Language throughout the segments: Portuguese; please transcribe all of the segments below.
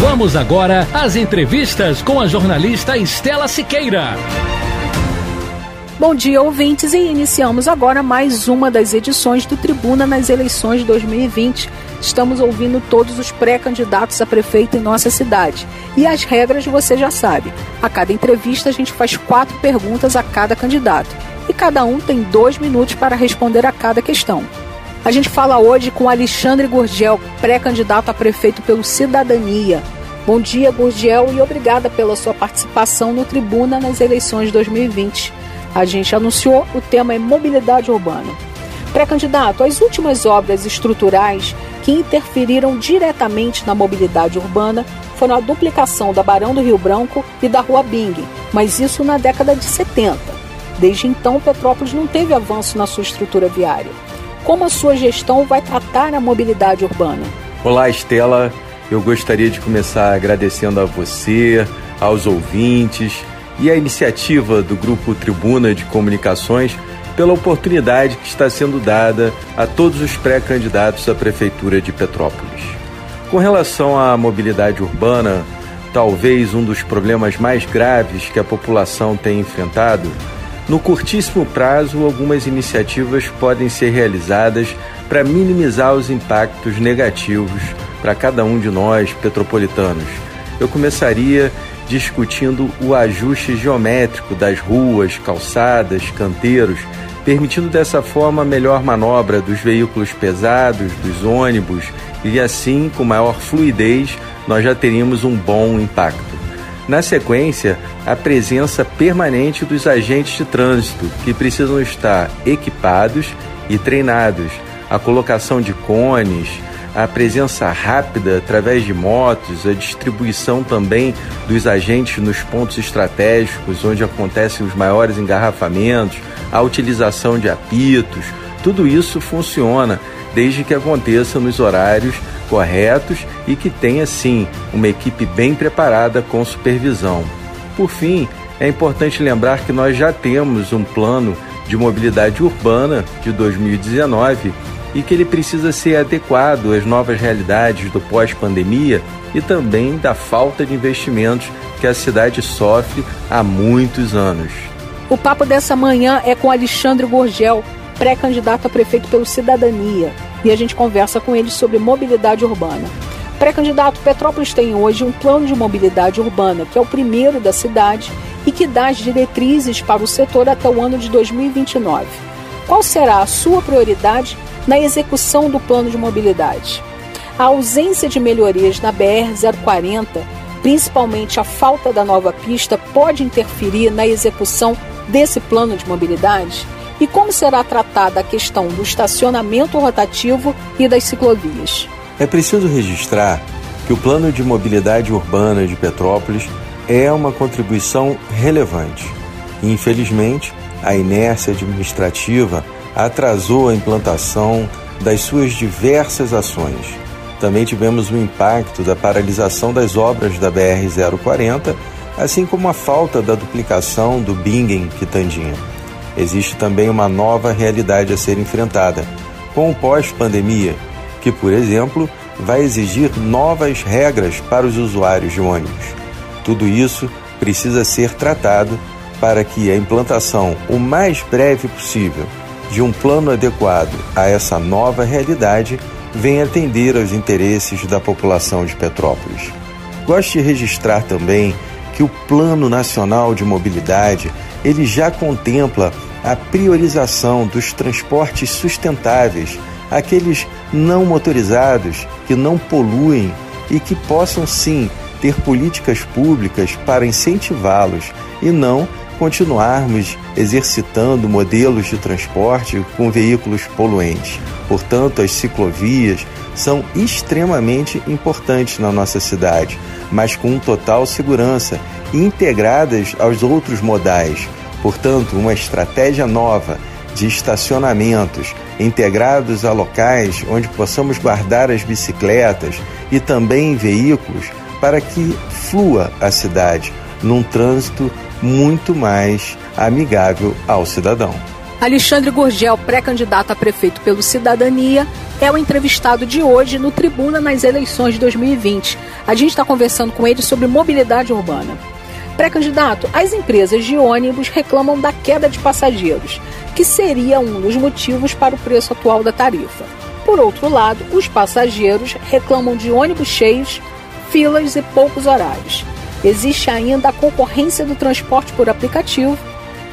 Vamos agora às entrevistas com a jornalista Estela Siqueira. Bom dia, ouvintes, e iniciamos agora mais uma das edições do Tribuna nas eleições de 2020. Estamos ouvindo todos os pré-candidatos a prefeito em nossa cidade. E as regras você já sabe. A cada entrevista a gente faz quatro perguntas a cada candidato. E cada um tem dois minutos para responder a cada questão. A gente fala hoje com Alexandre Gurgel, pré-candidato a prefeito pelo Cidadania. Bom dia, Gurgel, e obrigada pela sua participação no Tribuna nas eleições de 2020. A gente anunciou, o tema é mobilidade urbana. Pré-candidato, as últimas obras estruturais que interferiram diretamente na mobilidade urbana foram a duplicação da Barão do Rio Branco e da Rua Bing, mas isso na década de 70. Desde então, Petrópolis não teve avanço na sua estrutura viária como a sua gestão vai tratar a mobilidade urbana. Olá, Estela. Eu gostaria de começar agradecendo a você, aos ouvintes e à iniciativa do Grupo Tribuna de Comunicações pela oportunidade que está sendo dada a todos os pré-candidatos à Prefeitura de Petrópolis. Com relação à mobilidade urbana, talvez um dos problemas mais graves que a população tem enfrentado no curtíssimo prazo, algumas iniciativas podem ser realizadas para minimizar os impactos negativos para cada um de nós petropolitanos. Eu começaria discutindo o ajuste geométrico das ruas, calçadas, canteiros, permitindo dessa forma melhor manobra dos veículos pesados, dos ônibus e assim, com maior fluidez, nós já teríamos um bom impacto. Na sequência, a presença permanente dos agentes de trânsito, que precisam estar equipados e treinados, a colocação de cones, a presença rápida através de motos, a distribuição também dos agentes nos pontos estratégicos onde acontecem os maiores engarrafamentos, a utilização de apitos, tudo isso funciona desde que aconteça nos horários corretos e que tenha, sim, uma equipe bem preparada com supervisão. Por fim, é importante lembrar que nós já temos um plano de mobilidade urbana de 2019 e que ele precisa ser adequado às novas realidades do pós-pandemia e também da falta de investimentos que a cidade sofre há muitos anos. O papo dessa manhã é com Alexandre Gorgel, pré-candidato a prefeito pelo Cidadania e a gente conversa com ele sobre mobilidade urbana. Pré-candidato, Petrópolis tem hoje um plano de mobilidade urbana, que é o primeiro da cidade e que dá as diretrizes para o setor até o ano de 2029. Qual será a sua prioridade na execução do plano de mobilidade? A ausência de melhorias na BR-040, principalmente a falta da nova pista, pode interferir na execução desse plano de mobilidade? E como será tratada a questão do estacionamento rotativo e das ciclovias? É preciso registrar que o Plano de Mobilidade Urbana de Petrópolis é uma contribuição relevante. Infelizmente, a inércia administrativa atrasou a implantação das suas diversas ações. Também tivemos o impacto da paralisação das obras da BR-040, assim como a falta da duplicação do Bingen-Quitandinha existe também uma nova realidade a ser enfrentada, com o pós-pandemia, que, por exemplo, vai exigir novas regras para os usuários de ônibus. Tudo isso precisa ser tratado para que a implantação o mais breve possível de um plano adequado a essa nova realidade venha atender aos interesses da população de Petrópolis. Gosto de registrar também que o Plano Nacional de Mobilidade ele já contempla a priorização dos transportes sustentáveis, aqueles não motorizados que não poluem e que possam sim ter políticas públicas para incentivá-los e não continuarmos exercitando modelos de transporte com veículos poluentes. Portanto, as ciclovias são extremamente importantes na nossa cidade, mas com total segurança, integradas aos outros modais. Portanto, uma estratégia nova de estacionamentos integrados a locais onde possamos guardar as bicicletas e também veículos para que flua a cidade num trânsito muito mais amigável ao cidadão. Alexandre Gurgel, pré-candidato a prefeito pelo Cidadania, é o entrevistado de hoje no Tribuna nas eleições de 2020. A gente está conversando com ele sobre mobilidade urbana. Pré-candidato, as empresas de ônibus reclamam da queda de passageiros, que seria um dos motivos para o preço atual da tarifa. Por outro lado, os passageiros reclamam de ônibus cheios, filas e poucos horários. Existe ainda a concorrência do transporte por aplicativo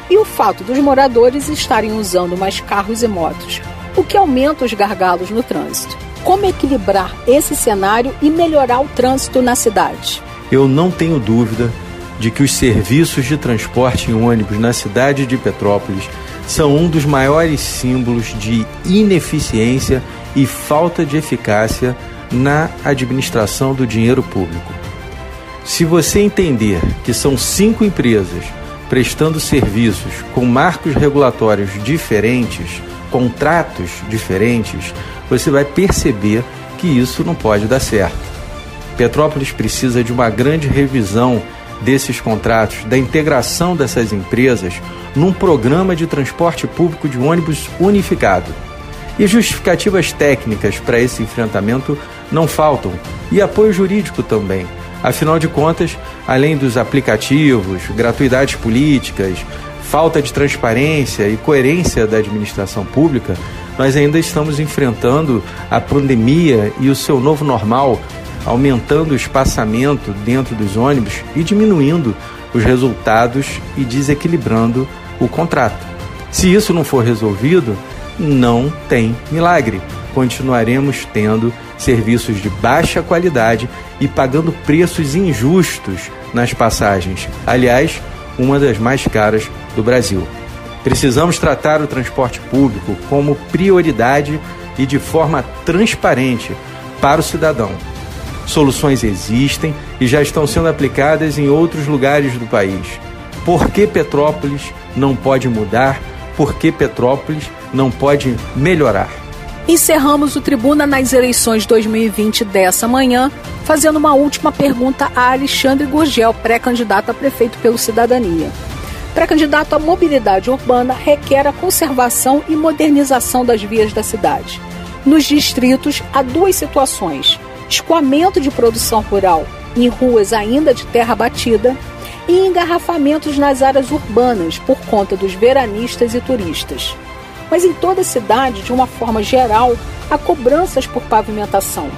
e o fato dos moradores estarem usando mais carros e motos, o que aumenta os gargalos no trânsito. Como equilibrar esse cenário e melhorar o trânsito na cidade? Eu não tenho dúvida de que os serviços de transporte em ônibus na cidade de Petrópolis são um dos maiores símbolos de ineficiência e falta de eficácia na administração do dinheiro público. Se você entender que são cinco empresas prestando serviços com marcos regulatórios diferentes, contratos diferentes, você vai perceber que isso não pode dar certo. Petrópolis precisa de uma grande revisão desses contratos, da integração dessas empresas num programa de transporte público de ônibus unificado. E justificativas técnicas para esse enfrentamento não faltam, e apoio jurídico também. Afinal de contas, além dos aplicativos, gratuidades políticas, falta de transparência e coerência da administração pública, nós ainda estamos enfrentando a pandemia e o seu novo normal, aumentando o espaçamento dentro dos ônibus e diminuindo os resultados e desequilibrando o contrato. Se isso não for resolvido, não tem milagre. Continuaremos tendo serviços de baixa qualidade e pagando preços injustos nas passagens. Aliás, uma das mais caras do Brasil. Precisamos tratar o transporte público como prioridade e de forma transparente para o cidadão. Soluções existem e já estão sendo aplicadas em outros lugares do país. Por que Petrópolis não pode mudar? Por que Petrópolis não pode melhorar? Encerramos o Tribuna nas eleições 2020 dessa manhã, fazendo uma última pergunta a Alexandre Gurgel, pré-candidato a prefeito pelo Cidadania. Pré-candidato à mobilidade urbana requer a conservação e modernização das vias da cidade. Nos distritos, há duas situações: escoamento de produção rural em ruas ainda de terra batida e engarrafamentos nas áreas urbanas por conta dos veranistas e turistas. Mas em toda a cidade, de uma forma geral, há cobranças por pavimentação.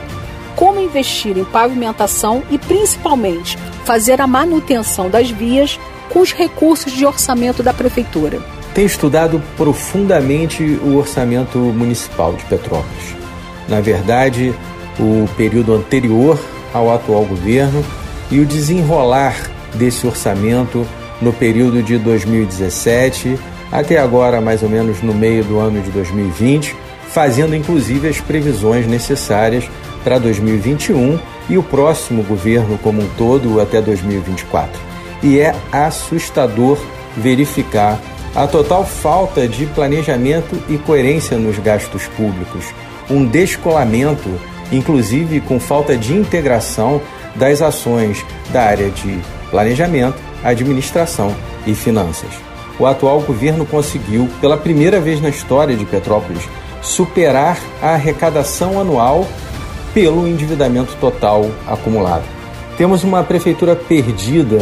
Como investir em pavimentação e, principalmente, fazer a manutenção das vias com os recursos de orçamento da Prefeitura? Tenho estudado profundamente o orçamento municipal de Petrópolis. Na verdade, o período anterior ao atual governo e o desenrolar desse orçamento no período de 2017 até agora, mais ou menos no meio do ano de 2020, fazendo inclusive as previsões necessárias para 2021 e o próximo governo como um todo até 2024. E é assustador verificar a total falta de planejamento e coerência nos gastos públicos, um descolamento, inclusive com falta de integração das ações da área de planejamento, administração e finanças o atual governo conseguiu, pela primeira vez na história de Petrópolis, superar a arrecadação anual pelo endividamento total acumulado. Temos uma prefeitura perdida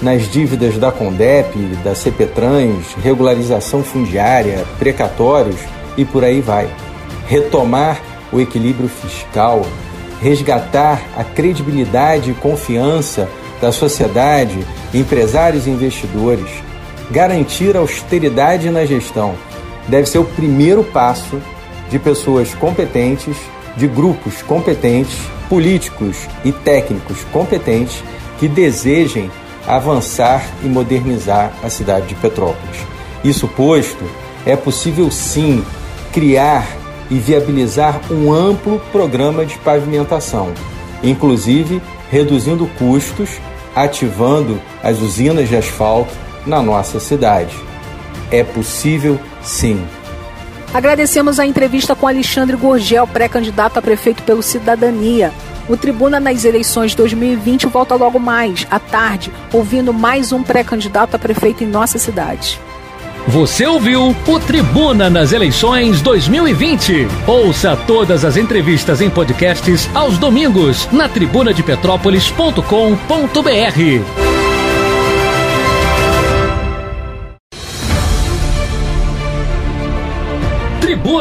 nas dívidas da Condep, da CPTrans, regularização fundiária, precatórios e por aí vai. Retomar o equilíbrio fiscal, resgatar a credibilidade e confiança da sociedade, empresários e investidores garantir austeridade na gestão deve ser o primeiro passo de pessoas competentes, de grupos competentes, políticos e técnicos competentes que desejem avançar e modernizar a cidade de Petrópolis. Isso posto, é possível sim criar e viabilizar um amplo programa de pavimentação, inclusive reduzindo custos, ativando as usinas de asfalto na nossa cidade. É possível sim. Agradecemos a entrevista com Alexandre Gorgel, pré-candidato a prefeito pelo Cidadania. O Tribuna nas eleições 2020 volta logo mais, à tarde, ouvindo mais um pré-candidato a prefeito em nossa cidade. Você ouviu o Tribuna nas eleições 2020. Ouça todas as entrevistas em podcasts aos domingos na tribunadepetrópolis.com.br.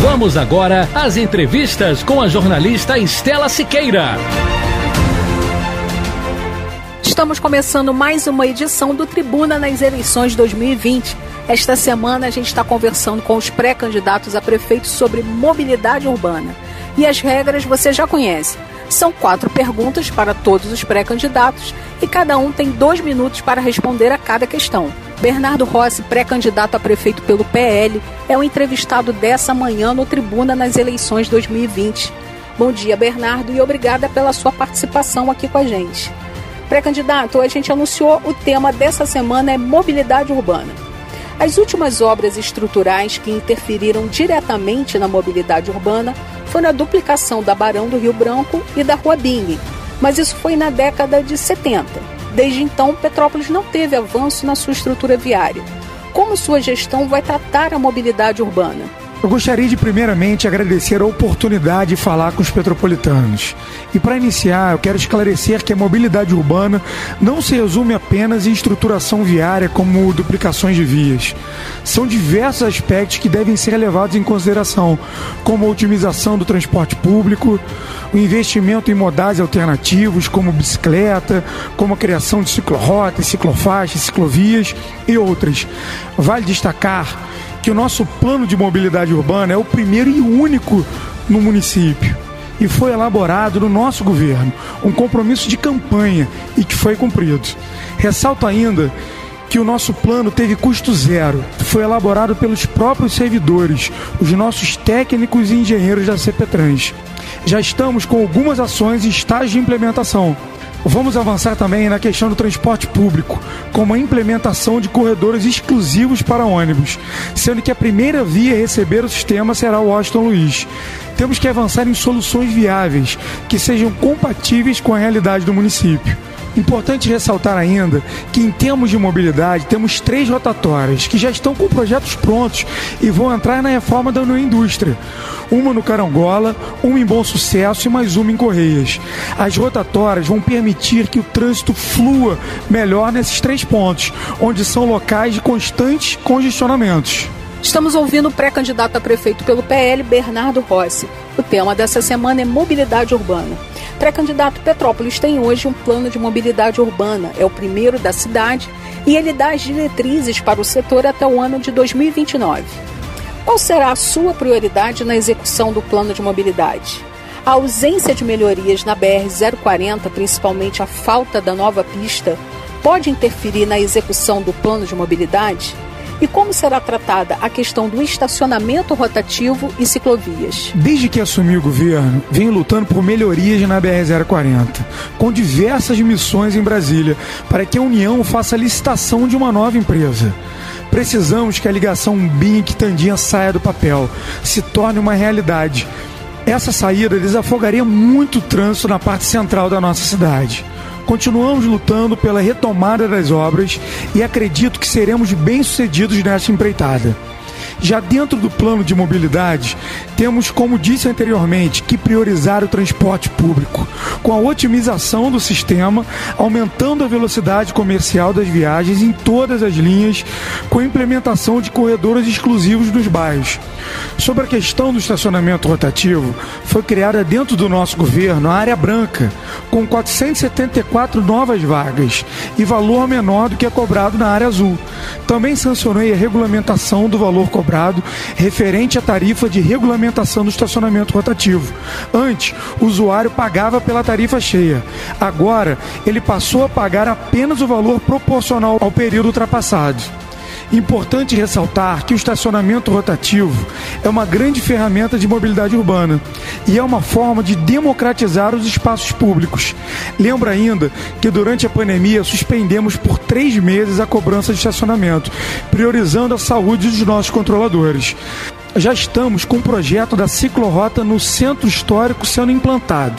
Vamos agora às entrevistas com a jornalista Estela Siqueira. Estamos começando mais uma edição do Tribuna nas eleições 2020. Esta semana a gente está conversando com os pré-candidatos a prefeito sobre mobilidade urbana. E as regras você já conhece. São quatro perguntas para todos os pré-candidatos e cada um tem dois minutos para responder a cada questão. Bernardo Rossi, pré-candidato a prefeito pelo PL, é o entrevistado dessa manhã no Tribuna nas eleições 2020. Bom dia, Bernardo, e obrigada pela sua participação aqui com a gente. Pré-candidato, a gente anunciou o tema dessa semana é mobilidade urbana. As últimas obras estruturais que interferiram diretamente na mobilidade urbana foram a duplicação da Barão do Rio Branco e da Rua Bing, mas isso foi na década de 70. Desde então, Petrópolis não teve avanço na sua estrutura viária. Como sua gestão vai tratar a mobilidade urbana? Eu gostaria de primeiramente agradecer a oportunidade de falar com os petropolitanos. E para iniciar, eu quero esclarecer que a mobilidade urbana não se resume apenas em estruturação viária como duplicações de vias. São diversos aspectos que devem ser levados em consideração, como a otimização do transporte público, o investimento em modais alternativos como bicicleta, como a criação de ciclorotas, ciclofaixas, ciclovias e outras. Vale destacar que o nosso plano de mobilidade urbana é o primeiro e único no município e foi elaborado no nosso governo, um compromisso de campanha e que foi cumprido. Ressalto ainda que o nosso plano teve custo zero, foi elaborado pelos próprios servidores, os nossos técnicos e engenheiros da CPTrans. Já estamos com algumas ações em estágio de implementação, Vamos avançar também na questão do transporte público, como a implementação de corredores exclusivos para ônibus, sendo que a primeira via a receber o sistema será o Washington Luiz. Temos que avançar em soluções viáveis que sejam compatíveis com a realidade do município. Importante ressaltar ainda que, em termos de mobilidade, temos três rotatórias que já estão com projetos prontos e vão entrar na reforma da União Indústria. Uma no Carangola, uma em Bom Sucesso e mais uma em Correias. As rotatórias vão permitir que o trânsito flua melhor nesses três pontos, onde são locais de constantes congestionamentos. Estamos ouvindo o pré-candidato a prefeito pelo PL, Bernardo Rossi. O tema dessa semana é mobilidade urbana. Pré-candidato Petrópolis tem hoje um plano de mobilidade urbana, é o primeiro da cidade e ele dá as diretrizes para o setor até o ano de 2029. Qual será a sua prioridade na execução do plano de mobilidade? A ausência de melhorias na BR-040, principalmente a falta da nova pista, pode interferir na execução do plano de mobilidade? E como será tratada a questão do estacionamento rotativo e ciclovias? Desde que assumi o governo, venho lutando por melhorias na BR-040, com diversas missões em Brasília, para que a União faça a licitação de uma nova empresa. Precisamos que a ligação BINC-Tandinha saia do papel, se torne uma realidade. Essa saída desafogaria muito o trânsito na parte central da nossa cidade. Continuamos lutando pela retomada das obras e acredito que seremos bem-sucedidos nessa empreitada. Já dentro do plano de mobilidade, temos, como disse anteriormente, que priorizar o transporte público, com a otimização do sistema, aumentando a velocidade comercial das viagens em todas as linhas, com a implementação de corredores exclusivos nos bairros. Sobre a questão do estacionamento rotativo, foi criada dentro do nosso governo a área branca, com 474 novas vagas e valor menor do que é cobrado na área azul. Também sancionei a regulamentação do valor cobrado referente à tarifa de regulamentação do estacionamento rotativo. Antes, o usuário pagava pela tarifa cheia. Agora, ele passou a pagar apenas o valor proporcional ao período ultrapassado. Importante ressaltar que o estacionamento rotativo é uma grande ferramenta de mobilidade urbana e é uma forma de democratizar os espaços públicos. Lembra ainda que durante a pandemia suspendemos por três meses a cobrança de estacionamento, priorizando a saúde dos nossos controladores já estamos com o projeto da ciclorota no centro histórico sendo implantado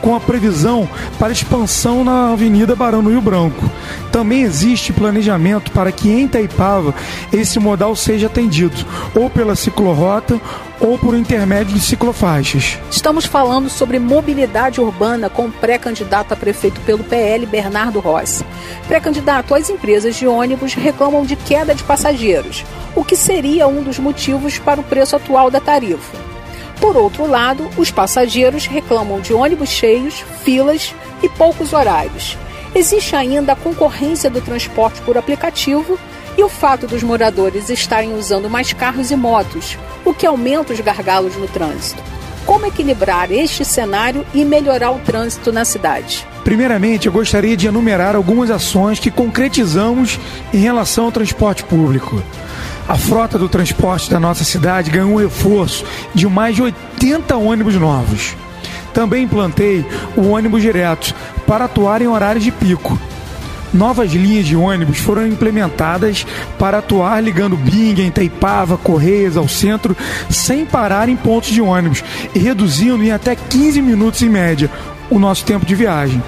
com a previsão para expansão na Avenida Barão do Rio Branco. Também existe planejamento para que em Itaipava esse modal seja atendido ou pela ciclorota ou por intermédio de ciclofaixas. Estamos falando sobre mobilidade urbana com o pré-candidato a prefeito pelo PL, Bernardo Rossi. Pré-candidato, as empresas de ônibus reclamam de queda de passageiros, o que seria um dos motivos para o preço atual da tarifa. Por outro lado, os passageiros reclamam de ônibus cheios, filas e poucos horários. Existe ainda a concorrência do transporte por aplicativo e o fato dos moradores estarem usando mais carros e motos, o que aumenta os gargalos no trânsito. Como equilibrar este cenário e melhorar o trânsito na cidade? Primeiramente, eu gostaria de enumerar algumas ações que concretizamos em relação ao transporte público. A frota do transporte da nossa cidade ganhou um reforço de mais de 80 ônibus novos. Também implantei o ônibus direto para atuar em horários de pico. Novas linhas de ônibus foram implementadas para atuar ligando Bingen, Itaipava, Correias ao centro sem parar em pontos de ônibus e reduzindo em até 15 minutos em média o nosso tempo de viagem.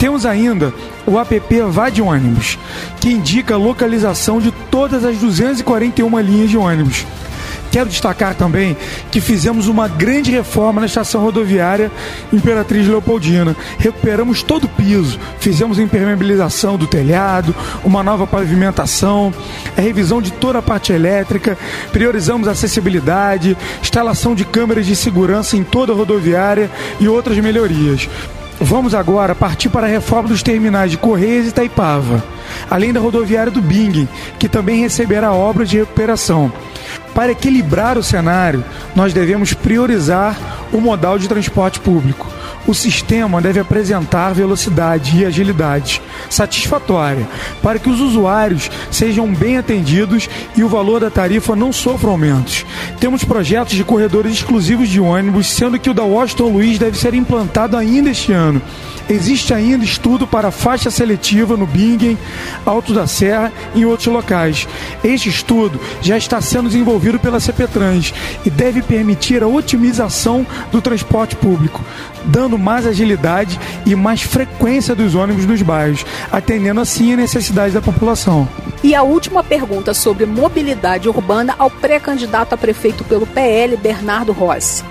Temos ainda o app Vá de Ônibus, que indica a localização de todas as 241 linhas de ônibus. Quero destacar também que fizemos uma grande reforma na estação rodoviária Imperatriz Leopoldina. Recuperamos todo o piso, fizemos a impermeabilização do telhado, uma nova pavimentação, a revisão de toda a parte elétrica, priorizamos a acessibilidade, instalação de câmeras de segurança em toda a rodoviária e outras melhorias. Vamos agora partir para a reforma dos terminais de Correios e Itaipava, além da rodoviária do Bing, que também receberá obras de recuperação. Para equilibrar o cenário, nós devemos priorizar o modal de transporte público o sistema deve apresentar velocidade e agilidade satisfatória para que os usuários sejam bem atendidos e o valor da tarifa não sofra aumentos. Temos projetos de corredores exclusivos de ônibus, sendo que o da Washington Luiz deve ser implantado ainda este ano. Existe ainda estudo para faixa seletiva no Bingen, Alto da Serra e em outros locais. Este estudo já está sendo desenvolvido pela CPTrans e deve permitir a otimização do transporte público, dando mais agilidade e mais frequência dos ônibus nos bairros, atendendo assim a necessidades da população. E a última pergunta sobre mobilidade urbana ao pré-candidato a prefeito pelo PL, Bernardo Rossi.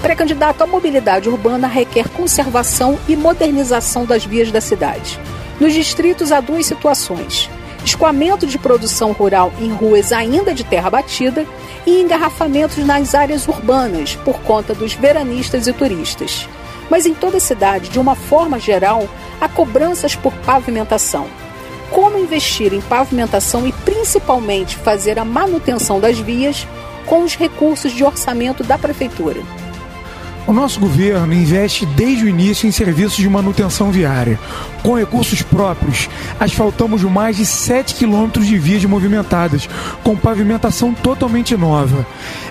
Pré-candidato à mobilidade urbana requer conservação e modernização das vias da cidade. Nos distritos há duas situações: escoamento de produção rural em ruas ainda de terra batida e engarrafamentos nas áreas urbanas por conta dos veranistas e turistas. Mas em toda a cidade, de uma forma geral, há cobranças por pavimentação. Como investir em pavimentação e principalmente fazer a manutenção das vias com os recursos de orçamento da prefeitura? O nosso governo investe desde o início em serviços de manutenção viária. Com recursos próprios, asfaltamos mais de 7 quilômetros de vias movimentadas, com pavimentação totalmente nova,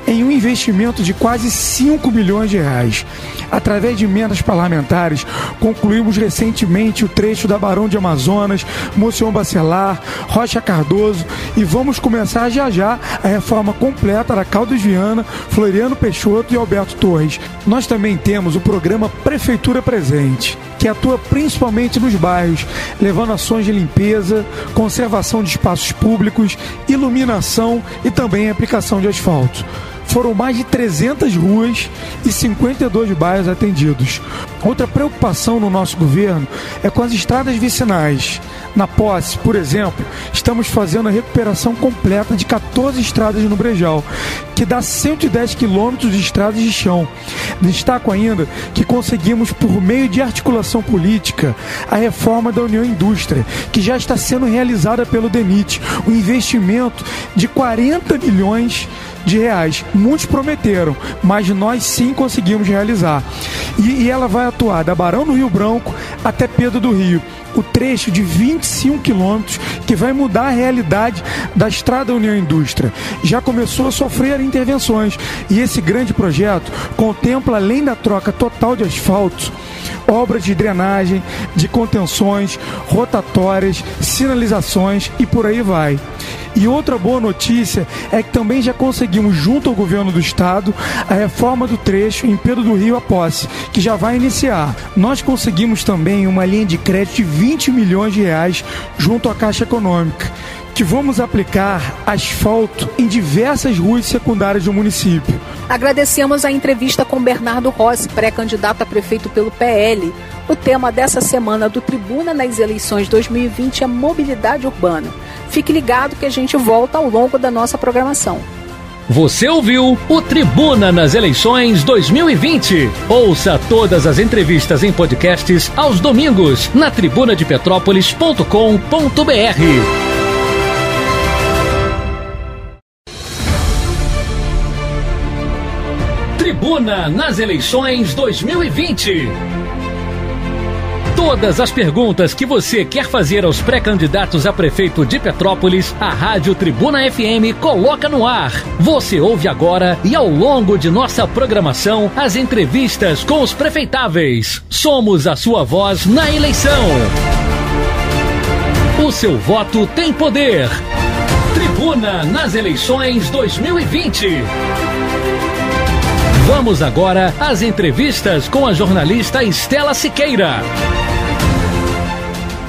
em um investimento de quase 5 milhões de reais. Através de emendas parlamentares, concluímos recentemente o trecho da Barão de Amazonas, Moção Bacelar, Rocha Cardoso e vamos começar já já a reforma completa da Caldas Viana, Floriano Peixoto e Alberto Torres. Nós Nós também temos o programa Prefeitura Presente, que atua principalmente nos bairros, levando ações de limpeza, conservação de espaços públicos, iluminação e também aplicação de asfalto foram mais de 300 ruas e 52 bairros atendidos. Outra preocupação no nosso governo é com as estradas vicinais. Na posse, por exemplo, estamos fazendo a recuperação completa de 14 estradas no Brejal, que dá 110 quilômetros de estradas de chão. Destaco ainda que conseguimos, por meio de articulação política, a reforma da União Indústria, que já está sendo realizada pelo DENIT, um investimento de 40 milhões de reais. Muitos prometeram, mas nós sim conseguimos realizar. E, e ela vai atuar da Barão do Rio Branco até Pedro do Rio o trecho de 25 quilômetros que vai mudar a realidade da Estrada União Indústria. Já começou a sofrer intervenções e esse grande projeto contempla, além da troca total de asfalto, obras de drenagem, de contenções, rotatórias, sinalizações e por aí vai. E outra boa notícia é que também já conseguimos, junto ao governo do estado, a reforma do trecho em Pedro do Rio a posse, que já vai iniciar. Nós conseguimos também uma linha de crédito de 20 milhões de reais junto à Caixa Econômica que vamos aplicar asfalto em diversas ruas secundárias do município. Agradecemos a entrevista com Bernardo Rossi, pré-candidato a prefeito pelo PL. O tema dessa semana do Tribuna nas eleições 2020 é mobilidade urbana. Fique ligado que a gente volta ao longo da nossa programação. Você ouviu o Tribuna nas eleições 2020. Ouça todas as entrevistas em podcasts aos domingos na tribunadepetrópolis.com.br. Tribuna nas eleições 2020. Todas as perguntas que você quer fazer aos pré-candidatos a prefeito de Petrópolis, a Rádio Tribuna FM coloca no ar. Você ouve agora e ao longo de nossa programação as entrevistas com os prefeitáveis. Somos a sua voz na eleição. O seu voto tem poder. Tribuna nas eleições 2020. Vamos agora às entrevistas com a jornalista Estela Siqueira.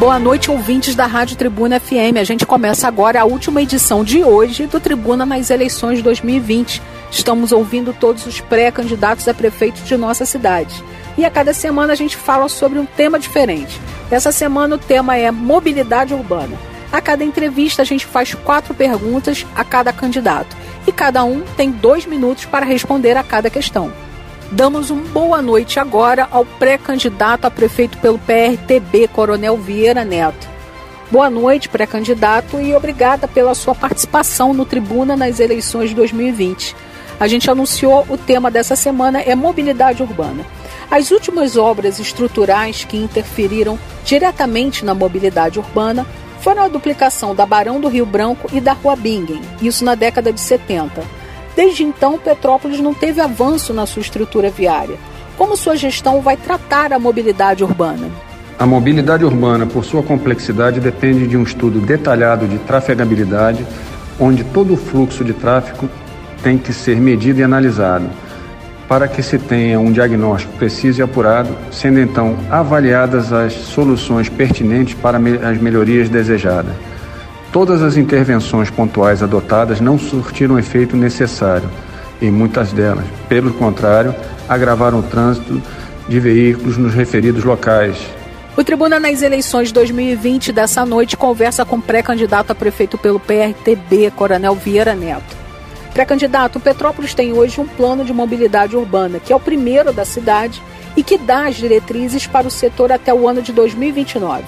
Boa noite, ouvintes da Rádio Tribuna FM. A gente começa agora a última edição de hoje do Tribuna nas eleições 2020. Estamos ouvindo todos os pré-candidatos a prefeito de nossa cidade. E a cada semana a gente fala sobre um tema diferente. Essa semana o tema é mobilidade urbana. A cada entrevista a gente faz quatro perguntas a cada candidato e cada um tem dois minutos para responder a cada questão. Damos uma boa noite agora ao pré-candidato a prefeito pelo PRTB, Coronel Vieira Neto. Boa noite, pré-candidato, e obrigada pela sua participação no Tribuna nas eleições de 2020. A gente anunciou o tema dessa semana é mobilidade urbana. As últimas obras estruturais que interferiram diretamente na mobilidade urbana foram a duplicação da Barão do Rio Branco e da Rua Bingen, isso na década de 70. Desde então, Petrópolis não teve avanço na sua estrutura viária. Como sua gestão vai tratar a mobilidade urbana? A mobilidade urbana, por sua complexidade, depende de um estudo detalhado de trafegabilidade, onde todo o fluxo de tráfego tem que ser medido e analisado para que se tenha um diagnóstico preciso e apurado, sendo então avaliadas as soluções pertinentes para as melhorias desejadas. Todas as intervenções pontuais adotadas não surtiram o efeito necessário, e muitas delas, pelo contrário, agravaram o trânsito de veículos nos referidos locais. O Tribuna nas eleições 2020 dessa noite conversa com o pré-candidato a prefeito pelo PRTB, Coronel Vieira Neto. Pré-candidato, Petrópolis tem hoje um plano de mobilidade urbana, que é o primeiro da cidade e que dá as diretrizes para o setor até o ano de 2029.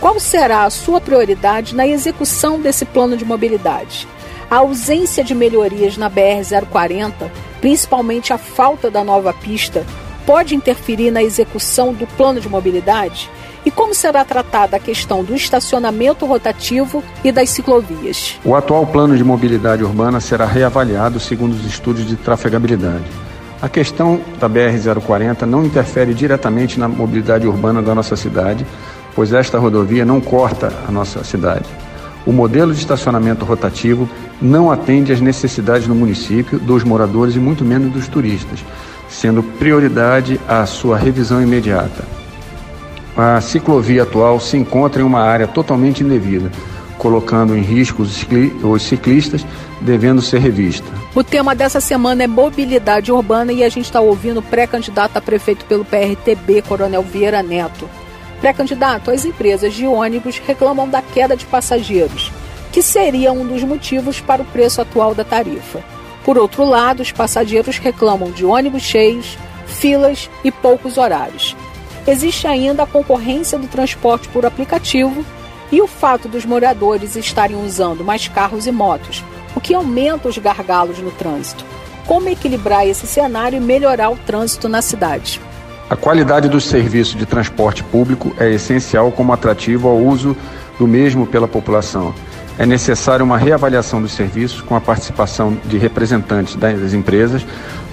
Qual será a sua prioridade na execução desse plano de mobilidade? A ausência de melhorias na BR-040, principalmente a falta da nova pista, pode interferir na execução do plano de mobilidade? E como será tratada a questão do estacionamento rotativo e das ciclovias? O atual plano de mobilidade urbana será reavaliado segundo os estudos de trafegabilidade. A questão da BR-040 não interfere diretamente na mobilidade urbana da nossa cidade, pois esta rodovia não corta a nossa cidade. O modelo de estacionamento rotativo não atende às necessidades do município, dos moradores e muito menos dos turistas. Sendo prioridade a sua revisão imediata. A ciclovia atual se encontra em uma área totalmente indevida, colocando em risco os ciclistas, devendo ser revista. O tema dessa semana é mobilidade urbana e a gente está ouvindo o pré-candidato a prefeito pelo PRTB, Coronel Vieira Neto. Pré-candidato, as empresas de ônibus reclamam da queda de passageiros, que seria um dos motivos para o preço atual da tarifa. Por outro lado, os passageiros reclamam de ônibus cheios, filas e poucos horários. Existe ainda a concorrência do transporte por aplicativo e o fato dos moradores estarem usando mais carros e motos, o que aumenta os gargalos no trânsito. Como equilibrar esse cenário e melhorar o trânsito na cidade? A qualidade dos serviços de transporte público é essencial como atrativo ao uso do mesmo pela população é necessária uma reavaliação dos serviços com a participação de representantes das empresas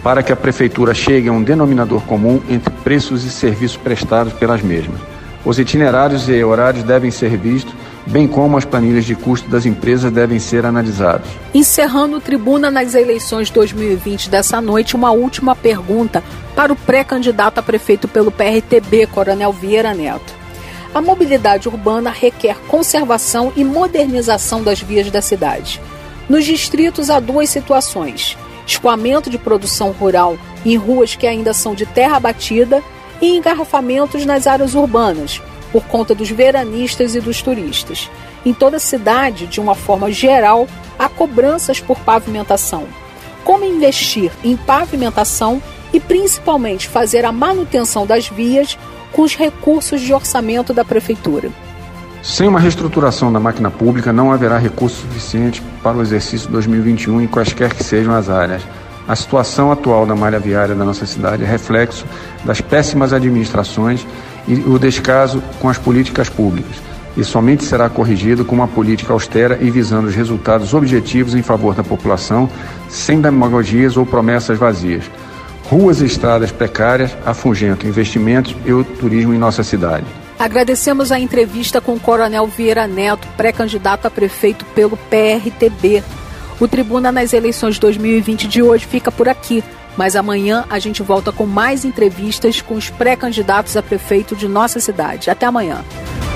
para que a Prefeitura chegue a um denominador comum entre preços e serviços prestados pelas mesmas. Os itinerários e horários devem ser vistos, bem como as planilhas de custo das empresas devem ser analisados. Encerrando o Tribuna nas eleições 2020 dessa noite, uma última pergunta para o pré-candidato a prefeito pelo PRTB, Coronel Vieira Neto. A mobilidade urbana requer conservação e modernização das vias da cidade. Nos distritos há duas situações: escoamento de produção rural em ruas que ainda são de terra batida e engarrafamentos nas áreas urbanas, por conta dos veranistas e dos turistas. Em toda a cidade, de uma forma geral, há cobranças por pavimentação. Como investir em pavimentação e principalmente fazer a manutenção das vias com os recursos de orçamento da Prefeitura. Sem uma reestruturação da máquina pública, não haverá recurso suficiente para o exercício 2021 em quaisquer que sejam as áreas. A situação atual da malha viária da nossa cidade é reflexo das péssimas administrações e o descaso com as políticas públicas. E somente será corrigido com uma política austera e visando os resultados objetivos em favor da população, sem demagogias ou promessas vazias ruas e estradas precárias afugentam investimentos e o turismo em nossa cidade. Agradecemos a entrevista com o Coronel Vieira Neto, pré-candidato a prefeito pelo PRTB. O Tribuna nas eleições 2020 de hoje fica por aqui, mas amanhã a gente volta com mais entrevistas com os pré-candidatos a prefeito de nossa cidade. Até amanhã.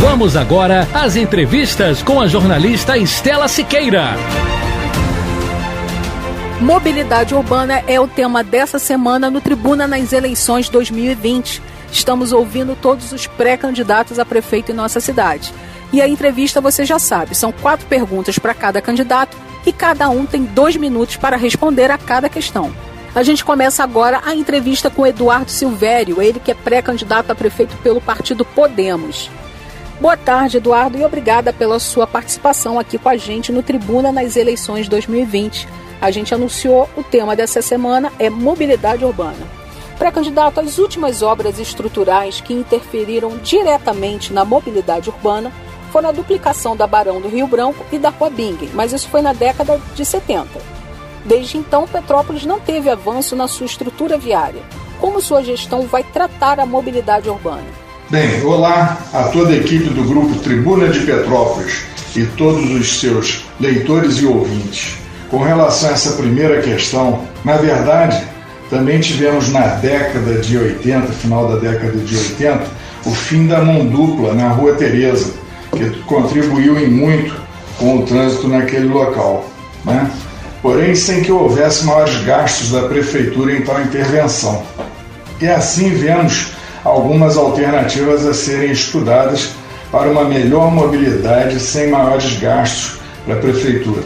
Vamos agora às entrevistas com a jornalista Estela Siqueira. Mobilidade urbana é o tema dessa semana no Tribuna nas eleições 2020. Estamos ouvindo todos os pré-candidatos a prefeito em nossa cidade. E a entrevista você já sabe, são quatro perguntas para cada candidato e cada um tem dois minutos para responder a cada questão. A gente começa agora a entrevista com Eduardo Silvério, ele que é pré-candidato a prefeito pelo partido Podemos. Boa tarde, Eduardo, e obrigada pela sua participação aqui com a gente no Tribuna nas eleições 2020 a gente anunciou o tema dessa semana é mobilidade urbana. Pré-candidato, as últimas obras estruturais que interferiram diretamente na mobilidade urbana foram a duplicação da Barão do Rio Branco e da Rua Bingen, mas isso foi na década de 70. Desde então, Petrópolis não teve avanço na sua estrutura viária. Como sua gestão vai tratar a mobilidade urbana? Bem, olá a toda a equipe do Grupo Tribuna de Petrópolis e todos os seus leitores e ouvintes. Com relação a essa primeira questão, na verdade, também tivemos na década de 80, final da década de 80, o fim da mão dupla na Rua Tereza, que contribuiu em muito com o trânsito naquele local. Né? Porém, sem que houvesse maiores gastos da prefeitura em tal intervenção. E assim vemos algumas alternativas a serem estudadas para uma melhor mobilidade sem maiores gastos para a prefeitura.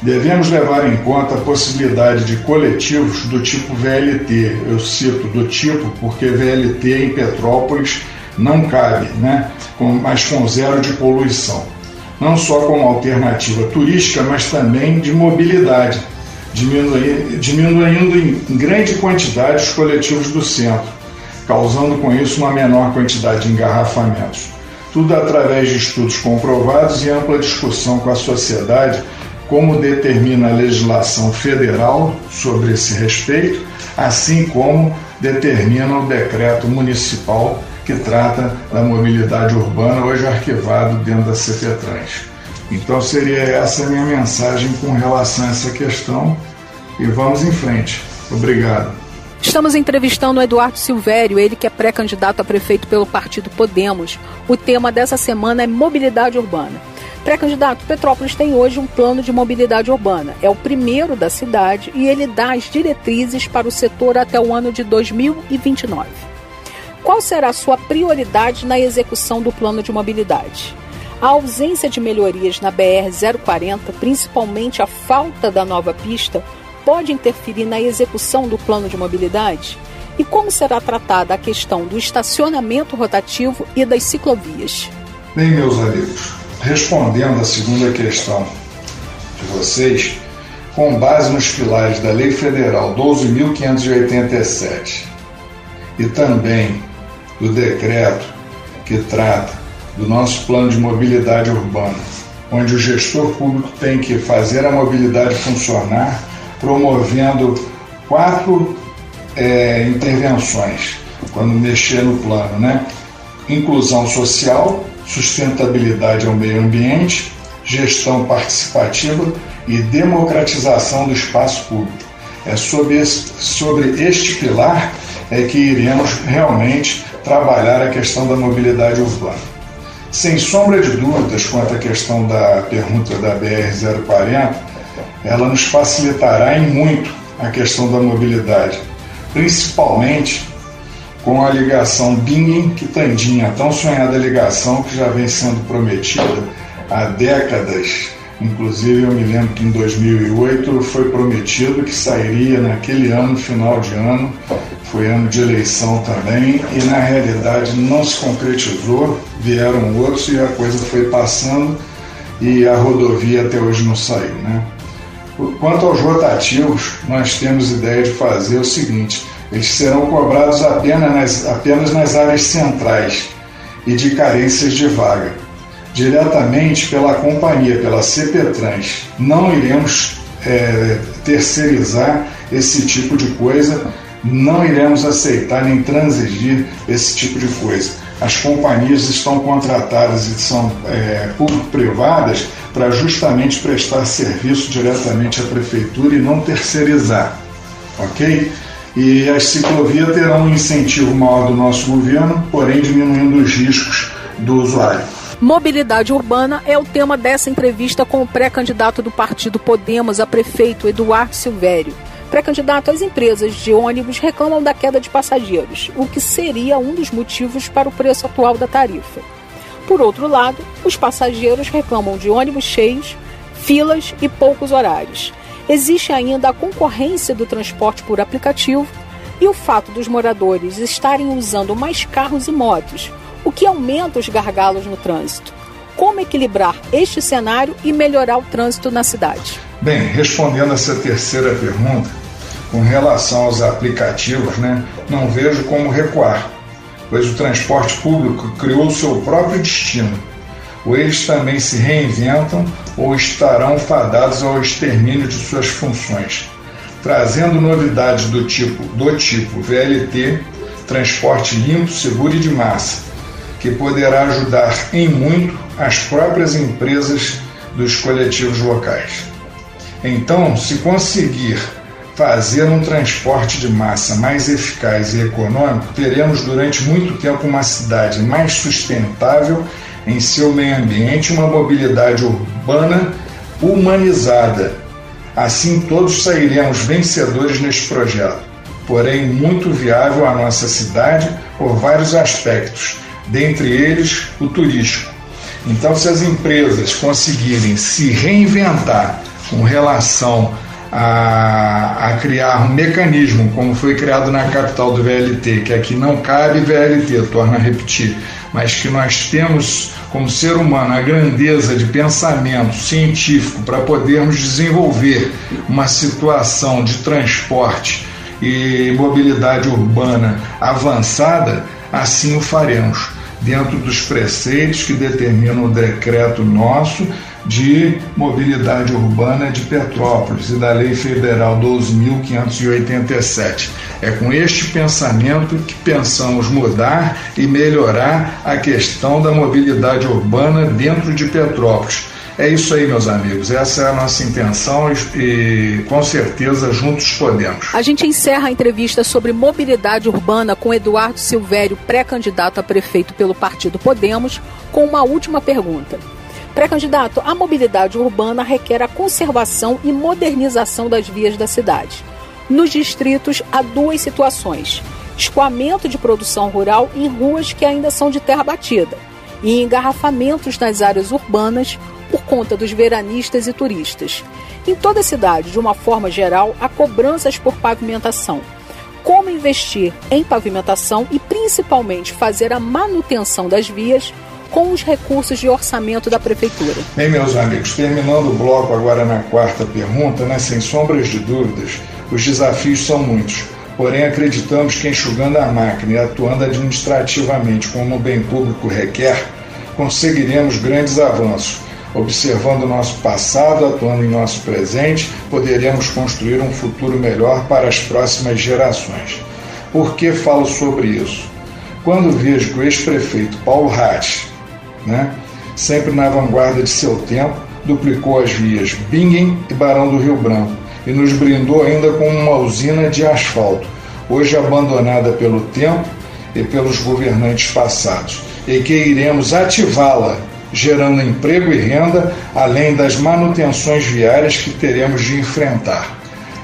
Devemos levar em conta a possibilidade de coletivos do tipo VLT. Eu cito do tipo porque VLT em Petrópolis não cabe, né? mas com zero de poluição. Não só como alternativa turística, mas também de mobilidade, diminuindo, diminuindo em grande quantidade os coletivos do centro, causando com isso uma menor quantidade de engarrafamentos. Tudo através de estudos comprovados e ampla discussão com a sociedade como determina a legislação federal sobre esse respeito, assim como determina o decreto municipal que trata da mobilidade urbana, hoje arquivado dentro da CPTrans. Então seria essa a minha mensagem com relação a essa questão e vamos em frente. Obrigado. Estamos entrevistando o Eduardo Silvério, ele que é pré-candidato a prefeito pelo partido Podemos. O tema dessa semana é mobilidade urbana. Pré-candidato, Petrópolis tem hoje um plano de mobilidade urbana. É o primeiro da cidade e ele dá as diretrizes para o setor até o ano de 2029. Qual será a sua prioridade na execução do plano de mobilidade? A ausência de melhorias na BR-040, principalmente a falta da nova pista, pode interferir na execução do plano de mobilidade? E como será tratada a questão do estacionamento rotativo e das ciclovias? Bem, meus amigos, respondendo à segunda questão de vocês, com base nos pilares da Lei Federal 12.587 e também do decreto que trata do nosso plano de mobilidade urbana, onde o gestor público tem que fazer a mobilidade funcionar, promovendo quatro é, intervenções quando mexer no plano, né? Inclusão social, sustentabilidade ao meio ambiente, gestão participativa e democratização do espaço público. É sobre, esse, sobre este pilar é que iremos realmente trabalhar a questão da mobilidade urbana. Sem sombra de dúvidas quanto à questão da pergunta da BR-040, ela nos facilitará em muito a questão da mobilidade, principalmente com a ligação Bingen-Quitandinha, tão sonhada ligação que já vem sendo prometida há décadas. Inclusive, eu me lembro que em 2008 foi prometido que sairia naquele ano, final de ano, foi ano de eleição também, e na realidade não se concretizou, vieram outros e a coisa foi passando e a rodovia até hoje não saiu. Né? Quanto aos rotativos, nós temos ideia de fazer o seguinte: eles serão cobrados apenas nas, apenas nas áreas centrais e de carências de vaga, diretamente pela companhia, pela CPTrans. Não iremos é, terceirizar esse tipo de coisa, não iremos aceitar nem transigir esse tipo de coisa. As companhias estão contratadas e são é, público-privadas para justamente prestar serviço diretamente à prefeitura e não terceirizar, ok? E as ciclovias terão um incentivo maior do nosso governo, porém diminuindo os riscos do usuário. Mobilidade urbana é o tema dessa entrevista com o pré-candidato do partido Podemos a prefeito, Eduardo Silvério. Pré-candidato, as empresas de ônibus reclamam da queda de passageiros, o que seria um dos motivos para o preço atual da tarifa. Por outro lado, os passageiros reclamam de ônibus cheios, filas e poucos horários. Existe ainda a concorrência do transporte por aplicativo e o fato dos moradores estarem usando mais carros e motos, o que aumenta os gargalos no trânsito. Como equilibrar este cenário e melhorar o trânsito na cidade? Bem, respondendo essa terceira pergunta, com relação aos aplicativos, né, não vejo como recuar, pois o transporte público criou seu próprio destino ou eles também se reinventam ou estarão fadados ao extermínio de suas funções, trazendo novidades do tipo do tipo VLT, transporte limpo, seguro e de massa, que poderá ajudar em muito as próprias empresas dos coletivos locais. Então, se conseguir fazer um transporte de massa mais eficaz e econômico, teremos durante muito tempo uma cidade mais sustentável em seu meio ambiente uma mobilidade urbana humanizada. Assim, todos sairemos vencedores neste projeto, porém muito viável à nossa cidade por vários aspectos, dentre eles o turístico. Então, se as empresas conseguirem se reinventar com relação a, a, criar um mecanismo, como foi criado na capital do VLT, que aqui não cabe VLT, torna a repetir, mas que nós temos como ser humano a grandeza de pensamento científico para podermos desenvolver uma situação de transporte e mobilidade urbana avançada, assim o faremos, dentro dos preceitos que determinam o decreto nosso de mobilidade urbana de Petrópolis e da Lei Federal 12.587. É com este pensamento que pensamos mudar e melhorar a questão da mobilidade urbana dentro de Petrópolis. É isso aí, meus amigos. Essa é a nossa intenção e, com certeza juntos podemos. A gente encerra a entrevista sobre mobilidade urbana com Eduardo Silvério, pré-candidato a prefeito pelo Partido Podemos, com uma última pergunta. Pré-candidato, a mobilidade urbana requer a conservação e modernização das vias da cidade. Nos distritos, há duas situações: escoamento de produção rural em ruas que ainda são de terra batida e engarrafamentos nas áreas urbanas por conta dos veranistas e turistas. Em toda a cidade, de uma forma geral, há cobranças por pavimentação. Como investir em pavimentação e principalmente fazer a manutenção das vias com os recursos de orçamento da Prefeitura. Bem, meus amigos, terminando o bloco agora na quarta pergunta, né, sem sombras de dúvidas, os desafios são muitos. Porém, acreditamos que enxugando a máquina e atuando administrativamente como o bem público requer, conseguiremos grandes avanços. Observando nosso passado, atuando em nosso presente, poderemos construir um futuro melhor para as próximas gerações. Por que falo sobre isso? Quando vejo que o ex-prefeito Paulo Ratti né? sempre na vanguarda de seu tempo, duplicou as vias Bingen e Barão do Rio Branco e nos brindou ainda com uma usina de asfalto, hoje abandonada pelo tempo e pelos governantes passados, e que iremos ativá-la, gerando emprego e renda, além das manutenções viárias que teremos de enfrentar.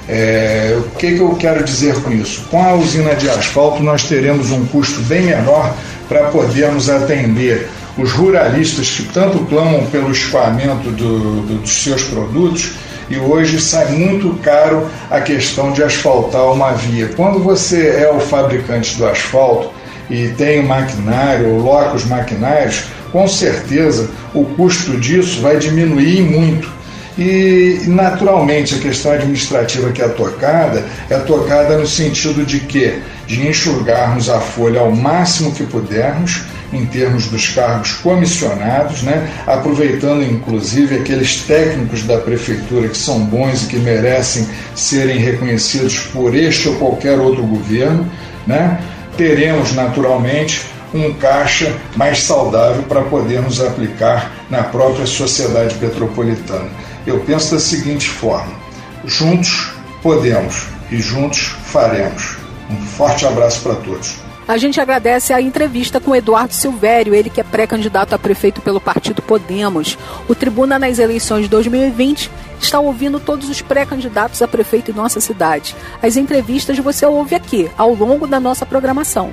É, o que, que eu quero dizer com isso? Com a usina de asfalto, nós teremos um custo bem menor para podermos atender os ruralistas que tanto clamam pelo escoamento do, do, dos seus produtos e hoje sai muito caro a questão de asfaltar uma via. Quando você é o fabricante do asfalto e tem maquinário, locos maquinários, com certeza o custo disso vai diminuir muito. E naturalmente a questão administrativa que é tocada é tocada no sentido de que de enxugarmos a folha ao máximo que pudermos em termos dos cargos comissionados, né? aproveitando inclusive aqueles técnicos da prefeitura que são bons e que merecem serem reconhecidos por este ou qualquer outro governo, né? teremos naturalmente um caixa mais saudável para podermos aplicar na própria sociedade petropolitana. Eu penso da seguinte forma: juntos podemos e juntos faremos. Um forte abraço para todos. A gente agradece a entrevista com Eduardo Silvério, ele que é pré-candidato a prefeito pelo partido Podemos. O Tribuna nas eleições de 2020 está ouvindo todos os pré-candidatos a prefeito em nossa cidade. As entrevistas você ouve aqui, ao longo da nossa programação.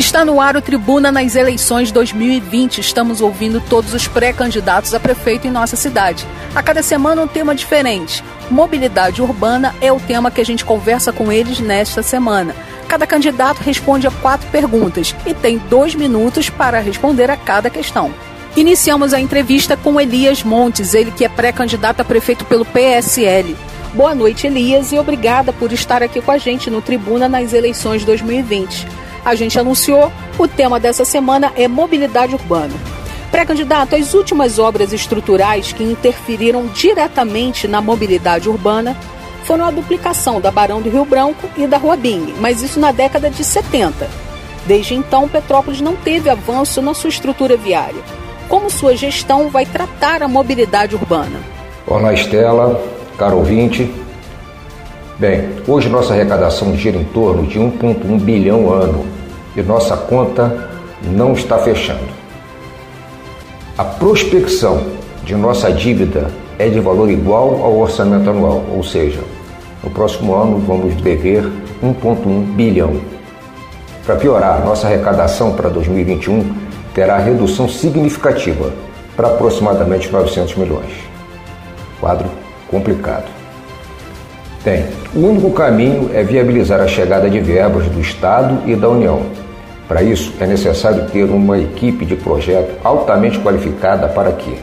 Está no ar o Tribuna nas eleições 2020. Estamos ouvindo todos os pré-candidatos a prefeito em nossa cidade. A cada semana um tema diferente. Mobilidade urbana é o tema que a gente conversa com eles nesta semana. Cada candidato responde a quatro perguntas e tem dois minutos para responder a cada questão. Iniciamos a entrevista com Elias Montes, ele que é pré-candidato a prefeito pelo PSL. Boa noite, Elias, e obrigada por estar aqui com a gente no Tribuna nas eleições 2020. A gente anunciou, o tema dessa semana é mobilidade urbana. Pré-candidato, as últimas obras estruturais que interferiram diretamente na mobilidade urbana foram a duplicação da Barão do Rio Branco e da Rua Bing, mas isso na década de 70. Desde então, Petrópolis não teve avanço na sua estrutura viária. Como sua gestão vai tratar a mobilidade urbana? Olá, Estela, caro ouvinte. Bem, hoje nossa arrecadação gira em torno de 1,1 bilhão ano e nossa conta não está fechando. A prospecção de nossa dívida é de valor igual ao orçamento anual, ou seja, no próximo ano vamos dever 1,1 bilhão. Para piorar, nossa arrecadação para 2021 terá redução significativa para aproximadamente 900 milhões. Quadro complicado. Bem, o único caminho é viabilizar a chegada de verbas do Estado e da União para isso, é necessário ter uma equipe de projeto altamente qualificada para que,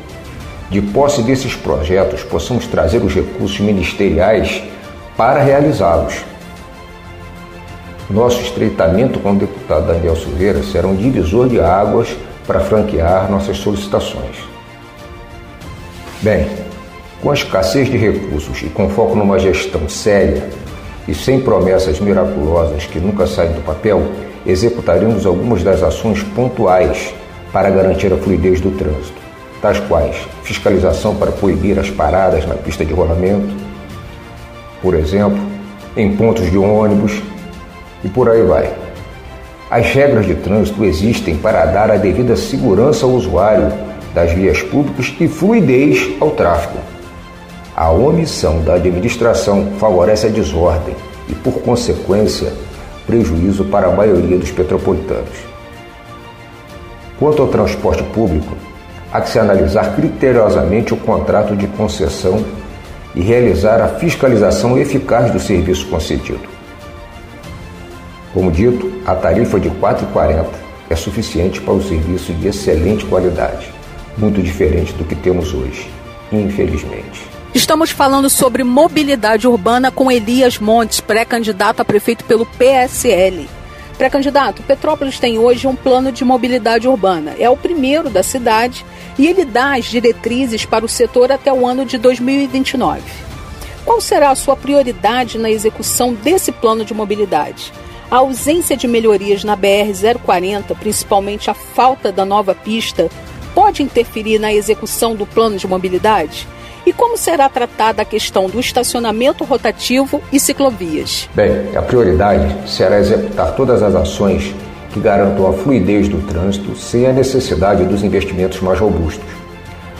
de posse desses projetos, possamos trazer os recursos ministeriais para realizá-los. Nosso estreitamento com o deputado Daniel Silveira será um divisor de águas para franquear nossas solicitações. Bem, com a escassez de recursos e com foco numa gestão séria e sem promessas miraculosas que nunca saem do papel, executaremos algumas das ações pontuais para garantir a fluidez do trânsito, tais quais fiscalização para proibir as paradas na pista de rolamento, por exemplo, em pontos de ônibus e por aí vai. As regras de trânsito existem para dar a devida segurança ao usuário das vias públicas e fluidez ao tráfego. A omissão da administração favorece a desordem e, por consequência, prejuízo para a maioria dos petropolitanos. Quanto ao transporte público, há que se analisar criteriosamente o contrato de concessão e realizar a fiscalização eficaz do serviço concedido. Como dito, a tarifa de R$ 4,40 é suficiente para o serviço de excelente qualidade, muito diferente do que temos hoje, infelizmente. Estamos falando sobre mobilidade urbana com Elias Montes, pré-candidato a prefeito pelo PSL. Pré-candidato, Petrópolis tem hoje um plano de mobilidade urbana. É o primeiro da cidade e ele dá as diretrizes para o setor até o ano de 2029. Qual será a sua prioridade na execução desse plano de mobilidade? A ausência de melhorias na BR-040, principalmente a falta da nova pista, pode interferir na execução do plano de mobilidade? E como será tratada a questão do estacionamento rotativo e ciclovias? Bem, a prioridade será executar todas as ações que garantam a fluidez do trânsito sem a necessidade dos investimentos mais robustos.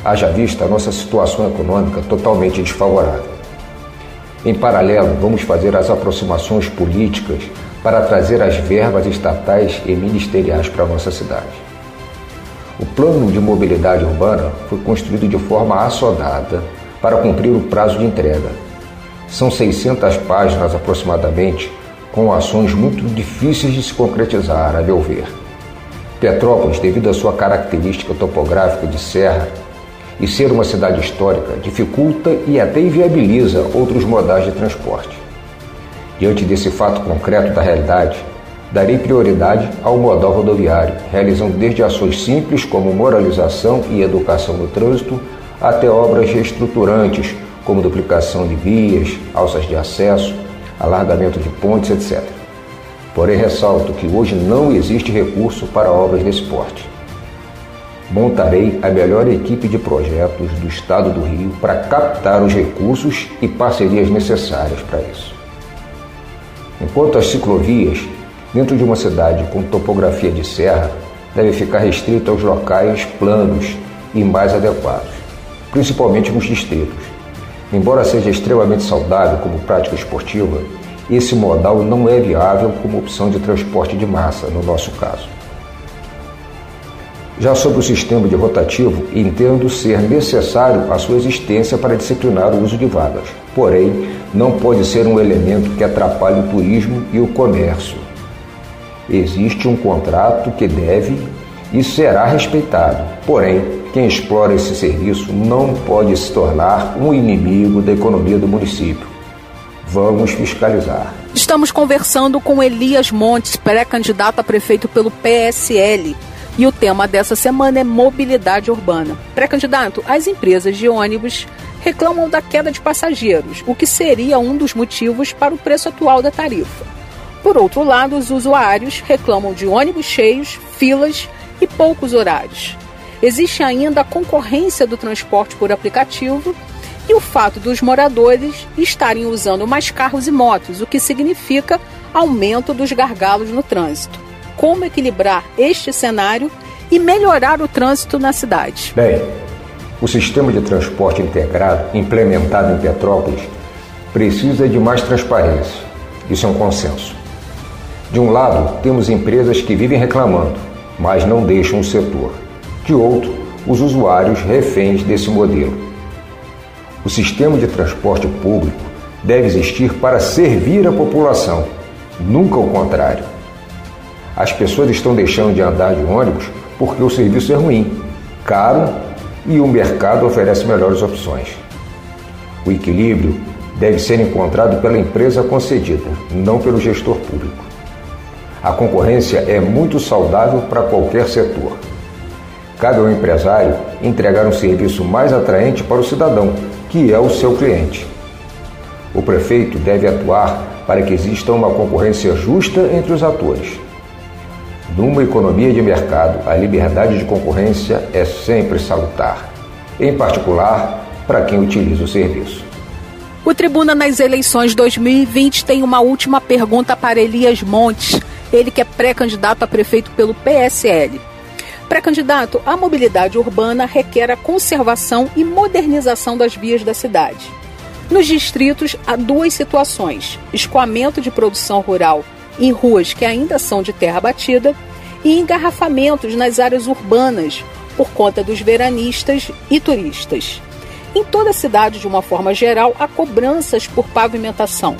Haja vista a nossa situação econômica totalmente desfavorável. Em paralelo, vamos fazer as aproximações políticas para trazer as verbas estatais e ministeriais para a nossa cidade. O plano de mobilidade urbana foi construído de forma assodada para cumprir o prazo de entrega. São 600 páginas aproximadamente, com ações muito difíceis de se concretizar, a meu ver. Petrópolis, devido à sua característica topográfica de serra e ser uma cidade histórica, dificulta e até inviabiliza outros modais de transporte. Diante desse fato concreto da realidade, darei prioridade ao modal rodoviário, realizando desde ações simples como moralização e educação no trânsito até obras reestruturantes, como duplicação de vias, alças de acesso, alargamento de pontes, etc. Porém, ressalto que hoje não existe recurso para obras desse porte. Montarei a melhor equipe de projetos do Estado do Rio para captar os recursos e parcerias necessárias para isso. Enquanto as ciclovias, dentro de uma cidade com topografia de serra, devem ficar restrito aos locais planos e mais adequados principalmente nos distritos. Embora seja extremamente saudável como prática esportiva, esse modal não é viável como opção de transporte de massa, no nosso caso. Já sobre o sistema de rotativo, entendo ser necessário a sua existência para disciplinar o uso de vagas. Porém, não pode ser um elemento que atrapalhe o turismo e o comércio. Existe um contrato que deve e será respeitado. Porém, quem explora esse serviço não pode se tornar um inimigo da economia do município. Vamos fiscalizar. Estamos conversando com Elias Montes, pré-candidato a prefeito pelo PSL. E o tema dessa semana é mobilidade urbana. Pré-candidato, as empresas de ônibus reclamam da queda de passageiros, o que seria um dos motivos para o preço atual da tarifa. Por outro lado, os usuários reclamam de ônibus cheios, filas e poucos horários. Existe ainda a concorrência do transporte por aplicativo e o fato dos moradores estarem usando mais carros e motos, o que significa aumento dos gargalos no trânsito. Como equilibrar este cenário e melhorar o trânsito na cidade? Bem, o sistema de transporte integrado implementado em Petrópolis precisa de mais transparência. Isso é um consenso. De um lado, temos empresas que vivem reclamando, mas não deixam o setor. De outro, os usuários reféns desse modelo. O sistema de transporte público deve existir para servir a população, nunca o contrário. As pessoas estão deixando de andar de ônibus porque o serviço é ruim, caro e o mercado oferece melhores opções. O equilíbrio deve ser encontrado pela empresa concedida, não pelo gestor público. A concorrência é muito saudável para qualquer setor. Cabe ao empresário entregar um serviço mais atraente para o cidadão, que é o seu cliente. O prefeito deve atuar para que exista uma concorrência justa entre os atores. Numa economia de mercado, a liberdade de concorrência é sempre salutar, em particular para quem utiliza o serviço. O Tribuna nas eleições 2020 tem uma última pergunta para Elias Montes, ele que é pré-candidato a prefeito pelo PSL. Pré-candidato, a mobilidade urbana requer a conservação e modernização das vias da cidade. Nos distritos, há duas situações: escoamento de produção rural em ruas que ainda são de terra batida e engarrafamentos nas áreas urbanas por conta dos veranistas e turistas. Em toda a cidade, de uma forma geral, há cobranças por pavimentação.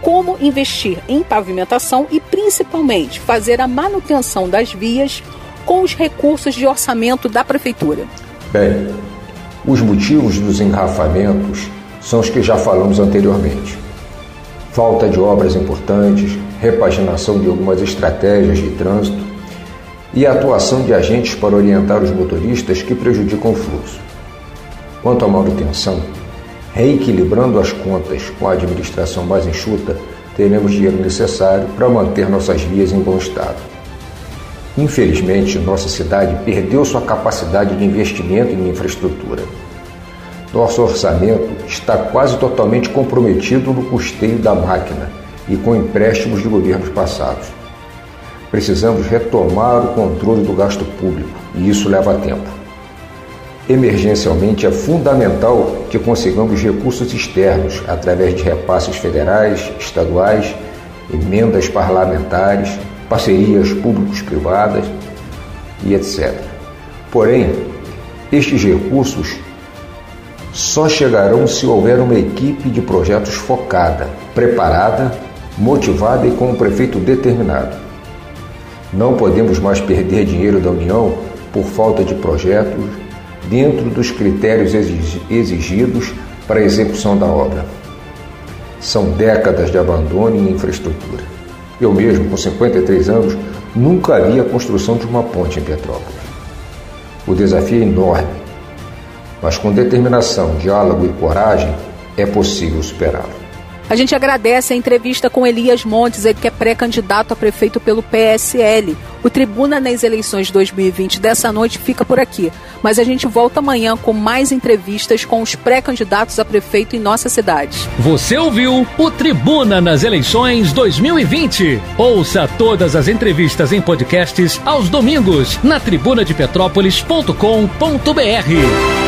Como investir em pavimentação e, principalmente, fazer a manutenção das vias com os recursos de orçamento da Prefeitura? Bem, os motivos dos engarrafamentos são os que já falamos anteriormente. Falta de obras importantes, repaginação de algumas estratégias de trânsito e atuação de agentes para orientar os motoristas que prejudicam o fluxo. Quanto à manutenção, reequilibrando as contas com a administração mais enxuta, teremos dinheiro necessário para manter nossas vias em bom estado. Infelizmente, nossa cidade perdeu sua capacidade de investimento em infraestrutura. Nosso orçamento está quase totalmente comprometido no custeio da máquina e com empréstimos de governos passados. Precisamos retomar o controle do gasto público e isso leva tempo. Emergencialmente, é fundamental que consigamos recursos externos através de repasses federais, estaduais, emendas parlamentares parcerias públicos-privadas e etc. Porém, estes recursos só chegarão se houver uma equipe de projetos focada, preparada, motivada e com um prefeito determinado. Não podemos mais perder dinheiro da União por falta de projetos dentro dos critérios exigidos para a execução da obra. São décadas de abandono em infraestrutura. Eu mesmo, com 53 anos, nunca vi a construção de uma ponte em Petrópolis. O desafio é enorme, mas com determinação, diálogo e coragem é possível superá-lo. A gente agradece a entrevista com Elias Montes, ele que é pré-candidato a prefeito pelo PSL. O Tribuna nas eleições 2020 dessa noite fica por aqui. Mas a gente volta amanhã com mais entrevistas com os pré-candidatos a prefeito em nossa cidade. Você ouviu o Tribuna nas eleições 2020. Ouça todas as entrevistas em podcasts aos domingos na tribunadepetrópolis.com.br.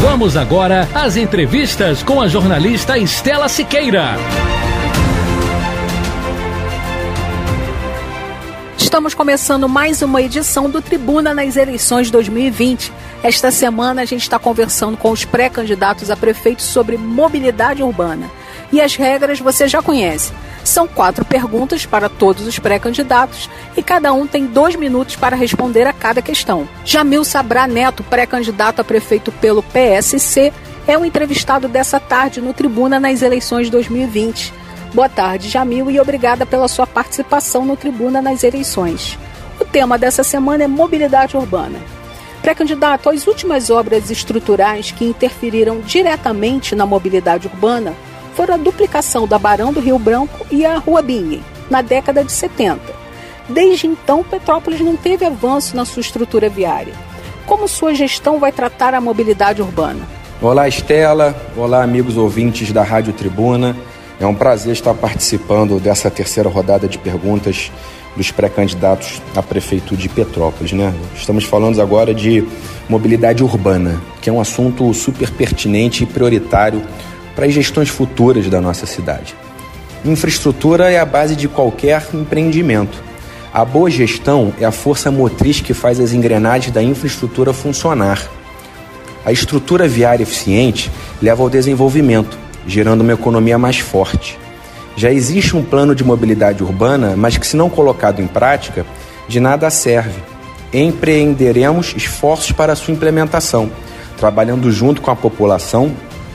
Vamos agora às entrevistas com a jornalista Estela Siqueira. Estamos começando mais uma edição do Tribuna nas eleições 2020. Esta semana a gente está conversando com os pré-candidatos a prefeito sobre mobilidade urbana. E as regras você já conhece. São quatro perguntas para todos os pré-candidatos e cada um tem dois minutos para responder a cada questão. Jamil Sabrá Neto, pré-candidato a prefeito pelo PSC, é o entrevistado dessa tarde no Tribuna nas eleições 2020. Boa tarde, Jamil, e obrigada pela sua participação no Tribuna nas eleições. O tema dessa semana é mobilidade urbana. Pré-candidato, as últimas obras estruturais que interferiram diretamente na mobilidade urbana foram a duplicação da Barão do Rio Branco e a Rua Bingen, na década de 70. Desde então, Petrópolis não teve avanço na sua estrutura viária. Como sua gestão vai tratar a mobilidade urbana? Olá, Estela. Olá, amigos ouvintes da Rádio Tribuna. É um prazer estar participando dessa terceira rodada de perguntas dos pré-candidatos a prefeito de Petrópolis. Né? Estamos falando agora de mobilidade urbana, que é um assunto super pertinente e prioritário para as gestões futuras da nossa cidade. Infraestrutura é a base de qualquer empreendimento. A boa gestão é a força motriz que faz as engrenagens da infraestrutura funcionar. A estrutura viária eficiente leva ao desenvolvimento, gerando uma economia mais forte. Já existe um plano de mobilidade urbana, mas que, se não colocado em prática, de nada serve. Empreenderemos esforços para sua implementação, trabalhando junto com a população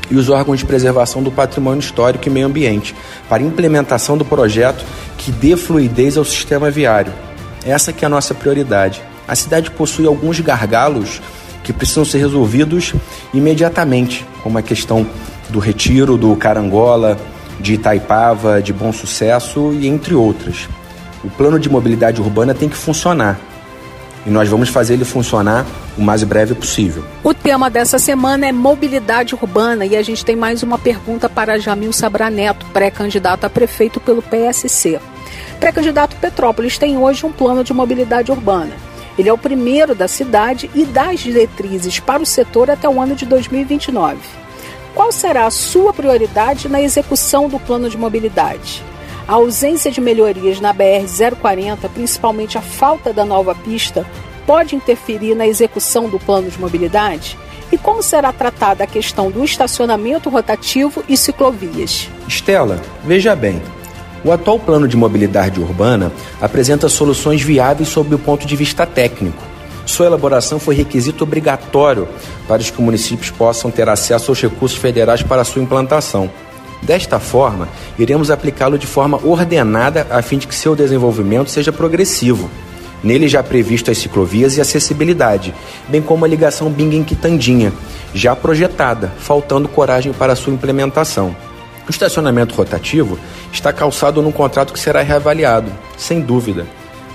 e os órgãos de preservação do patrimônio histórico e meio ambiente, para implementação do projeto que dê fluidez ao sistema viário. Essa que é a nossa prioridade. A cidade possui alguns gargalos que precisam ser resolvidos imediatamente, como a questão do retiro do Carangola, de Itaipava, de Bom Sucesso e entre outras. O plano de mobilidade urbana tem que funcionar e nós vamos fazer ele funcionar o mais breve possível. O tema dessa semana é mobilidade urbana e a gente tem mais uma pergunta para Jamil Sabraneto, pré-candidato a prefeito pelo PSC. Pré-candidato Petrópolis tem hoje um plano de mobilidade urbana. Ele é o primeiro da cidade e dá as diretrizes para o setor até o ano de 2029. Qual será a sua prioridade na execução do plano de mobilidade? A ausência de melhorias na BR-040, principalmente a falta da nova pista, pode interferir na execução do plano de mobilidade? E como será tratada a questão do estacionamento rotativo e ciclovias? Estela, veja bem. O atual plano de mobilidade urbana apresenta soluções viáveis sob o ponto de vista técnico. Sua elaboração foi requisito obrigatório para que os municípios possam ter acesso aos recursos federais para sua implantação. Desta forma, iremos aplicá-lo de forma ordenada a fim de que seu desenvolvimento seja progressivo. Nele já previsto as ciclovias e acessibilidade, bem como a ligação Bingen-Quitandinha, já projetada, faltando coragem para sua implementação. O estacionamento rotativo está calçado num contrato que será reavaliado, sem dúvida.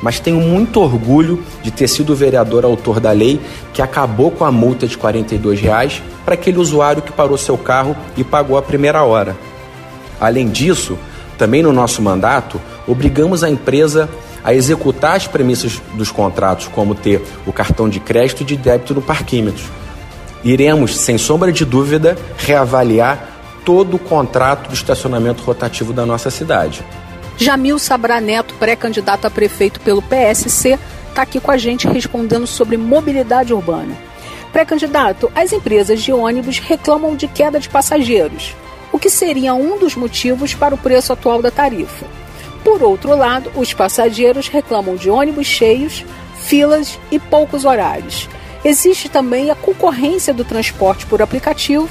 Mas tenho muito orgulho de ter sido o vereador autor da lei que acabou com a multa de 42 reais para aquele usuário que parou seu carro e pagou a primeira hora. Além disso, também no nosso mandato, obrigamos a empresa a executar as premissas dos contratos, como ter o cartão de crédito e de débito no parquímetro. Iremos, sem sombra de dúvida, reavaliar todo o contrato do estacionamento rotativo da nossa cidade. Jamil Sabra Neto, pré-candidato a prefeito pelo PSC, está aqui com a gente respondendo sobre mobilidade urbana. Pré-candidato, as empresas de ônibus reclamam de queda de passageiros o que seria um dos motivos para o preço atual da tarifa. Por outro lado, os passageiros reclamam de ônibus cheios, filas e poucos horários. Existe também a concorrência do transporte por aplicativo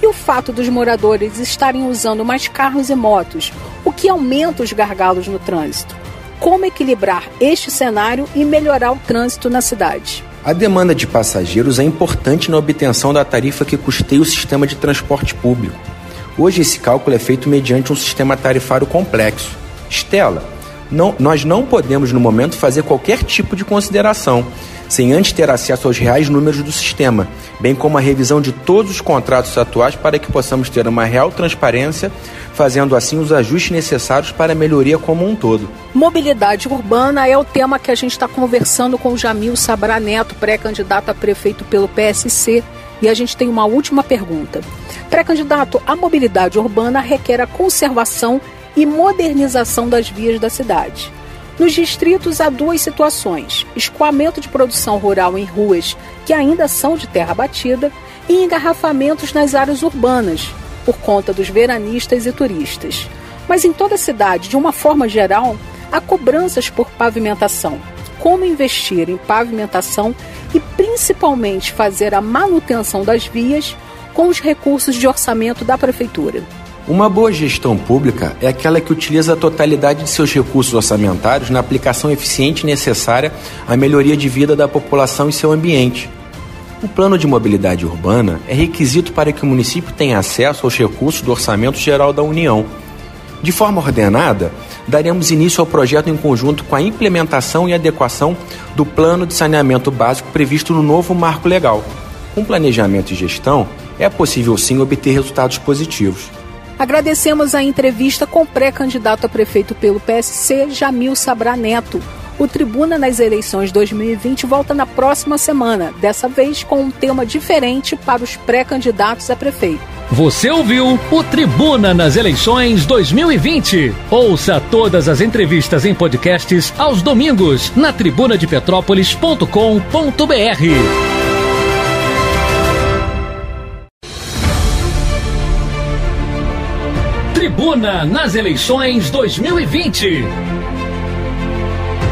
e o fato dos moradores estarem usando mais carros e motos, o que aumenta os gargalos no trânsito. Como equilibrar este cenário e melhorar o trânsito na cidade? A demanda de passageiros é importante na obtenção da tarifa que custeia o sistema de transporte público. Hoje esse cálculo é feito mediante um sistema tarifário complexo. Estela, não, nós não podemos no momento fazer qualquer tipo de consideração sem antes ter acesso aos reais números do sistema, bem como a revisão de todos os contratos atuais para que possamos ter uma real transparência, fazendo assim os ajustes necessários para a melhoria como um todo. Mobilidade urbana é o tema que a gente está conversando com o Jamil Sabra Neto, pré-candidato a prefeito pelo PSC E a gente tem uma última pergunta. Pré-candidato, a mobilidade urbana requer a conservação e modernização das vias da cidade. Nos distritos há duas situações: escoamento de produção rural em ruas que ainda são de terra batida e engarrafamentos nas áreas urbanas, por conta dos veranistas e turistas. Mas em toda a cidade, de uma forma geral, há cobranças por pavimentação. Como investir em pavimentação e principalmente fazer a manutenção das vias com os recursos de orçamento da prefeitura. Uma boa gestão pública é aquela que utiliza a totalidade de seus recursos orçamentários na aplicação eficiente e necessária à melhoria de vida da população e seu ambiente. O plano de mobilidade urbana é requisito para que o município tenha acesso aos recursos do Orçamento Geral da União. De forma ordenada, daremos início ao projeto em conjunto com a implementação e adequação do plano de saneamento básico previsto no novo marco legal. Com planejamento e gestão, é possível sim obter resultados positivos. Agradecemos a entrevista com o pré-candidato a prefeito pelo PSC, Jamil Sabra Neto. O Tribuna nas eleições 2020 volta na próxima semana, dessa vez com um tema diferente para os pré-candidatos a prefeito. Você ouviu o Tribuna nas eleições 2020. Ouça todas as entrevistas em podcasts aos domingos na tribunadepetrópolis.com.br. Tribuna nas eleições 2020.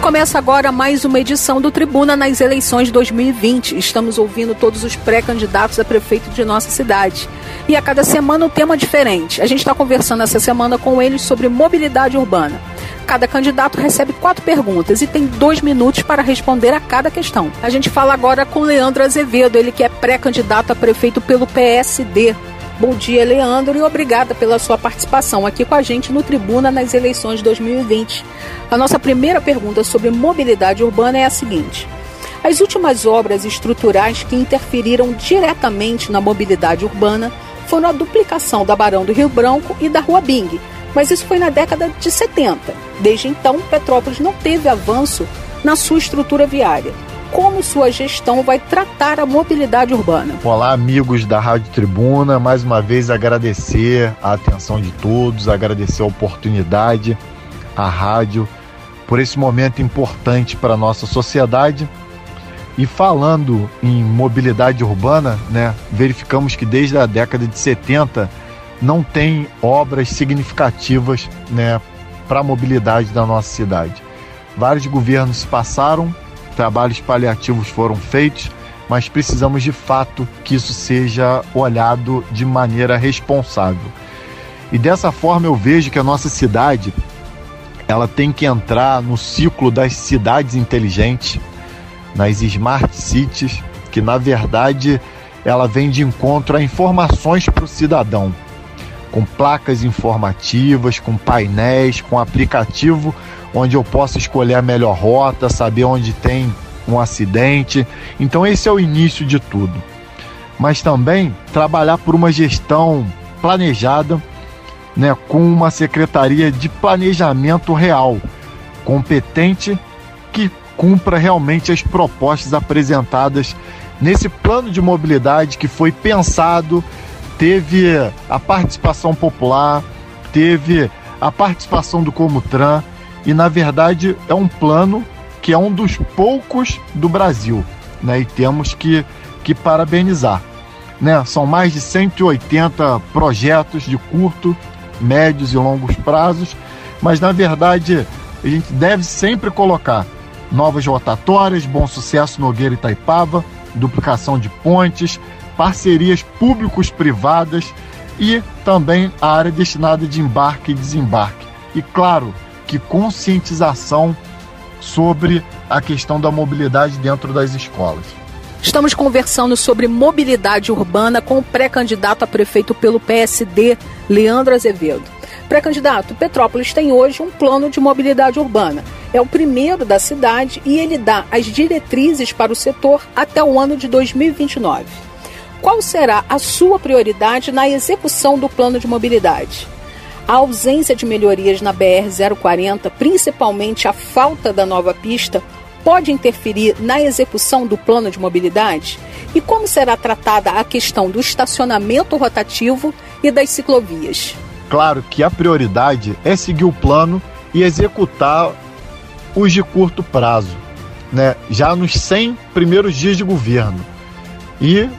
Começa agora mais uma edição do Tribuna nas eleições 2020. Estamos ouvindo todos os pré-candidatos a prefeito de nossa cidade. E a cada semana um tema diferente. A gente está conversando essa semana com eles sobre mobilidade urbana. Cada candidato recebe quatro perguntas e tem dois minutos para responder a cada questão. A gente fala agora com Leandro Azevedo, ele que é pré-candidato a prefeito pelo PSD. Bom dia, Leandro, e obrigada pela sua participação aqui com a gente no Tribuna nas eleições 2020. A nossa primeira pergunta sobre mobilidade urbana é a seguinte: As últimas obras estruturais que interferiram diretamente na mobilidade urbana foram a duplicação da Barão do Rio Branco e da Rua Bing, mas isso foi na década de 70. Desde então, Petrópolis não teve avanço na sua estrutura viária como sua gestão vai tratar a mobilidade urbana. Olá, amigos da Rádio Tribuna. Mais uma vez agradecer a atenção de todos, agradecer a oportunidade, a rádio, por esse momento importante para a nossa sociedade. E falando em mobilidade urbana, né, verificamos que desde a década de 70 não tem obras significativas né, para a mobilidade da nossa cidade. Vários governos passaram trabalhos paliativos foram feitos, mas precisamos de fato que isso seja olhado de maneira responsável. E dessa forma eu vejo que a nossa cidade ela tem que entrar no ciclo das cidades inteligentes, nas smart cities, que na verdade ela vem de encontro a informações para o cidadão, com placas informativas, com painéis, com aplicativo onde eu posso escolher a melhor rota, saber onde tem um acidente. Então, esse é o início de tudo. Mas também trabalhar por uma gestão planejada, né, com uma secretaria de planejamento real, competente, que cumpra realmente as propostas apresentadas nesse plano de mobilidade que foi pensado, teve a participação popular, teve a participação do Comutran e na verdade é um plano que é um dos poucos do Brasil, né? E temos que, que parabenizar. Né? São mais de 180 projetos de curto, médios e longos prazos, mas na verdade a gente deve sempre colocar novas rotatórias, bom sucesso Nogueira e Itaipava, duplicação de pontes, parcerias públicos-privadas e também a área destinada de embarque e desembarque. E claro, que conscientização sobre a questão da mobilidade dentro das escolas. Estamos conversando sobre mobilidade urbana com o pré-candidato a prefeito pelo PSD, Leandro Azevedo. Pré-candidato, Petrópolis tem hoje um plano de mobilidade urbana. É o primeiro da cidade e ele dá as diretrizes para o setor até o ano de 2029. Qual será a sua prioridade na execução do plano de mobilidade? A ausência de melhorias na BR-040, principalmente a falta da nova pista, pode interferir na execução do plano de mobilidade? E como será tratada a questão do estacionamento rotativo e das ciclovias? Claro que a prioridade é seguir o plano e executar os de curto prazo, né? já nos 100 primeiros dias de governo. E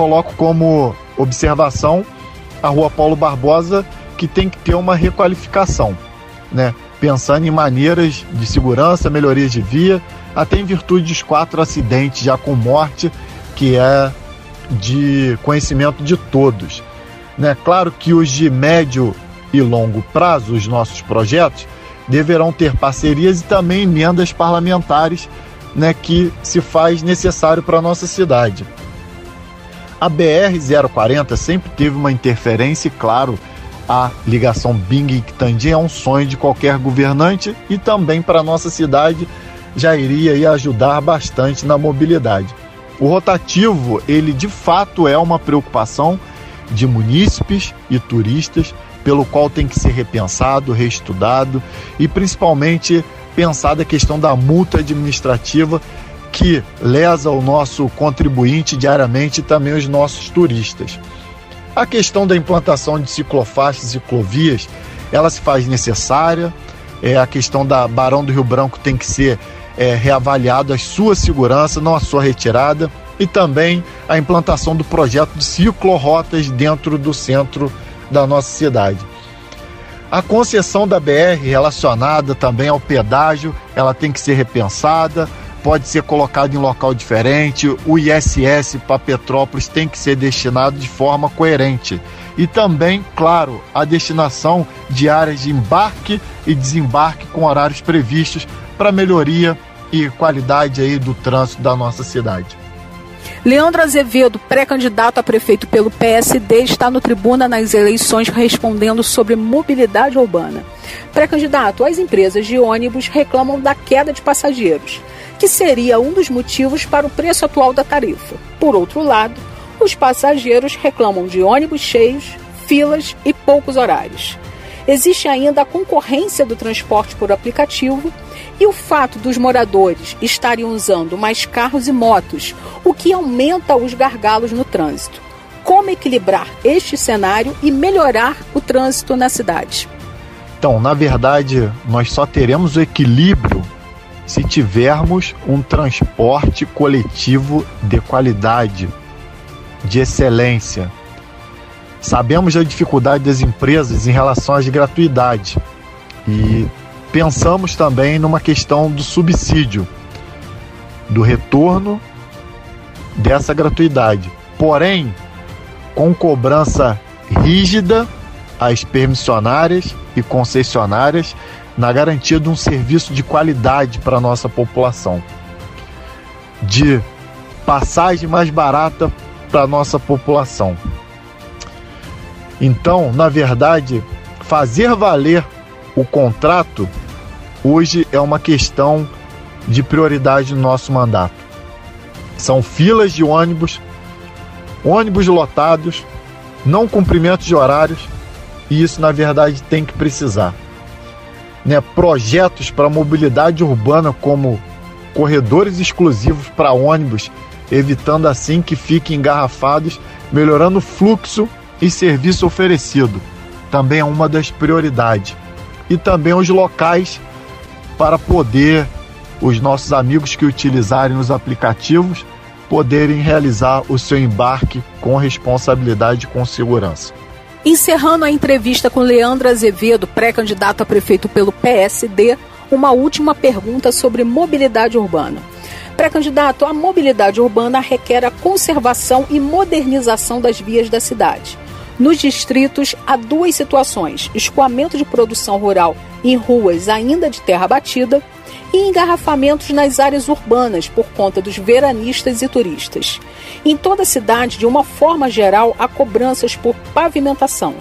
coloco como observação a Rua Paulo Barbosa, que tem que ter uma requalificação, né? pensando em maneiras de segurança, melhorias de via, até em virtude dos quatro acidentes já com morte, que é de conhecimento de todos. Né? Claro que os de médio e longo prazo, os nossos projetos, deverão ter parcerias e também emendas parlamentares né, que se faz necessário para a nossa cidade. A BR-040 sempre teve uma interferência e, claro, a ligação Bing-Quitandinha é um sonho de qualquer governante e também para a nossa cidade já iria ajudar bastante na mobilidade. O rotativo, ele de fato é uma preocupação de munícipes e turistas, pelo qual tem que ser repensado, reestudado e principalmente pensada a questão da multa administrativa que lesa o nosso contribuinte diariamente e também os nossos turistas. A questão da implantação de ciclofaixas e ciclovias, ela se faz necessária. É, a questão da Barão do Rio Branco tem que ser é, reavaliado a sua segurança, não a sua retirada, e também a implantação do projeto de ciclorotas dentro do centro da nossa cidade. A concessão da BR relacionada também ao pedágio, ela tem que ser repensada, pode ser colocado em local diferente, o ISS para Petrópolis tem que ser destinado de forma coerente. E também, claro, a destinação de áreas de embarque e desembarque com horários previstos para melhoria e qualidade aí do trânsito da nossa cidade. Leandro Azevedo, pré-candidato a prefeito pelo PSD, está no tribuna nas eleições respondendo sobre mobilidade urbana. Pré-candidato, as empresas de ônibus reclamam da queda de passageiros, que seria um dos motivos para o preço atual da tarifa. Por outro lado, os passageiros reclamam de ônibus cheios, filas e poucos horários. Existe ainda a concorrência do transporte por aplicativo e o fato dos moradores estarem usando mais carros e motos, o que aumenta os gargalos no trânsito. Como equilibrar este cenário e melhorar o trânsito na cidade? Então, na verdade, nós só teremos o equilíbrio se tivermos um transporte coletivo de qualidade, de excelência, Sabemos da dificuldade das empresas em relação às gratuidades e pensamos também numa questão do subsídio, do retorno dessa gratuidade. Porém, com cobrança rígida às permissionárias e concessionárias na garantia de um serviço de qualidade para a nossa população. De passagem mais barata para a nossa população. Então, na verdade, fazer valer o contrato hoje é uma questão de prioridade no nosso mandato. São filas de ônibus, ônibus lotados, não cumprimento de horários, e isso na verdade tem que precisar. Né? Projetos para mobilidade urbana como corredores exclusivos para ônibus, evitando assim que fiquem engarrafados, melhorando o fluxo e serviço oferecido também é uma das prioridades. E também os locais para poder os nossos amigos que utilizarem os aplicativos poderem realizar o seu embarque com responsabilidade e com segurança. Encerrando a entrevista com Leandro Azevedo, pré-candidato a prefeito pelo PSD, uma última pergunta sobre mobilidade urbana. Pré-candidato, a mobilidade urbana requer a conservação e modernização das vias da cidade. Nos distritos, há duas situações: escoamento de produção rural em ruas ainda de terra batida e engarrafamentos nas áreas urbanas por conta dos veranistas e turistas. Em toda a cidade, de uma forma geral, há cobranças por pavimentação.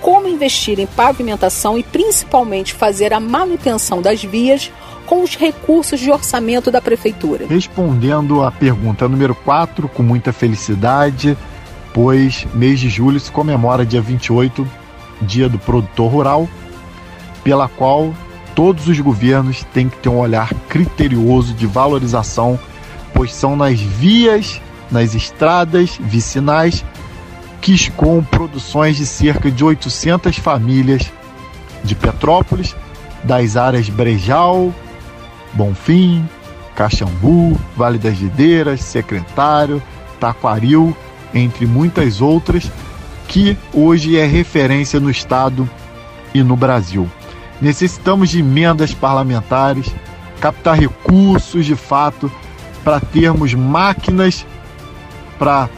Como investir em pavimentação e principalmente fazer a manutenção das vias com os recursos de orçamento da prefeitura? Respondendo à pergunta número 4, com muita felicidade, pois mês de julho se comemora dia 28, dia do produtor rural, pela qual todos os governos têm que ter um olhar criterioso de valorização, pois são nas vias, nas estradas vicinais que escoam produções de cerca de 800 famílias de Petrópolis, das áreas Brejal, Bonfim, Caxambu, Vale das Videiras, Secretário, Taquaril, entre muitas outras, que hoje é referência no Estado e no Brasil. Necessitamos de emendas parlamentares, captar recursos de fato para termos máquinas para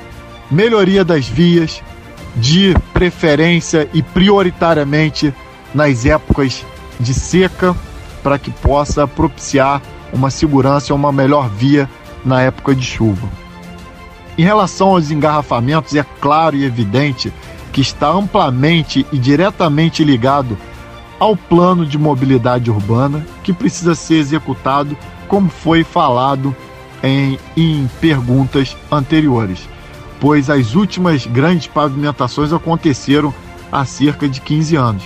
melhoria das vias, de preferência e prioritariamente nas épocas de seca, para que possa propiciar uma segurança e uma melhor via na época de chuva. Em relação aos engarrafamentos, é claro e evidente que está amplamente e diretamente ligado ao plano de mobilidade urbana que precisa ser executado, como foi falado em, em perguntas anteriores, pois as últimas grandes pavimentações aconteceram há cerca de 15 anos.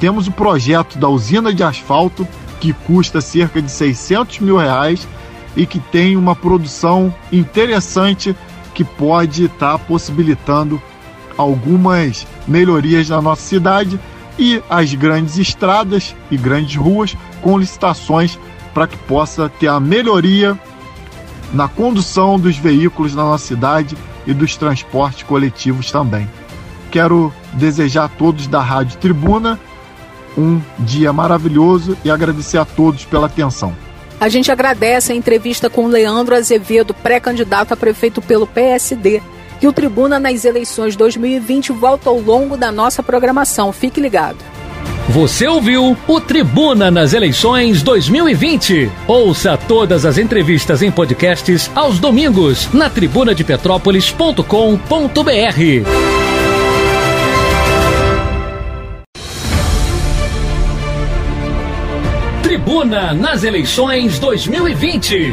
Temos o projeto da usina de asfalto, que custa cerca de 600 mil reais e que tem uma produção interessante que pode estar tá possibilitando algumas melhorias na nossa cidade e as grandes estradas e grandes ruas com licitações para que possa ter a melhoria na condução dos veículos na nossa cidade e dos transportes coletivos também. Quero desejar a todos da Rádio Tribuna um dia maravilhoso e agradecer a todos pela atenção. A gente agradece a entrevista com Leandro Azevedo, pré-candidato a prefeito pelo PSD. E o Tribuna nas eleições 2020 volta ao longo da nossa programação. Fique ligado. Você ouviu o Tribuna nas eleições 2020. Ouça todas as entrevistas em podcasts aos domingos na tribunadepetrópolis.com.br. Tribuna nas eleições 2020.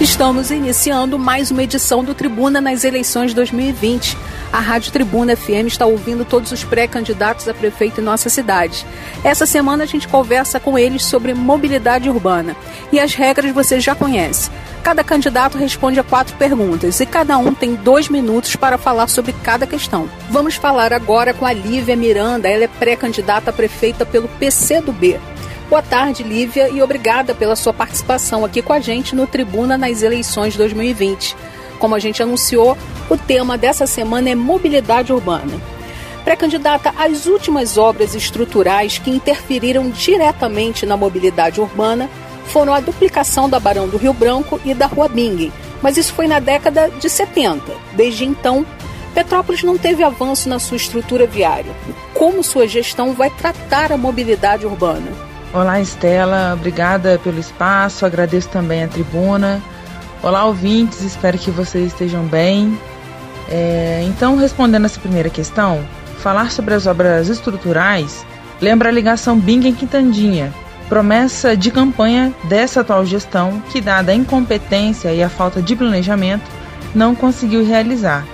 Estamos iniciando mais uma edição do Tribuna nas eleições 2020. A Rádio Tribuna FM está ouvindo todos os pré-candidatos a prefeito em nossa cidade. Essa semana a gente conversa com eles sobre mobilidade urbana. E as regras você já conhece. Cada candidato responde a quatro perguntas e cada um tem dois minutos para falar sobre cada questão. Vamos falar agora com a Lívia Miranda, ela é pré-candidata a prefeita pelo PCdoB. Boa tarde, Lívia, e obrigada pela sua participação aqui com a gente no Tribuna nas eleições 2020. Como a gente anunciou, o tema dessa semana é mobilidade urbana. Pré-candidata, as últimas obras estruturais que interferiram diretamente na mobilidade urbana foram a duplicação da Barão do Rio Branco e da Rua Bing, mas isso foi na década de 70. Desde então, Petrópolis não teve avanço na sua estrutura viária. Como sua gestão vai tratar a mobilidade urbana? Olá, Estela, obrigada pelo espaço, agradeço também a tribuna. Olá, ouvintes, espero que vocês estejam bem. É, então, respondendo essa primeira questão, falar sobre as obras estruturais lembra a ligação Bing em Quintandinha, promessa de campanha dessa atual gestão que, dada a incompetência e a falta de planejamento, não conseguiu realizar.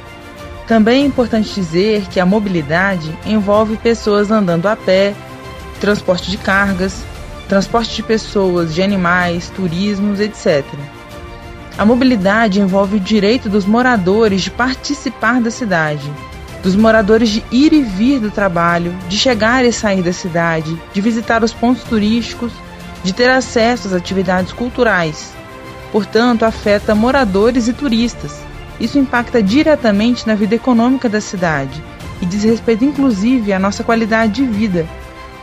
Também é importante dizer que a mobilidade envolve pessoas andando a pé, transporte de cargas, transporte de pessoas, de animais, turismos, etc. A mobilidade envolve o direito dos moradores de participar da cidade. dos moradores de ir e vir do trabalho, de chegar e sair da cidade, de visitar os pontos turísticos, de ter acesso às atividades culturais. Portanto, afeta moradores e turistas. Isso impacta diretamente na vida econômica da cidade e diz respeito inclusive à nossa qualidade de vida,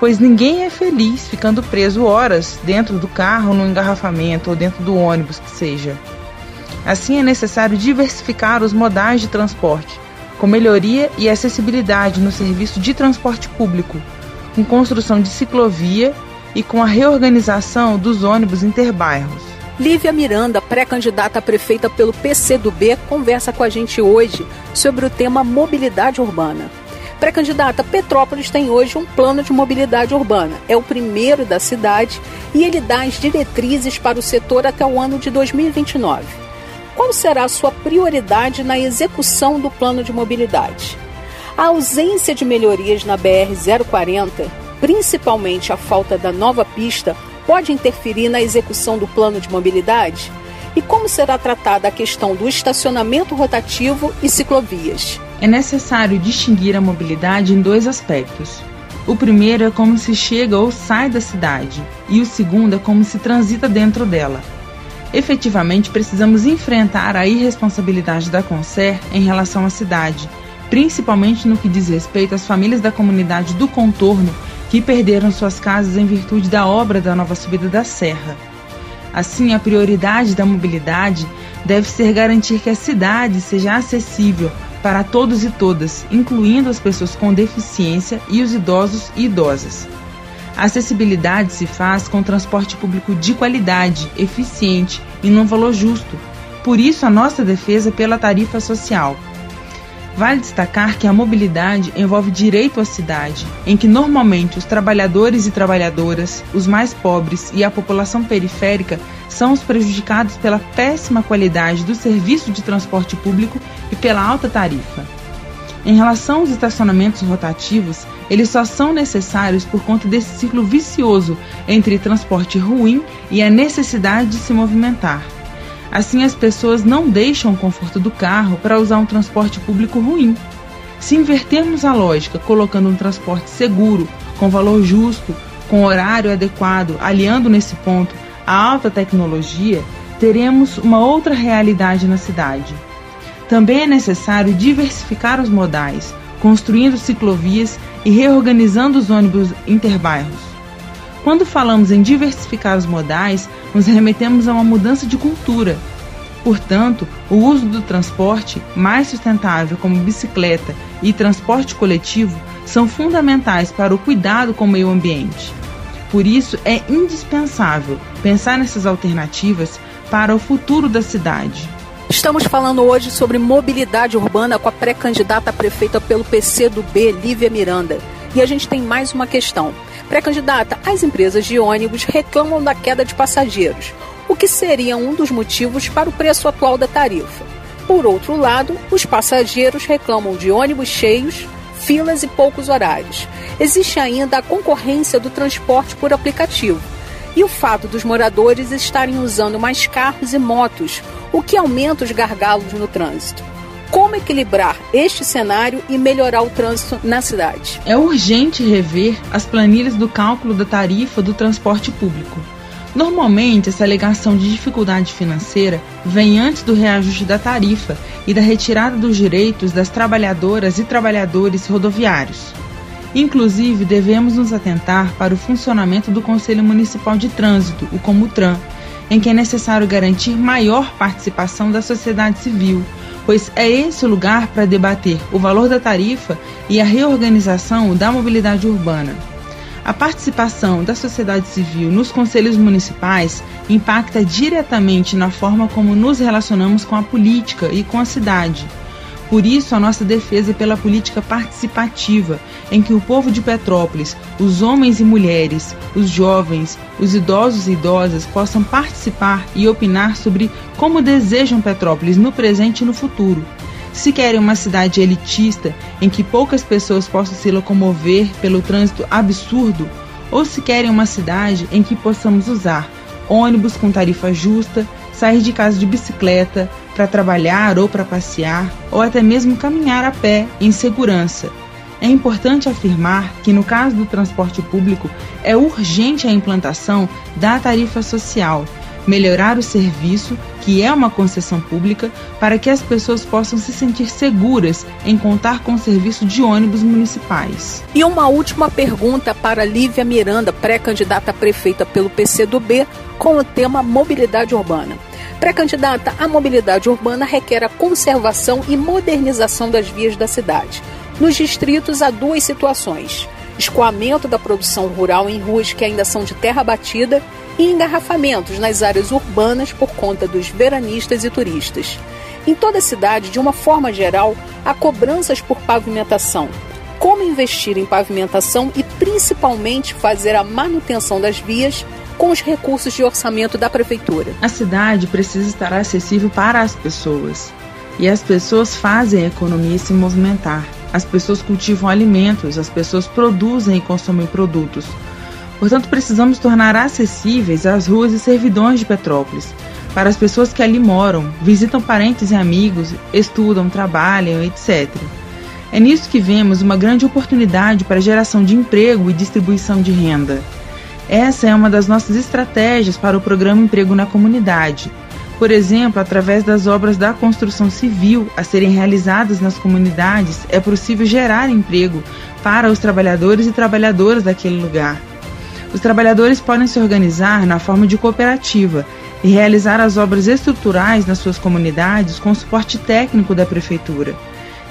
pois ninguém é feliz ficando preso horas dentro do carro, no engarrafamento ou dentro do ônibus que seja. Assim é necessário diversificar os modais de transporte, com melhoria e acessibilidade no serviço de transporte público, com construção de ciclovia e com a reorganização dos ônibus interbairros. Lívia Miranda, pré-candidata a prefeita pelo PCdoB, conversa com a gente hoje sobre o tema mobilidade urbana. Pré-candidata, Petrópolis tem hoje um plano de mobilidade urbana. É o primeiro da cidade e ele dá as diretrizes para o setor até o ano de 2029. Qual será a sua prioridade na execução do plano de mobilidade? A ausência de melhorias na BR-040, principalmente a falta da nova pista, pode interferir na execução do plano de mobilidade? E como será tratada a questão do estacionamento rotativo e ciclovias? É necessário distinguir a mobilidade em dois aspectos. O primeiro é como se chega ou sai da cidade, e o segundo é como se transita dentro dela. Efetivamente, precisamos enfrentar a irresponsabilidade da Concer em relação à cidade, principalmente no que diz respeito às famílias da comunidade do contorno que perderam suas casas em virtude da obra da nova subida da serra. Assim, a prioridade da mobilidade deve ser garantir que a cidade seja acessível para todos e todas, incluindo as pessoas com deficiência e os idosos e idosas. A acessibilidade se faz com transporte público de qualidade, eficiente e num valor justo. Por isso, a nossa defesa pela tarifa social. Vale destacar que a mobilidade envolve direito à cidade, em que normalmente os trabalhadores e trabalhadoras, os mais pobres e a população periférica são os prejudicados pela péssima qualidade do serviço de transporte público e pela alta tarifa. Em relação aos estacionamentos rotativos, eles só são necessários por conta desse ciclo vicioso entre transporte ruim e a necessidade de se movimentar. Assim, as pessoas não deixam o conforto do carro para usar um transporte público ruim. Se invertermos a lógica, colocando um transporte seguro, com valor justo, com horário adequado, aliando nesse ponto a alta tecnologia, teremos uma outra realidade na cidade. Também é necessário diversificar os modais, construindo ciclovias e reorganizando os ônibus interbairros. Quando falamos em diversificar os modais, nos remetemos a uma mudança de cultura. Portanto, o uso do transporte mais sustentável, como bicicleta e transporte coletivo, são fundamentais para o cuidado com o meio ambiente. Por isso, é indispensável pensar nessas alternativas para o futuro da cidade. Estamos falando hoje sobre mobilidade urbana com a pré-candidata prefeita pelo PC do B, Lívia Miranda. E a gente tem mais uma questão. Pré-candidata, as empresas de ônibus reclamam da queda de passageiros, o que seria um dos motivos para o preço atual da tarifa. Por outro lado, os passageiros reclamam de ônibus cheios, filas e poucos horários. Existe ainda a concorrência do transporte por aplicativo e o fato dos moradores estarem usando mais carros e motos, o que aumenta os gargalos no trânsito como equilibrar este cenário e melhorar o trânsito na cidade. É urgente rever as planilhas do cálculo da tarifa do transporte público. Normalmente, essa alegação de dificuldade financeira vem antes do reajuste da tarifa e da retirada dos direitos das trabalhadoras e trabalhadores rodoviários. Inclusive, devemos nos atentar para o funcionamento do Conselho Municipal de Trânsito, o Comutran, em que é necessário garantir maior participação da sociedade civil pois é esse o lugar para debater o valor da tarifa e a reorganização da mobilidade urbana. A participação da sociedade civil nos conselhos municipais impacta diretamente na forma como nos relacionamos com a política e com a cidade. Por isso, a nossa defesa é pela política participativa, em que o povo de Petrópolis, os homens e mulheres, os jovens, os idosos e idosas possam participar e opinar sobre como desejam Petrópolis no presente e no futuro. Se querem uma cidade elitista em que poucas pessoas possam se locomover pelo trânsito absurdo, ou se querem uma cidade em que possamos usar ônibus com tarifa justa, sair de casa de bicicleta, para trabalhar ou para passear, ou até mesmo caminhar a pé em segurança. É importante afirmar que, no caso do transporte público, é urgente a implantação da tarifa social, melhorar o serviço, que é uma concessão pública, para que as pessoas possam se sentir seguras em contar com o serviço de ônibus municipais. E uma última pergunta para Lívia Miranda, pré-candidata a prefeita pelo PCdoB, com o tema mobilidade urbana. Pré-candidata, a mobilidade urbana requer a conservação e modernização das vias da cidade. Nos distritos há duas situações: escoamento da produção rural em ruas que ainda são de terra batida e engarrafamentos nas áreas urbanas por conta dos veranistas e turistas. Em toda a cidade, de uma forma geral, há cobranças por pavimentação. Como investir em pavimentação e principalmente fazer a manutenção das vias com os recursos de orçamento da prefeitura? A cidade precisa estar acessível para as pessoas. E as pessoas fazem a economia se movimentar. As pessoas cultivam alimentos, as pessoas produzem e consomem produtos. Portanto, precisamos tornar acessíveis as ruas e servidões de Petrópolis para as pessoas que ali moram, visitam parentes e amigos, estudam, trabalham, etc. É nisso que vemos uma grande oportunidade para geração de emprego e distribuição de renda. Essa é uma das nossas estratégias para o programa Emprego na Comunidade. Por exemplo, através das obras da construção civil a serem realizadas nas comunidades, é possível gerar emprego para os trabalhadores e trabalhadoras daquele lugar. Os trabalhadores podem se organizar na forma de cooperativa e realizar as obras estruturais nas suas comunidades com suporte técnico da prefeitura.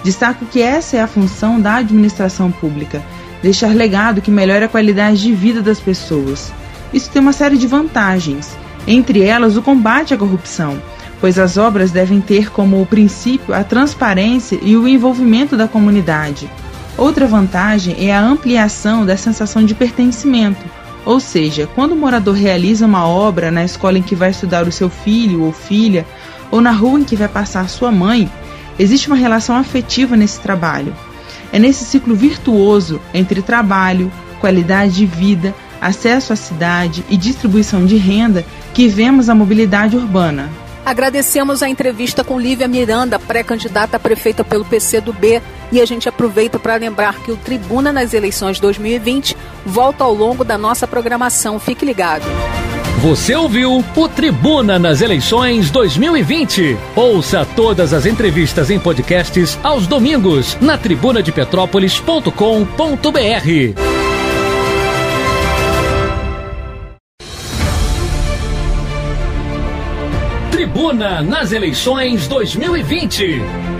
Destaco que essa é a função da administração pública: deixar legado que melhore a qualidade de vida das pessoas. Isso tem uma série de vantagens, entre elas o combate à corrupção, pois as obras devem ter como princípio a transparência e o envolvimento da comunidade. Outra vantagem é a ampliação da sensação de pertencimento ou seja, quando o morador realiza uma obra na escola em que vai estudar o seu filho ou filha, ou na rua em que vai passar sua mãe, existe uma relação afetiva nesse trabalho. É nesse ciclo virtuoso entre trabalho, qualidade de vida, acesso à cidade e distribuição de renda que vemos a mobilidade urbana. Agradecemos a entrevista com Lívia Miranda, pré-candidata a prefeita pelo PCdoB, e a gente aproveita para lembrar que o Tribuna nas eleições 2020 volta ao longo da nossa programação. Fique ligado. Você ouviu o Tribuna nas eleições 2020. Ouça todas as entrevistas em podcasts aos domingos na tribunadepetrópolis.com.br. Tribuna nas eleições 2020.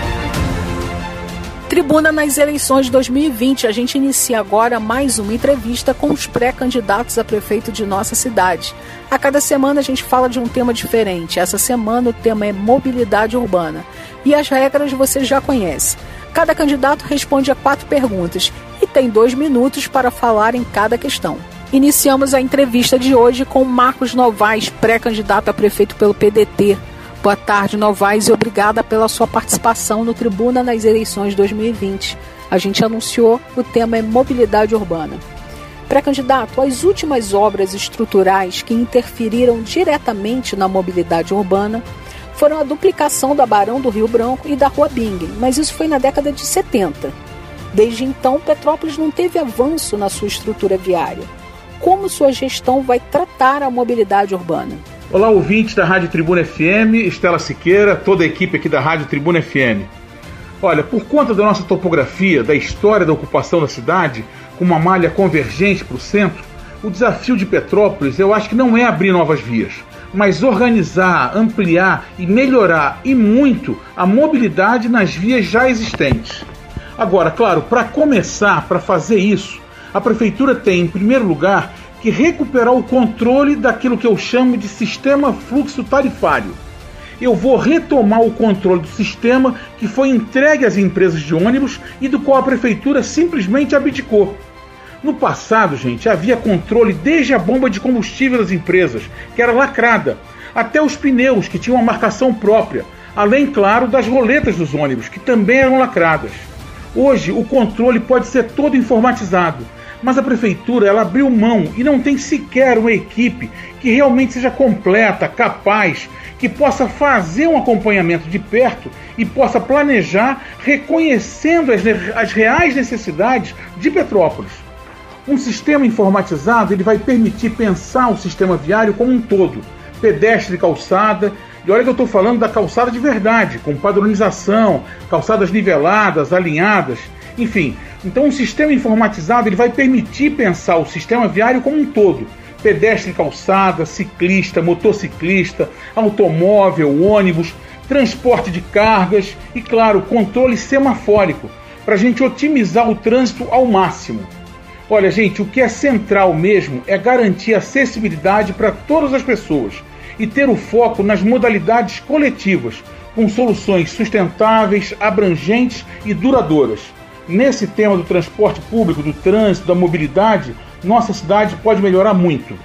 Tribuna nas eleições 2020. A gente inicia agora mais uma entrevista com os pré-candidatos a prefeito de nossa cidade. A cada semana a gente fala de um tema diferente. Essa semana o tema é mobilidade urbana. E as regras você já conhece. Cada candidato responde a quatro perguntas e tem dois minutos para falar em cada questão. Iniciamos a entrevista de hoje com Marcos Novaes, pré-candidato a prefeito pelo PDT. Boa tarde, Novaes, e obrigada pela sua participação no Tribuna nas eleições 2020. A gente anunciou, o tema é mobilidade urbana. Pré-candidato, as últimas obras estruturais que interferiram diretamente na mobilidade urbana foram a duplicação da Barão do Rio Branco e da Rua Bingen, mas isso foi na década de 70. Desde então, Petrópolis não teve avanço na sua estrutura viária. Como sua gestão vai tratar a mobilidade urbana? Olá, ouvintes da Rádio Tribuna FM, Estela Siqueira, toda a equipe aqui da Rádio Tribuna FM. Olha, por conta da nossa topografia, da história da ocupação da cidade, com uma malha convergente para o centro, o desafio de Petrópolis eu acho que não é abrir novas vias, mas organizar, ampliar e melhorar e muito a mobilidade nas vias já existentes. Agora, claro, para começar, para fazer isso, a prefeitura tem, em primeiro lugar, que recuperar o controle daquilo que eu chamo de sistema fluxo tarifário. eu vou retomar o controle do sistema que foi entregue às empresas de ônibus e do qual a prefeitura simplesmente abdicou. No passado, gente, havia controle desde a bomba de combustível das empresas, que era lacrada, até os pneus, que tinham uma marcação própria, além, claro, das roletas dos ônibus, que também eram lacradas. Hoje, o controle pode ser todo informatizado, mas a prefeitura ela abriu mão e não tem sequer uma equipe que realmente seja completa, capaz, que possa fazer um acompanhamento de perto e possa planejar reconhecendo as, as reais necessidades de Petrópolis. Um sistema informatizado ele vai permitir pensar o sistema viário como um todo, pedestre calçada. E olha que eu estou falando da calçada de verdade, com padronização, calçadas niveladas, alinhadas, enfim. Então, um sistema informatizado ele vai permitir pensar o sistema viário como um todo, pedestre, calçada, ciclista, motociclista, automóvel, ônibus, transporte de cargas e, claro, controle semafórico, para a gente otimizar o trânsito ao máximo. Olha, gente, o que é central mesmo é garantir acessibilidade para todas as pessoas e ter o foco nas modalidades coletivas, com soluções sustentáveis, abrangentes e duradouras. Nesse tema do transporte público, do trânsito, da mobilidade, nossa cidade pode melhorar muito.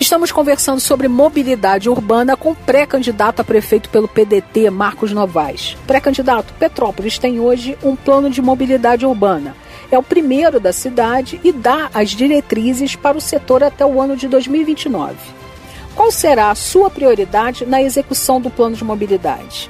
Estamos conversando sobre mobilidade urbana com pré-candidato a prefeito pelo PDT, Marcos Novaes. Pré-candidato, Petrópolis tem hoje um plano de mobilidade urbana. É o primeiro da cidade e dá as diretrizes para o setor até o ano de 2029. Qual será a sua prioridade na execução do plano de mobilidade?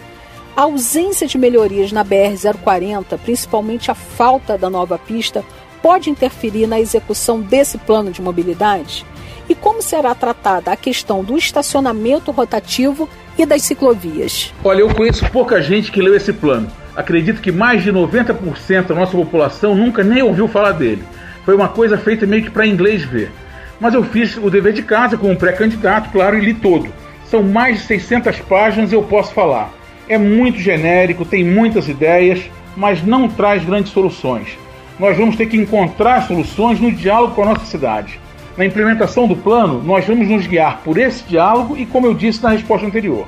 A ausência de melhorias na BR-040, principalmente a falta da nova pista, pode interferir na execução desse plano de mobilidade? E como será tratada a questão do estacionamento rotativo e das ciclovias? Olha, eu conheço pouca gente que leu esse plano. Acredito que mais de 90% da nossa população nunca nem ouviu falar dele. Foi uma coisa feita meio que para inglês ver. Mas eu fiz o dever de casa como pré-candidato, claro, e li todo. São mais de 600 páginas e eu posso falar. É muito genérico, tem muitas ideias, mas não traz grandes soluções nós vamos ter que encontrar soluções no diálogo com a nossa cidade. Na implementação do plano, nós vamos nos guiar por esse diálogo e, como eu disse na resposta anterior.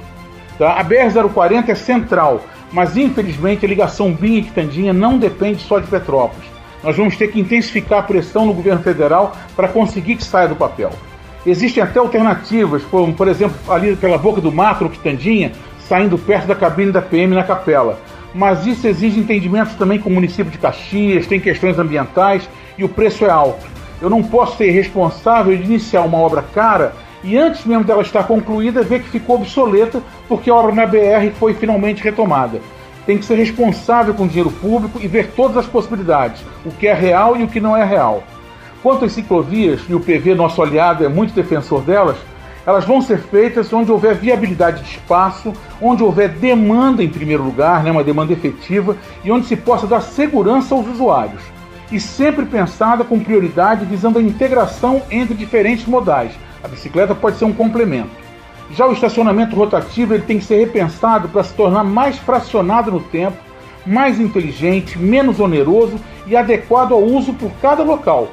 Tá? A BR-040 é central, mas infelizmente a ligação BIM e Quitandinha não depende só de Petrópolis. Nós vamos ter que intensificar a pressão no governo federal para conseguir que saia do papel. Existem até alternativas, como, por exemplo, ali pela boca do mato, Quitandinha, saindo perto da cabine da PM na capela mas isso exige entendimentos também com o município de Caxias, tem questões ambientais e o preço é alto. Eu não posso ser responsável de iniciar uma obra cara e antes mesmo dela estar concluída ver que ficou obsoleta porque a obra na BR foi finalmente retomada. Tem que ser responsável com o dinheiro público e ver todas as possibilidades, o que é real e o que não é real. Quanto às ciclovias, e o PV, nosso aliado, é muito defensor delas, elas vão ser feitas onde houver viabilidade de espaço, onde houver demanda em primeiro lugar, né, uma demanda efetiva, e onde se possa dar segurança aos usuários. E sempre pensada com prioridade visando a integração entre diferentes modais. A bicicleta pode ser um complemento. Já o estacionamento rotativo ele tem que ser repensado para se tornar mais fracionado no tempo, mais inteligente, menos oneroso e adequado ao uso por cada local,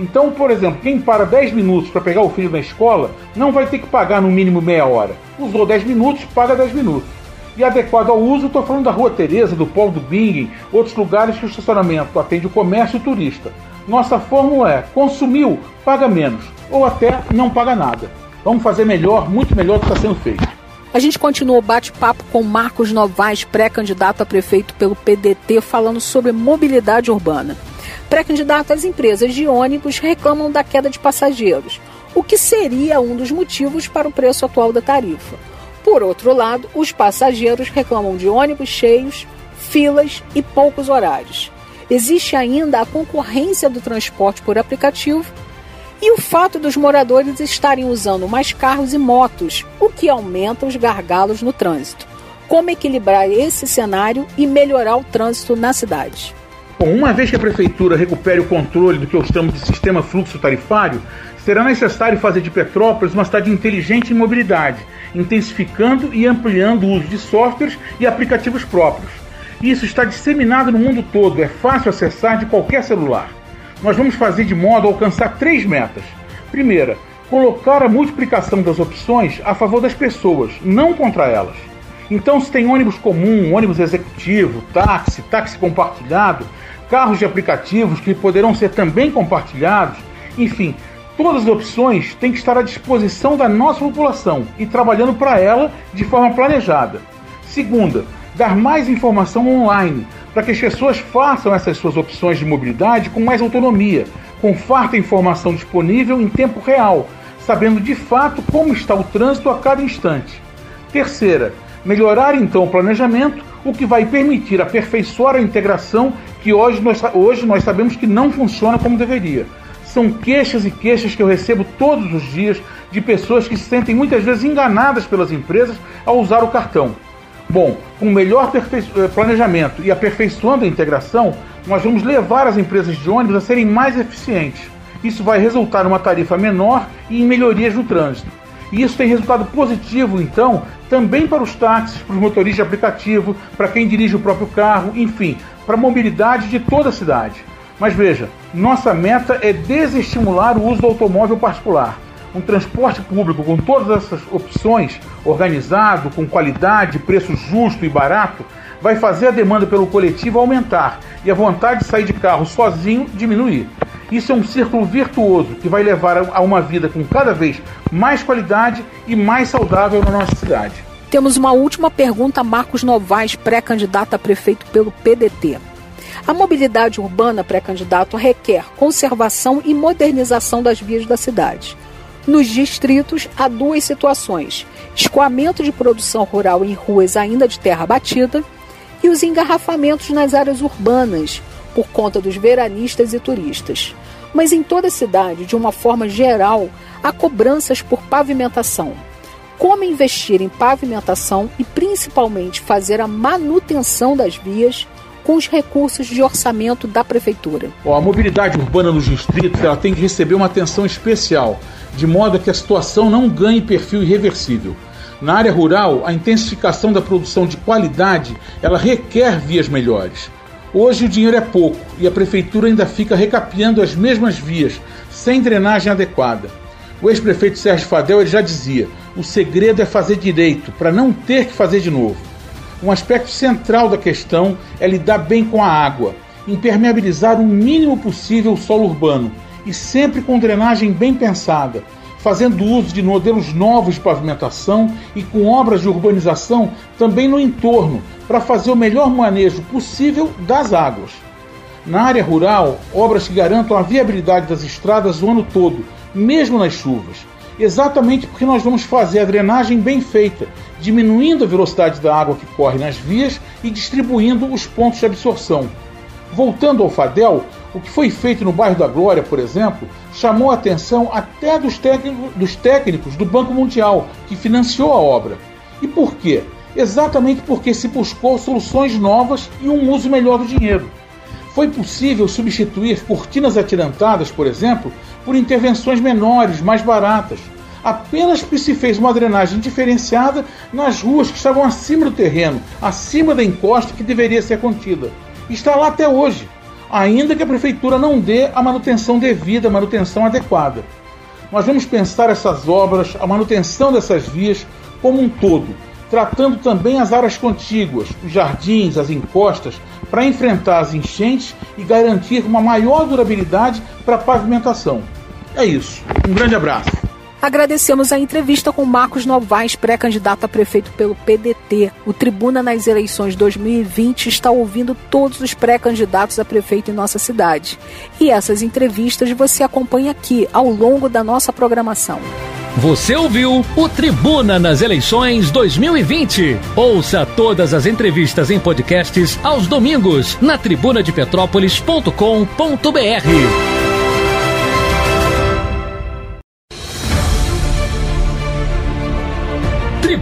então, por exemplo, quem para 10 minutos para pegar o filho na escola não vai ter que pagar no mínimo meia hora. Usou 10 minutos, paga 10 minutos. E adequado ao uso, estou falando da Rua Tereza, do Polo do Bingen, outros lugares que o estacionamento atende o comércio e o turista. Nossa fórmula é: consumiu, paga menos, ou até não paga nada. Vamos fazer melhor, muito melhor do que está sendo feito. A gente continua o bate-papo com Marcos Novaes, pré-candidato a prefeito pelo PDT, falando sobre mobilidade urbana. Pré-candidato, as empresas de ônibus reclamam da queda de passageiros, o que seria um dos motivos para o preço atual da tarifa. Por outro lado, os passageiros reclamam de ônibus cheios, filas e poucos horários. Existe ainda a concorrência do transporte por aplicativo e o fato dos moradores estarem usando mais carros e motos, o que aumenta os gargalos no trânsito. Como equilibrar esse cenário e melhorar o trânsito na cidade? Bom, uma vez que a prefeitura recupere o controle do que eu chamo de sistema fluxo tarifário, será necessário fazer de Petrópolis uma cidade inteligente em mobilidade, intensificando e ampliando o uso de softwares e aplicativos próprios. Isso está disseminado no mundo todo, é fácil acessar de qualquer celular. Nós vamos fazer de modo a alcançar três metas. Primeira, colocar a multiplicação das opções a favor das pessoas, não contra elas. Então, se tem ônibus comum, ônibus executivo, táxi, táxi compartilhado, carros de aplicativos que poderão ser também compartilhados, enfim, todas as opções têm que estar à disposição da nossa população e trabalhando para ela de forma planejada. Segunda, dar mais informação online para que as pessoas façam essas suas opções de mobilidade com mais autonomia, com farta informação disponível em tempo real, sabendo de fato como está o trânsito a cada instante. Terceira, melhorar então o planejamento, o que vai permitir aperfeiçoar a integração que hoje nós, hoje nós sabemos que não funciona como deveria. São queixas e queixas que eu recebo todos os dias de pessoas que se sentem muitas vezes enganadas pelas empresas ao usar o cartão. Bom, com melhor eh, planejamento e aperfeiçoando a integração, nós vamos levar as empresas de ônibus a serem mais eficientes. Isso vai resultar numa tarifa menor e em melhorias no trânsito. E isso tem resultado positivo, então, também para os táxis, para os motoristas de aplicativo, para quem dirige o próprio carro, enfim, para a mobilidade de toda a cidade. Mas veja, nossa meta é desestimular o uso do automóvel particular. Um transporte público com todas essas opções, organizado, com qualidade, preço justo e barato, vai fazer a demanda pelo coletivo aumentar e a vontade de sair de carro sozinho diminuir. Isso é um círculo virtuoso que vai levar a uma vida com cada vez mais qualidade e mais saudável na nossa cidade. Temos uma última pergunta, Marcos Novaes, pré-candidato a prefeito pelo PDT. A mobilidade urbana pré-candidato requer conservação e modernização das vias da cidade. Nos distritos, há duas situações: escoamento de produção rural em ruas ainda de terra batida e os engarrafamentos nas áreas urbanas, por conta dos veranistas e turistas. Mas em toda a cidade, de uma forma geral, há cobranças por pavimentação. Como investir em pavimentação e principalmente fazer a manutenção das vias com os recursos de orçamento da prefeitura. a mobilidade urbana nos distritos ela tem que receber uma atenção especial, de modo que a situação não ganhe perfil irreversível. Na área rural, a intensificação da produção de qualidade ela requer vias melhores. Hoje o dinheiro é pouco e a prefeitura ainda fica recapeando as mesmas vias, sem drenagem adequada. O ex-prefeito Sérgio Fadel já dizia: o segredo é fazer direito, para não ter que fazer de novo. Um aspecto central da questão é lidar bem com a água, impermeabilizar o mínimo possível o solo urbano e sempre com drenagem bem pensada, fazendo uso de modelos novos de pavimentação e com obras de urbanização também no entorno, para fazer o melhor manejo possível das águas. Na área rural, obras que garantam a viabilidade das estradas o ano todo, mesmo nas chuvas. Exatamente porque nós vamos fazer a drenagem bem feita, diminuindo a velocidade da água que corre nas vias e distribuindo os pontos de absorção. Voltando ao Fadel, o que foi feito no bairro da Glória, por exemplo, chamou a atenção até dos técnicos, dos técnicos do Banco Mundial, que financiou a obra. E por quê? Exatamente porque se buscou soluções novas e um uso melhor do dinheiro. Foi possível substituir cortinas atirantadas, por exemplo, por intervenções menores, mais baratas, apenas se fez uma drenagem diferenciada nas ruas que estavam acima do terreno, acima da encosta que deveria ser contida. Está lá até hoje ainda que a prefeitura não dê a manutenção devida, a manutenção adequada. Nós vamos pensar essas obras, a manutenção dessas vias como um todo, tratando também as áreas contíguas, os jardins, as encostas, para enfrentar as enchentes e garantir uma maior durabilidade para a pavimentação. É isso. Um grande abraço. Agradecemos a entrevista com Marcos Novaes, pré-candidato a prefeito pelo PDT. O Tribuna nas eleições 2020 está ouvindo todos os pré-candidatos a prefeito em nossa cidade. E essas entrevistas você acompanha aqui ao longo da nossa programação. Você ouviu o Tribuna nas eleições 2020. Ouça todas as entrevistas em podcasts aos domingos na tribunadepetrópolis.com.br.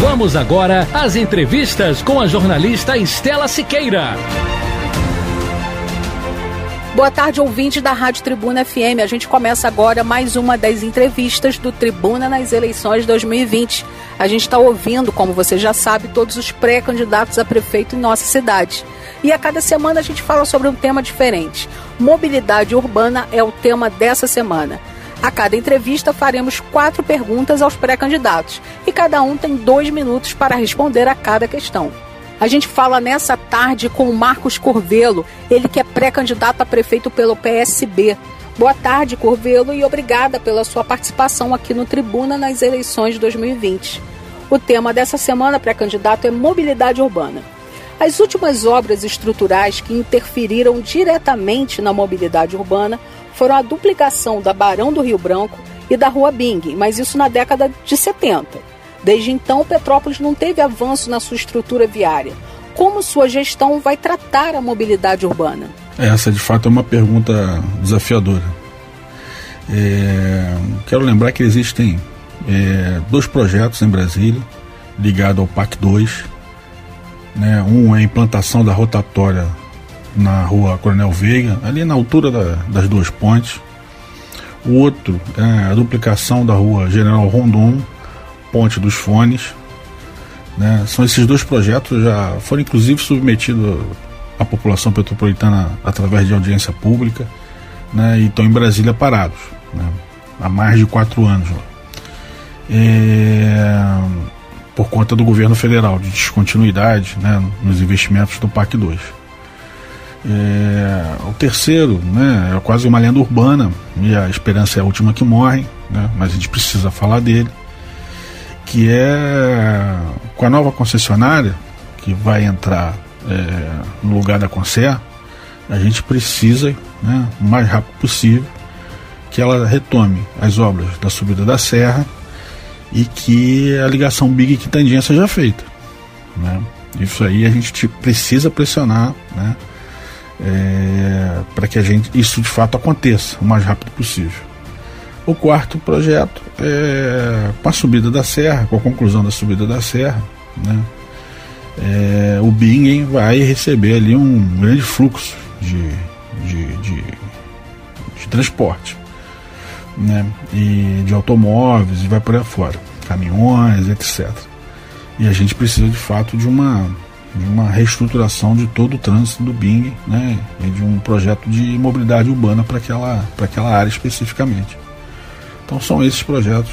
Vamos agora às entrevistas com a jornalista Estela Siqueira. Boa tarde, ouvinte da Rádio Tribuna FM. A gente começa agora mais uma das entrevistas do Tribuna nas eleições 2020. A gente está ouvindo, como você já sabe, todos os pré-candidatos a prefeito em nossa cidade. E a cada semana a gente fala sobre um tema diferente. Mobilidade urbana é o tema dessa semana. A cada entrevista faremos quatro perguntas aos pré-candidatos e cada um tem dois minutos para responder a cada questão. A gente fala nessa tarde com o Marcos Corvelo, ele que é pré-candidato a prefeito pelo PSB. Boa tarde, Corvelo, e obrigada pela sua participação aqui no Tribuna nas eleições de 2020. O tema dessa semana, pré-candidato, é mobilidade urbana. As últimas obras estruturais que interferiram diretamente na mobilidade urbana foram a duplicação da Barão do Rio Branco e da Rua Bing, mas isso na década de 70. Desde então, Petrópolis não teve avanço na sua estrutura viária. Como sua gestão vai tratar a mobilidade urbana? Essa, de fato, é uma pergunta desafiadora. É, quero lembrar que existem é, dois projetos em Brasília, ligados ao PAC 2. Né? Um é a implantação da rotatória na rua Coronel Veiga, ali na altura da, das duas pontes. O outro é a duplicação da rua General Rondon, Ponte dos Fones. Né? São esses dois projetos, já foram inclusive submetidos à população petropolitana através de audiência pública né? e estão em Brasília parados né? há mais de quatro anos. É... Por conta do governo federal, de descontinuidade né? nos investimentos do PAC 2. É, o terceiro né, é quase uma lenda urbana, e a esperança é a última que morre, né, mas a gente precisa falar dele que é com a nova concessionária que vai entrar é, no lugar da Concer, a gente precisa, né, o mais rápido possível, que ela retome as obras da subida da serra e que a ligação Big Quitandinha seja feita. Né? Isso aí a gente precisa pressionar né, é, para que a gente, isso de fato aconteça o mais rápido possível. O quarto projeto é com a subida da serra, com a conclusão da subida da serra, né? É, o Bingen vai receber ali um grande fluxo de, de, de, de transporte né? e de automóveis e vai por aí fora, caminhões, etc. E a gente precisa de fato de uma, de uma reestruturação de todo o trânsito do Bing né? e de um projeto de mobilidade urbana para aquela, aquela área especificamente. Então são esses projetos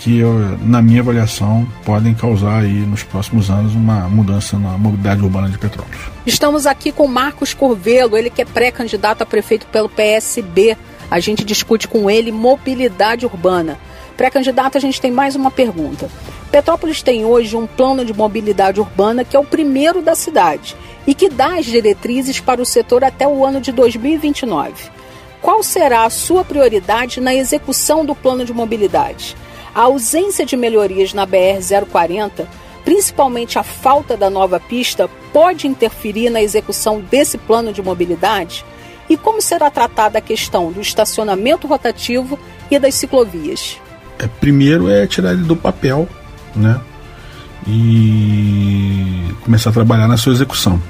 que, na minha avaliação, podem causar aí nos próximos anos uma mudança na mobilidade urbana de Petrópolis. Estamos aqui com Marcos Corvelo, ele que é pré-candidato a prefeito pelo PSB. A gente discute com ele mobilidade urbana. Pré-candidato, a gente tem mais uma pergunta. Petrópolis tem hoje um plano de mobilidade urbana que é o primeiro da cidade e que dá as diretrizes para o setor até o ano de 2029 qual será a sua prioridade na execução do plano de mobilidade? A ausência de melhorias na BR-040, principalmente a falta da nova pista, pode interferir na execução desse plano de mobilidade? E como será tratada a questão do estacionamento rotativo e das ciclovias? É, primeiro é tirar ele do papel, né? E começar a trabalhar na sua execução.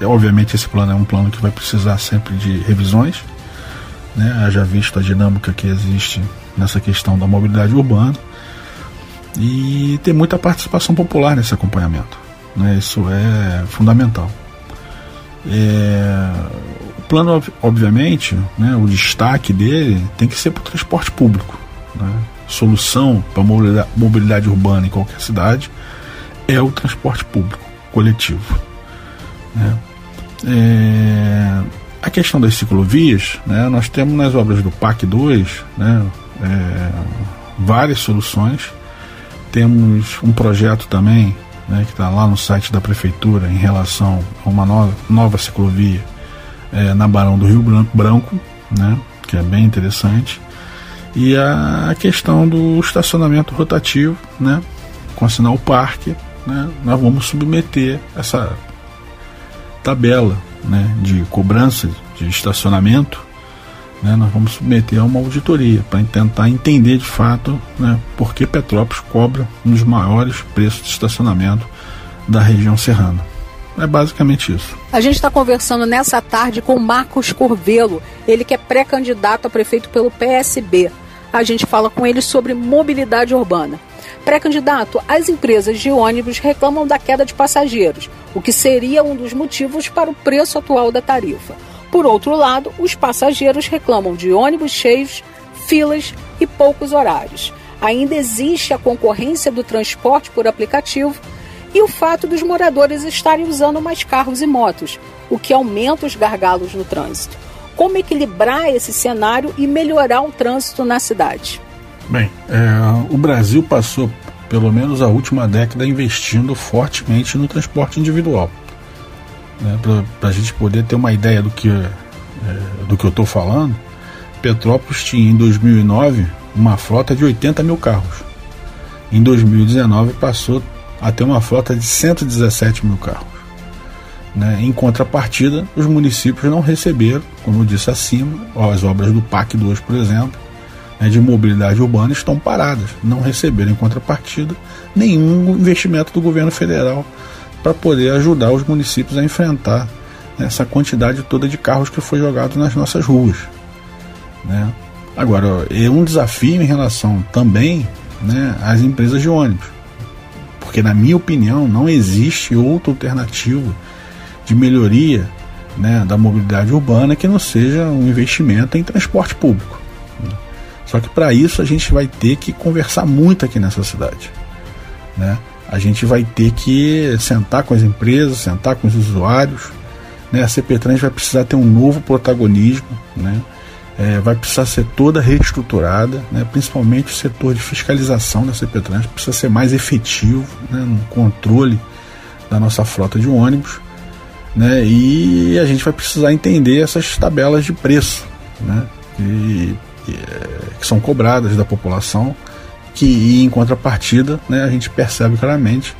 É, obviamente esse plano é um plano que vai precisar sempre de revisões, né? Haja visto a dinâmica que existe nessa questão da mobilidade urbana e ter muita participação popular nesse acompanhamento. Né? Isso é fundamental. É, plano, obviamente, né, o destaque dele tem que ser para o transporte público. Né? Solução para a mobilidade urbana em qualquer cidade é o transporte público coletivo. Né? É, a questão das ciclovias, né, nós temos nas obras do PAC 2 né, é, várias soluções. Temos um projeto também né, que está lá no site da prefeitura em relação a uma nova, nova ciclovia é, na Barão do Rio Branco, né, que é bem interessante. E a questão do estacionamento rotativo, né, com a sinal parque, né, nós vamos submeter essa tabela né, de cobrança de estacionamento né, nós vamos submeter a uma auditoria para tentar entender de fato né, por que Petrópolis cobra um dos maiores preços de estacionamento da região serrana. É basicamente isso. A gente está conversando nessa tarde com Marcos Corvelo, ele que é pré-candidato a prefeito pelo PSB. A gente fala com ele sobre mobilidade urbana. Pré-candidato, as empresas de ônibus reclamam da queda de passageiros, o que seria um dos motivos para o preço atual da tarifa. Por outro lado, os passageiros reclamam de ônibus cheios, filas e poucos horários. Ainda existe a concorrência do transporte por aplicativo e o fato dos moradores estarem usando mais carros e motos, o que aumenta os gargalos no trânsito. Como equilibrar esse cenário e melhorar o trânsito na cidade? Bem, é, o Brasil passou pelo menos a última década investindo fortemente no transporte individual. Né, Para a gente poder ter uma ideia do que, é, do que eu estou falando, Petrópolis tinha em 2009 uma frota de 80 mil carros. Em 2019 passou a ter uma frota de 117 mil carros. Né? Em contrapartida, os municípios não receberam, como eu disse acima, as obras do PAC 2, por exemplo, né, de mobilidade urbana estão paradas, não receberam em contrapartida nenhum investimento do governo federal para poder ajudar os municípios a enfrentar né, essa quantidade toda de carros que foi jogado nas nossas ruas. Né? Agora, é um desafio em relação também né, às empresas de ônibus, porque, na minha opinião, não existe outra alternativa de melhoria né, da mobilidade urbana que não seja um investimento em transporte público. Só que para isso a gente vai ter que conversar muito aqui nessa cidade. Né? A gente vai ter que sentar com as empresas, sentar com os usuários. Né? A CPTrans vai precisar ter um novo protagonismo, né? É, vai precisar ser toda reestruturada, né? principalmente o setor de fiscalização da CPTrans precisa ser mais efetivo né? no controle da nossa frota de ônibus. Né? E a gente vai precisar entender essas tabelas de preço né? e que são cobradas da população, que em contrapartida né, a gente percebe claramente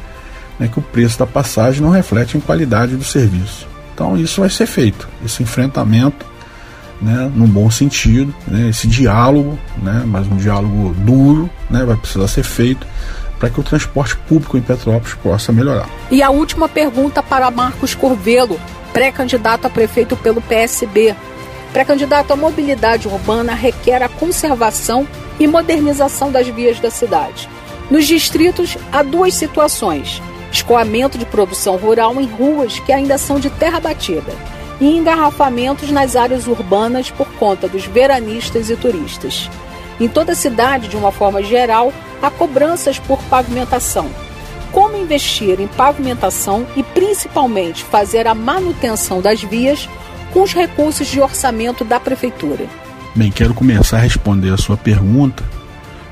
né, que o preço da passagem não reflete em qualidade do serviço. Então isso vai ser feito, esse enfrentamento, né, num bom sentido, né, esse diálogo, né, mas um diálogo duro, né, vai precisar ser feito para que o transporte público em Petrópolis possa melhorar. E a última pergunta para Marcos Corvelo, pré-candidato a prefeito pelo PSB. Pré-candidato à mobilidade urbana requer a conservação e modernização das vias da cidade. Nos distritos, há duas situações: escoamento de produção rural em ruas que ainda são de terra batida e engarrafamentos nas áreas urbanas por conta dos veranistas e turistas. Em toda a cidade, de uma forma geral, há cobranças por pavimentação. Como investir em pavimentação e principalmente fazer a manutenção das vias com os recursos de orçamento da prefeitura? Bem, quero começar a responder a sua pergunta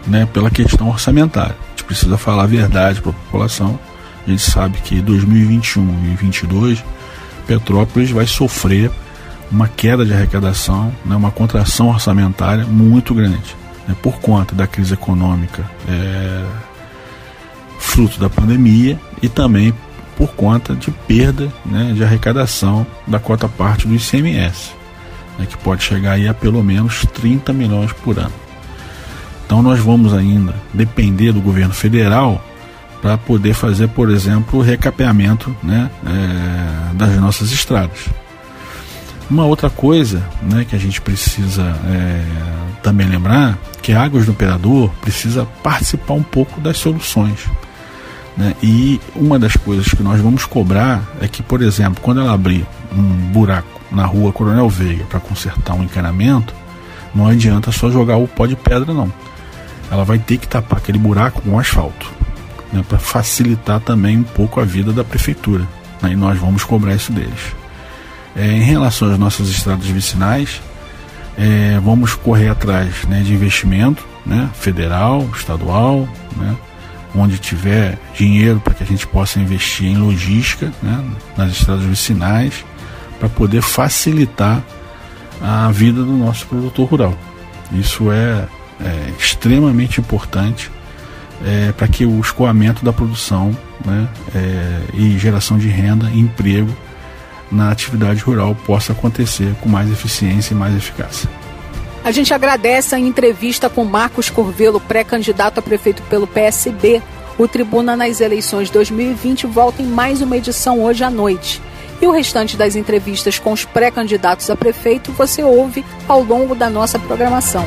né, pela questão orçamentária. A gente precisa falar a verdade para a população. A gente sabe que 2021 e 2022 Petrópolis vai sofrer uma queda de arrecadação, né, uma contração orçamentária muito grande, né, por conta da crise econômica é, fruto da pandemia e também por conta de perda né, de arrecadação da cota parte do ICMS, né, que pode chegar aí a pelo menos 30 milhões por ano. Então nós vamos ainda depender do governo federal para poder fazer, por exemplo, o recapeamento né, é, das nossas estradas. Uma outra coisa né, que a gente precisa é, também lembrar que a Águas do Operador precisa participar um pouco das soluções. Né? E uma das coisas que nós vamos cobrar é que, por exemplo, quando ela abrir um buraco na rua Coronel Veiga para consertar um encanamento, não adianta só jogar o pó de pedra, não. Ela vai ter que tapar aquele buraco com asfalto, né? para facilitar também um pouco a vida da prefeitura. Né? E nós vamos cobrar isso deles. É, em relação às nossas estradas vicinais, é, vamos correr atrás né, de investimento né, federal, estadual, né, onde tiver dinheiro para que a gente possa investir em logística né, nas estradas vicinais, para poder facilitar a vida do nosso produtor rural. Isso é, é extremamente importante é, para que o escoamento da produção né, é, e geração de renda e emprego na atividade rural possa acontecer com mais eficiência e mais eficácia. A gente agradece a entrevista com Marcos Corvelo, pré-candidato a prefeito pelo PSB. O Tribuna nas eleições 2020 volta em mais uma edição hoje à noite. E o restante das entrevistas com os pré-candidatos a prefeito você ouve ao longo da nossa programação.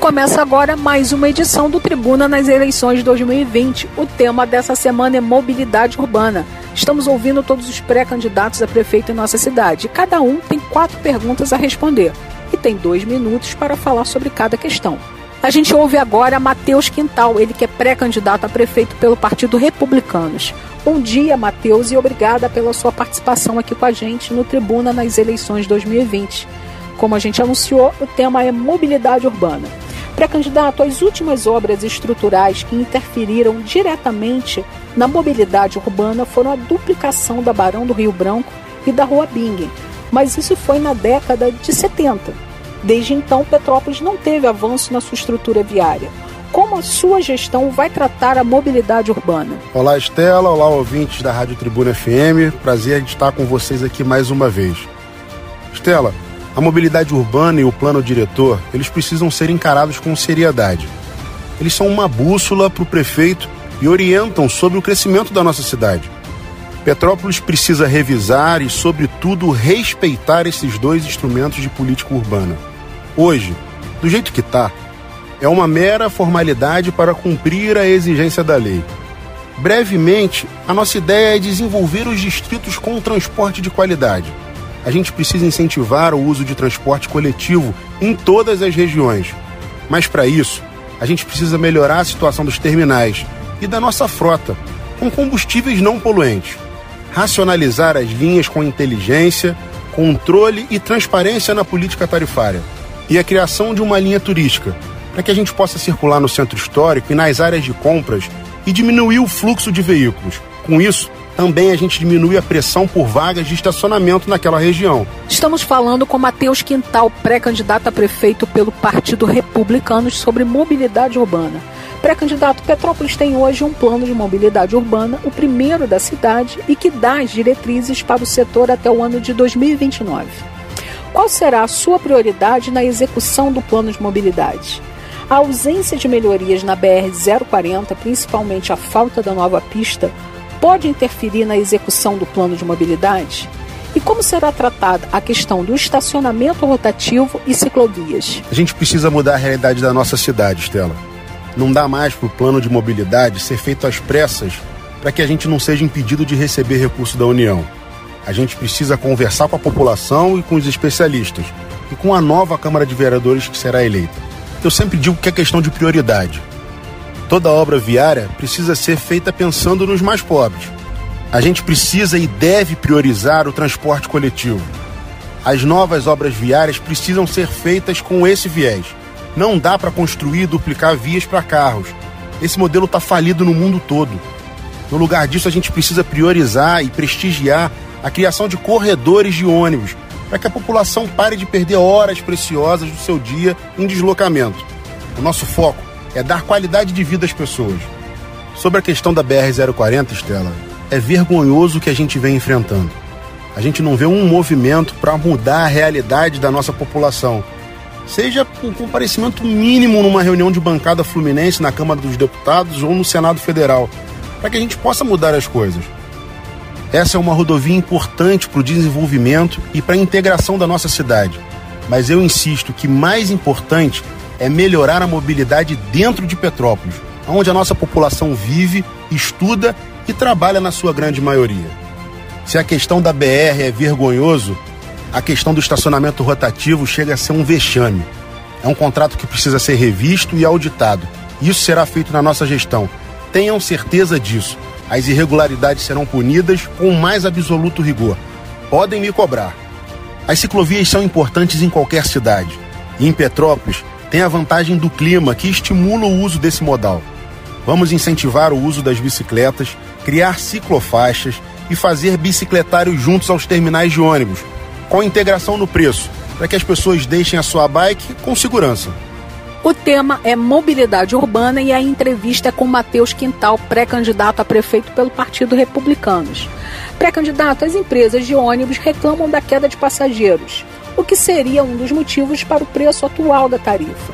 Começa agora mais uma edição do Tribuna nas eleições 2020. O tema dessa semana é mobilidade urbana. Estamos ouvindo todos os pré-candidatos a prefeito em nossa cidade. Cada um tem quatro perguntas a responder e tem dois minutos para falar sobre cada questão. A gente ouve agora Matheus Quintal, ele que é pré-candidato a prefeito pelo Partido Republicanos. Bom dia, Matheus, e obrigada pela sua participação aqui com a gente no Tribuna nas eleições 2020. Como a gente anunciou, o tema é mobilidade urbana. Pré-candidato, as últimas obras estruturais que interferiram diretamente na mobilidade urbana foram a duplicação da Barão do Rio Branco e da Rua Bingen, mas isso foi na década de 70. Desde então, Petrópolis não teve avanço na sua estrutura viária como a sua gestão vai tratar a mobilidade urbana. Olá, Estela. Olá, ouvintes da Rádio Tribuna FM. Prazer em estar com vocês aqui mais uma vez. Estela, a mobilidade urbana e o plano diretor, eles precisam ser encarados com seriedade. Eles são uma bússola para o prefeito e orientam sobre o crescimento da nossa cidade. Petrópolis precisa revisar e, sobretudo, respeitar esses dois instrumentos de política urbana. Hoje, do jeito que está, é uma mera formalidade para cumprir a exigência da lei. Brevemente, a nossa ideia é desenvolver os distritos com transporte de qualidade. A gente precisa incentivar o uso de transporte coletivo em todas as regiões. Mas para isso, a gente precisa melhorar a situação dos terminais e da nossa frota, com combustíveis não poluentes. Racionalizar as linhas com inteligência, controle e transparência na política tarifária. E a criação de uma linha turística, para que a gente possa circular no centro histórico e nas áreas de compras e diminuir o fluxo de veículos. Com isso, também a gente diminui a pressão por vagas de estacionamento naquela região. Estamos falando com Matheus Quintal, pré-candidato a prefeito pelo Partido Republicano sobre mobilidade urbana. Pré-candidato, Petrópolis tem hoje um plano de mobilidade urbana, o primeiro da cidade e que dá as diretrizes para o setor até o ano de 2029. Qual será a sua prioridade na execução do plano de mobilidade? A ausência de melhorias na BR-040, principalmente a falta da nova pista, pode interferir na execução do plano de mobilidade? E como será tratada a questão do estacionamento rotativo e ciclovias? A gente precisa mudar a realidade da nossa cidade, Estela. Não dá mais para o plano de mobilidade ser feito às pressas para que a gente não seja impedido de receber recurso da União. A gente precisa conversar com a população e com os especialistas e com a nova Câmara de Vereadores que será eleita eu sempre digo que é questão de prioridade. Toda obra viária precisa ser feita pensando nos mais pobres. A gente precisa e deve priorizar o transporte coletivo. As novas obras viárias precisam ser feitas com esse viés. Não dá para construir e duplicar vias para carros. Esse modelo está falido no mundo todo. No lugar disso, a gente precisa priorizar e prestigiar a criação de corredores de ônibus para que a população pare de perder horas preciosas do seu dia em deslocamento. O nosso foco é dar qualidade de vida às pessoas. Sobre a questão da BR-040, Estela, é vergonhoso o que a gente vem enfrentando. A gente não vê um movimento para mudar a realidade da nossa população. Seja um comparecimento mínimo numa reunião de bancada fluminense na Câmara dos Deputados ou no Senado Federal, para que a gente possa mudar as coisas. Essa é uma rodovia importante para o desenvolvimento e para a integração da nossa cidade. Mas eu insisto que mais importante é melhorar a mobilidade dentro de Petrópolis, onde a nossa população vive, estuda e trabalha na sua grande maioria. Se a questão da BR é vergonhoso, a questão do estacionamento rotativo chega a ser um vexame. É um contrato que precisa ser revisto e auditado. Isso será feito na nossa gestão. Tenham certeza disso. As irregularidades serão punidas com o mais absoluto rigor. Podem me cobrar. As ciclovias são importantes em qualquer cidade. E em Petrópolis, tem a vantagem do clima que estimula o uso desse modal. Vamos incentivar o uso das bicicletas, criar ciclofaixas e fazer bicicletários juntos aos terminais de ônibus, com integração no preço, para que as pessoas deixem a sua bike com segurança. O tema é mobilidade urbana e a entrevista é com Matheus Quintal, pré-candidato a prefeito pelo Partido Republicanos. Pré-candidato, as empresas de ônibus reclamam da queda de passageiros, o que seria um dos motivos para o preço atual da tarifa.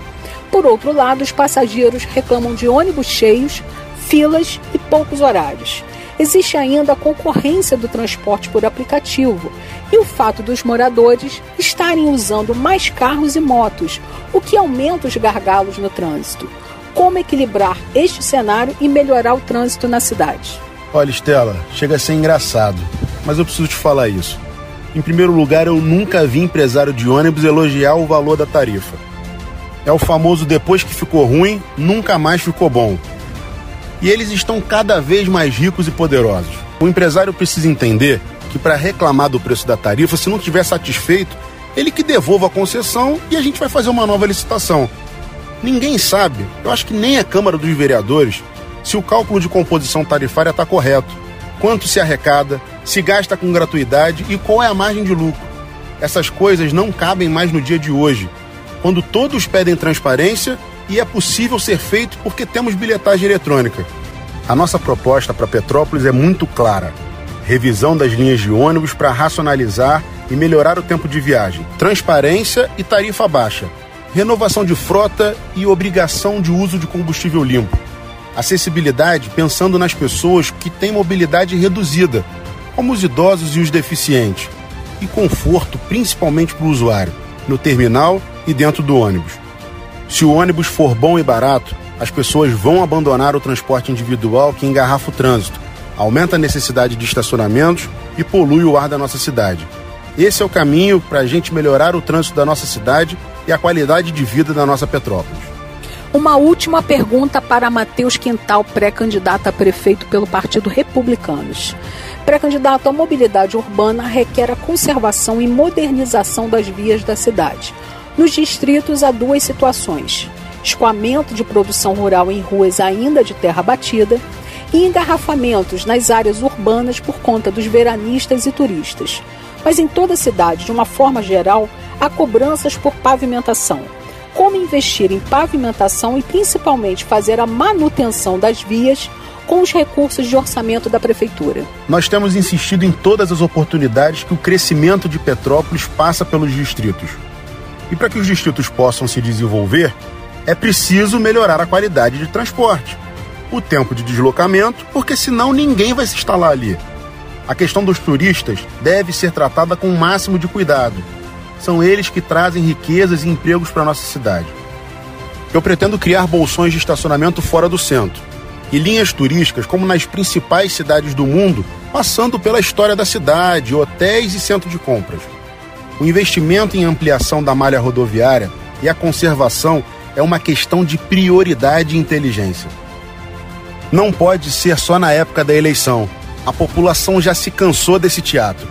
Por outro lado, os passageiros reclamam de ônibus cheios, filas e poucos horários. Existe ainda a concorrência do transporte por aplicativo e o fato dos moradores estarem usando mais carros e motos, o que aumenta os gargalos no trânsito. Como equilibrar este cenário e melhorar o trânsito na cidade? Olha, Estela, chega a ser engraçado, mas eu preciso te falar isso. Em primeiro lugar, eu nunca vi empresário de ônibus elogiar o valor da tarifa. É o famoso depois que ficou ruim, nunca mais ficou bom e eles estão cada vez mais ricos e poderosos. O empresário precisa entender que para reclamar do preço da tarifa, se não estiver satisfeito, ele que devolva a concessão e a gente vai fazer uma nova licitação. Ninguém sabe, eu acho que nem a Câmara dos Vereadores, se o cálculo de composição tarifária está correto, quanto se arrecada, se gasta com gratuidade e qual é a margem de lucro. Essas coisas não cabem mais no dia de hoje, quando todos pedem transparência e é possível ser feito porque temos bilhetagem eletrônica. A nossa proposta para Petrópolis é muito clara: revisão das linhas de ônibus para racionalizar e melhorar o tempo de viagem, transparência e tarifa baixa, renovação de frota e obrigação de uso de combustível limpo, acessibilidade pensando nas pessoas que têm mobilidade reduzida, como os idosos e os deficientes, e conforto principalmente para o usuário, no terminal e dentro do ônibus. Se o ônibus for bom e barato, as pessoas vão abandonar o transporte individual que engarrafa o trânsito, aumenta a necessidade de estacionamentos e polui o ar da nossa cidade. Esse é o caminho para a gente melhorar o trânsito da nossa cidade e a qualidade de vida da nossa Petrópolis. Uma última pergunta para Matheus Quintal, pré-candidato a prefeito pelo Partido Republicanos. Pré-candidato à mobilidade urbana requer a conservação e modernização das vias da cidade. Nos distritos há duas situações: escoamento de produção rural em ruas ainda de terra batida e engarrafamentos nas áreas urbanas por conta dos veranistas e turistas. Mas em toda a cidade, de uma forma geral, há cobranças por pavimentação. Como investir em pavimentação e principalmente fazer a manutenção das vias com os recursos de orçamento da prefeitura. Nós temos insistido em todas as oportunidades que o crescimento de Petrópolis passa pelos distritos. E para que os distritos possam se desenvolver, é preciso melhorar a qualidade de transporte, o tempo de deslocamento, porque senão ninguém vai se instalar ali. A questão dos turistas deve ser tratada com o máximo de cuidado. São eles que trazem riquezas e empregos para nossa cidade. Eu pretendo criar bolsões de estacionamento fora do centro e linhas turísticas como nas principais cidades do mundo, passando pela história da cidade, hotéis e centro de compras. O investimento em ampliação da malha rodoviária e a conservação é uma questão de prioridade e inteligência. Não pode ser só na época da eleição. A população já se cansou desse teatro.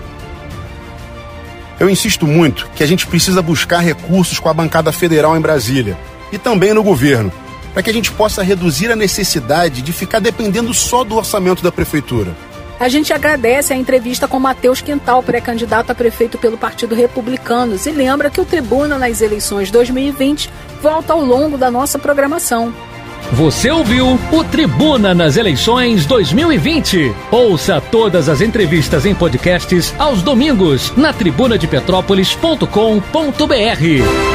Eu insisto muito que a gente precisa buscar recursos com a bancada federal em Brasília e também no governo, para que a gente possa reduzir a necessidade de ficar dependendo só do orçamento da prefeitura. A gente agradece a entrevista com Matheus Quintal, pré-candidato a prefeito pelo Partido Republicanos, e lembra que o Tribuna nas eleições 2020 volta ao longo da nossa programação. Você ouviu o Tribuna nas eleições 2020. Ouça todas as entrevistas em podcasts aos domingos na tribunadepetrópolis.com.br.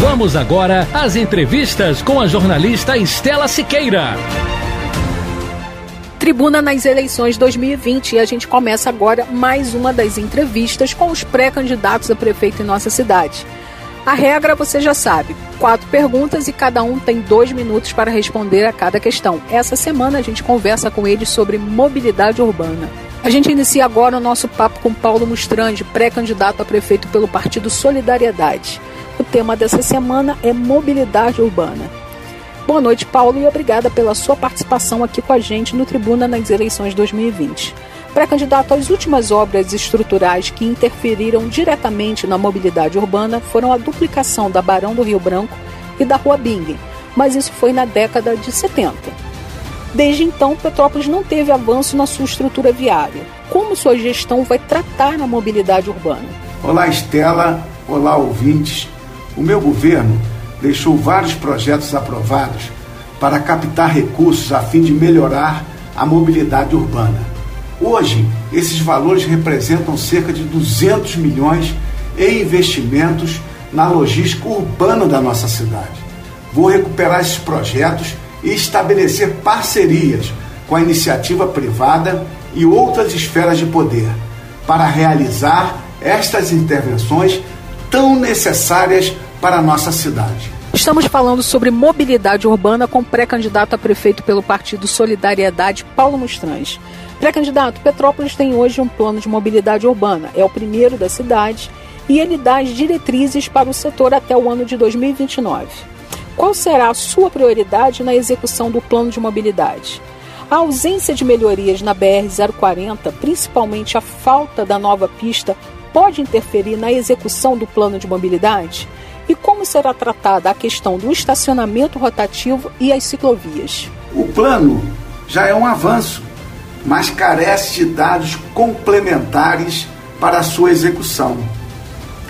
Vamos agora às entrevistas com a jornalista Estela Siqueira. Tribuna nas eleições 2020 e a gente começa agora mais uma das entrevistas com os pré-candidatos a prefeito em nossa cidade. A regra você já sabe: quatro perguntas e cada um tem dois minutos para responder a cada questão. Essa semana a gente conversa com eles sobre mobilidade urbana. A gente inicia agora o nosso papo com Paulo Mustrande, pré-candidato a prefeito pelo Partido Solidariedade. O tema dessa semana é mobilidade urbana. Boa noite, Paulo, e obrigada pela sua participação aqui com a gente no Tribuna nas eleições 2020. Pré-candidato, as últimas obras estruturais que interferiram diretamente na mobilidade urbana foram a duplicação da Barão do Rio Branco e da Rua Bing, mas isso foi na década de 70. Desde então, Petrópolis não teve avanço na sua estrutura viária. Como sua gestão vai tratar a mobilidade urbana? Olá, Estela. Olá, ouvintes. O meu governo deixou vários projetos aprovados para captar recursos a fim de melhorar a mobilidade urbana. Hoje, esses valores representam cerca de 200 milhões em investimentos na logística urbana da nossa cidade. Vou recuperar esses projetos e estabelecer parcerias com a iniciativa privada e outras esferas de poder para realizar estas intervenções tão necessárias para a nossa cidade. Estamos falando sobre mobilidade urbana com pré-candidato a prefeito pelo Partido Solidariedade, Paulo Mustrange. Pré-candidato, Petrópolis tem hoje um plano de mobilidade urbana, é o primeiro da cidade e ele dá as diretrizes para o setor até o ano de 2029. Qual será a sua prioridade na execução do plano de mobilidade? A ausência de melhorias na BR-040, principalmente a falta da nova pista, pode interferir na execução do plano de mobilidade? E como será tratada a questão do estacionamento rotativo e as ciclovias? O plano já é um avanço, mas carece de dados complementares para a sua execução.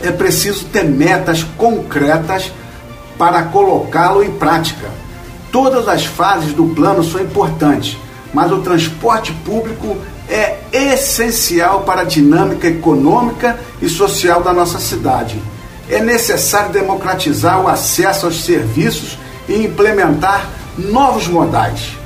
É preciso ter metas concretas para colocá-lo em prática. Todas as fases do plano são importantes, mas o transporte público é essencial para a dinâmica econômica e social da nossa cidade. É necessário democratizar o acesso aos serviços e implementar novos modais.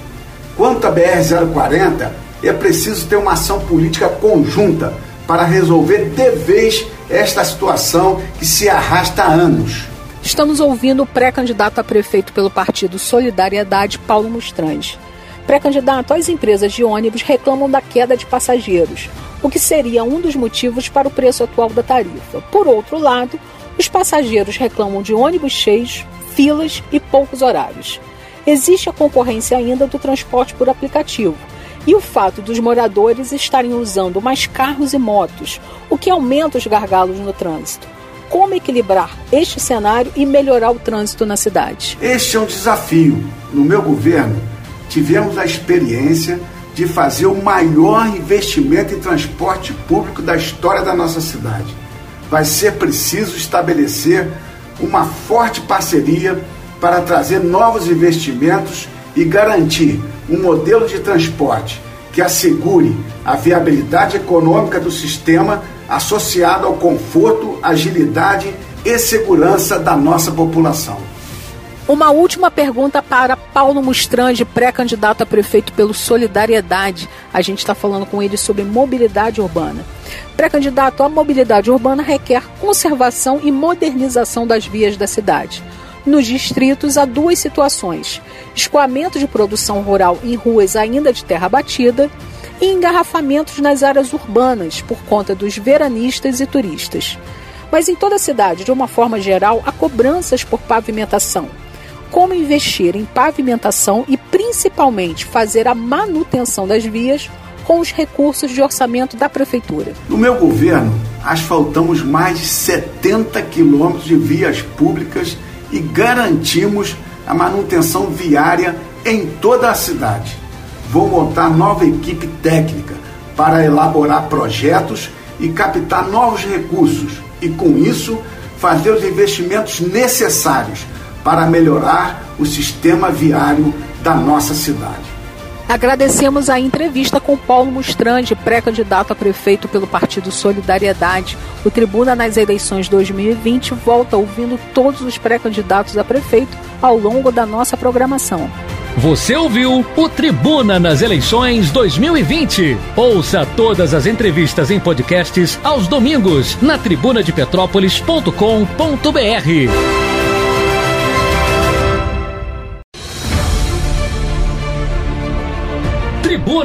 Quanto à BR-040, é preciso ter uma ação política conjunta para resolver de vez esta situação que se arrasta há anos. Estamos ouvindo o pré-candidato a prefeito pelo partido Solidariedade, Paulo Mustrange. Pré-candidato, as empresas de ônibus reclamam da queda de passageiros, o que seria um dos motivos para o preço atual da tarifa. Por outro lado, os passageiros reclamam de ônibus cheios, filas e poucos horários. Existe a concorrência ainda do transporte por aplicativo e o fato dos moradores estarem usando mais carros e motos, o que aumenta os gargalos no trânsito como equilibrar este cenário e melhorar o trânsito na cidade? Este é um desafio. No meu governo, tivemos a experiência de fazer o maior investimento em transporte público da história da nossa cidade. Vai ser preciso estabelecer uma forte parceria para trazer novos investimentos e garantir um modelo de transporte que assegure a viabilidade econômica do sistema associado ao conforto, agilidade e segurança da nossa população. Uma última pergunta para Paulo Mustrange, pré-candidato a prefeito pelo Solidariedade. A gente está falando com ele sobre mobilidade urbana. Pré-candidato, a mobilidade urbana requer conservação e modernização das vias da cidade. Nos distritos, há duas situações: escoamento de produção rural em ruas ainda de terra batida e engarrafamentos nas áreas urbanas por conta dos veranistas e turistas. Mas em toda a cidade, de uma forma geral, há cobranças por pavimentação. Como investir em pavimentação e principalmente fazer a manutenção das vias com os recursos de orçamento da prefeitura. No meu governo, asfaltamos mais de 70 quilômetros de vias públicas e garantimos a manutenção viária em toda a cidade. Vou montar nova equipe técnica para elaborar projetos e captar novos recursos e, com isso, fazer os investimentos necessários para melhorar o sistema viário da nossa cidade. Agradecemos a entrevista com Paulo Mustrande, pré-candidato a prefeito pelo Partido Solidariedade. O Tribuna nas eleições 2020 volta ouvindo todos os pré-candidatos a prefeito ao longo da nossa programação. Você ouviu o Tribuna nas eleições 2020. Ouça todas as entrevistas em podcasts aos domingos na tribunadepetrópolis.com.br.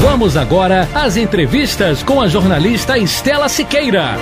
Vamos agora às entrevistas com a jornalista Estela Siqueira.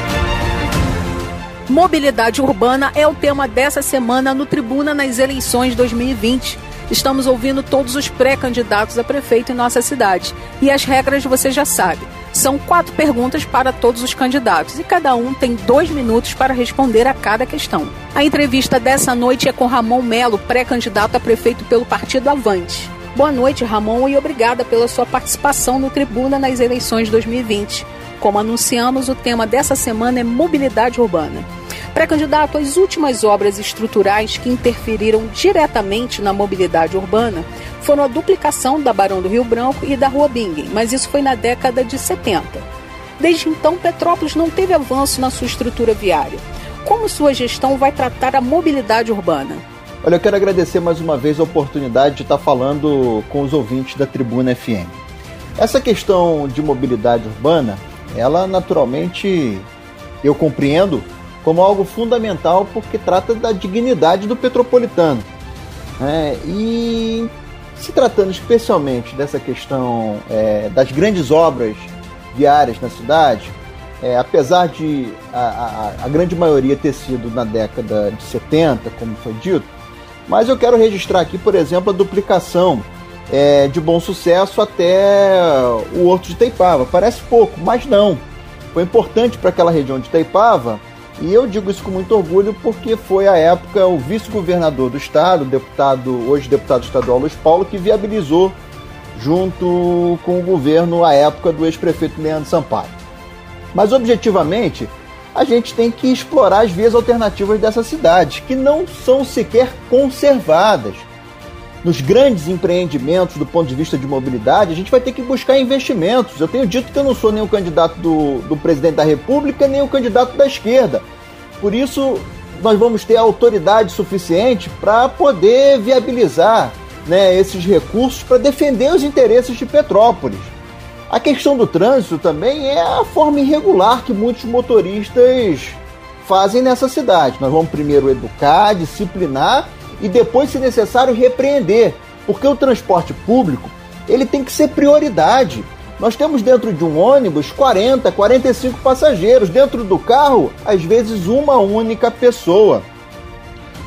Mobilidade urbana é o tema dessa semana no Tribuna nas eleições 2020. Estamos ouvindo todos os pré-candidatos a prefeito em nossa cidade. E as regras você já sabe. São quatro perguntas para todos os candidatos e cada um tem dois minutos para responder a cada questão. A entrevista dessa noite é com Ramon Melo, pré-candidato a prefeito pelo Partido Avante. Boa noite, Ramon, e obrigada pela sua participação no Tribuna nas eleições 2020. Como anunciamos, o tema dessa semana é mobilidade urbana. Pré-candidato, as últimas obras estruturais que interferiram diretamente na mobilidade urbana foram a duplicação da Barão do Rio Branco e da Rua Bingen, mas isso foi na década de 70. Desde então, Petrópolis não teve avanço na sua estrutura viária. Como sua gestão vai tratar a mobilidade urbana? Olha, eu quero agradecer mais uma vez a oportunidade de estar falando com os ouvintes da Tribuna FM. Essa questão de mobilidade urbana, ela naturalmente eu compreendo como algo fundamental porque trata da dignidade do petropolitano. É, e se tratando especialmente dessa questão é, das grandes obras viárias na cidade, é, apesar de a, a, a grande maioria ter sido na década de 70, como foi dito, mas eu quero registrar aqui, por exemplo, a duplicação é, de bom sucesso até o Horto de Teipava. Parece pouco, mas não. Foi importante para aquela região de Teipava e eu digo isso com muito orgulho porque foi a época o vice-governador do estado, deputado, hoje deputado estadual Luiz Paulo, que viabilizou junto com o governo a época do ex-prefeito Leandro Sampaio. Mas objetivamente, a gente tem que explorar as vias alternativas dessa cidade, que não são sequer conservadas. Nos grandes empreendimentos do ponto de vista de mobilidade, a gente vai ter que buscar investimentos. Eu tenho dito que eu não sou nem o candidato do, do presidente da República, nem o candidato da esquerda. Por isso, nós vamos ter autoridade suficiente para poder viabilizar né, esses recursos para defender os interesses de Petrópolis. A questão do trânsito também é a forma irregular que muitos motoristas fazem nessa cidade. Nós vamos primeiro educar, disciplinar e depois, se necessário, repreender, porque o transporte público ele tem que ser prioridade. Nós temos dentro de um ônibus 40, 45 passageiros, dentro do carro, às vezes uma única pessoa.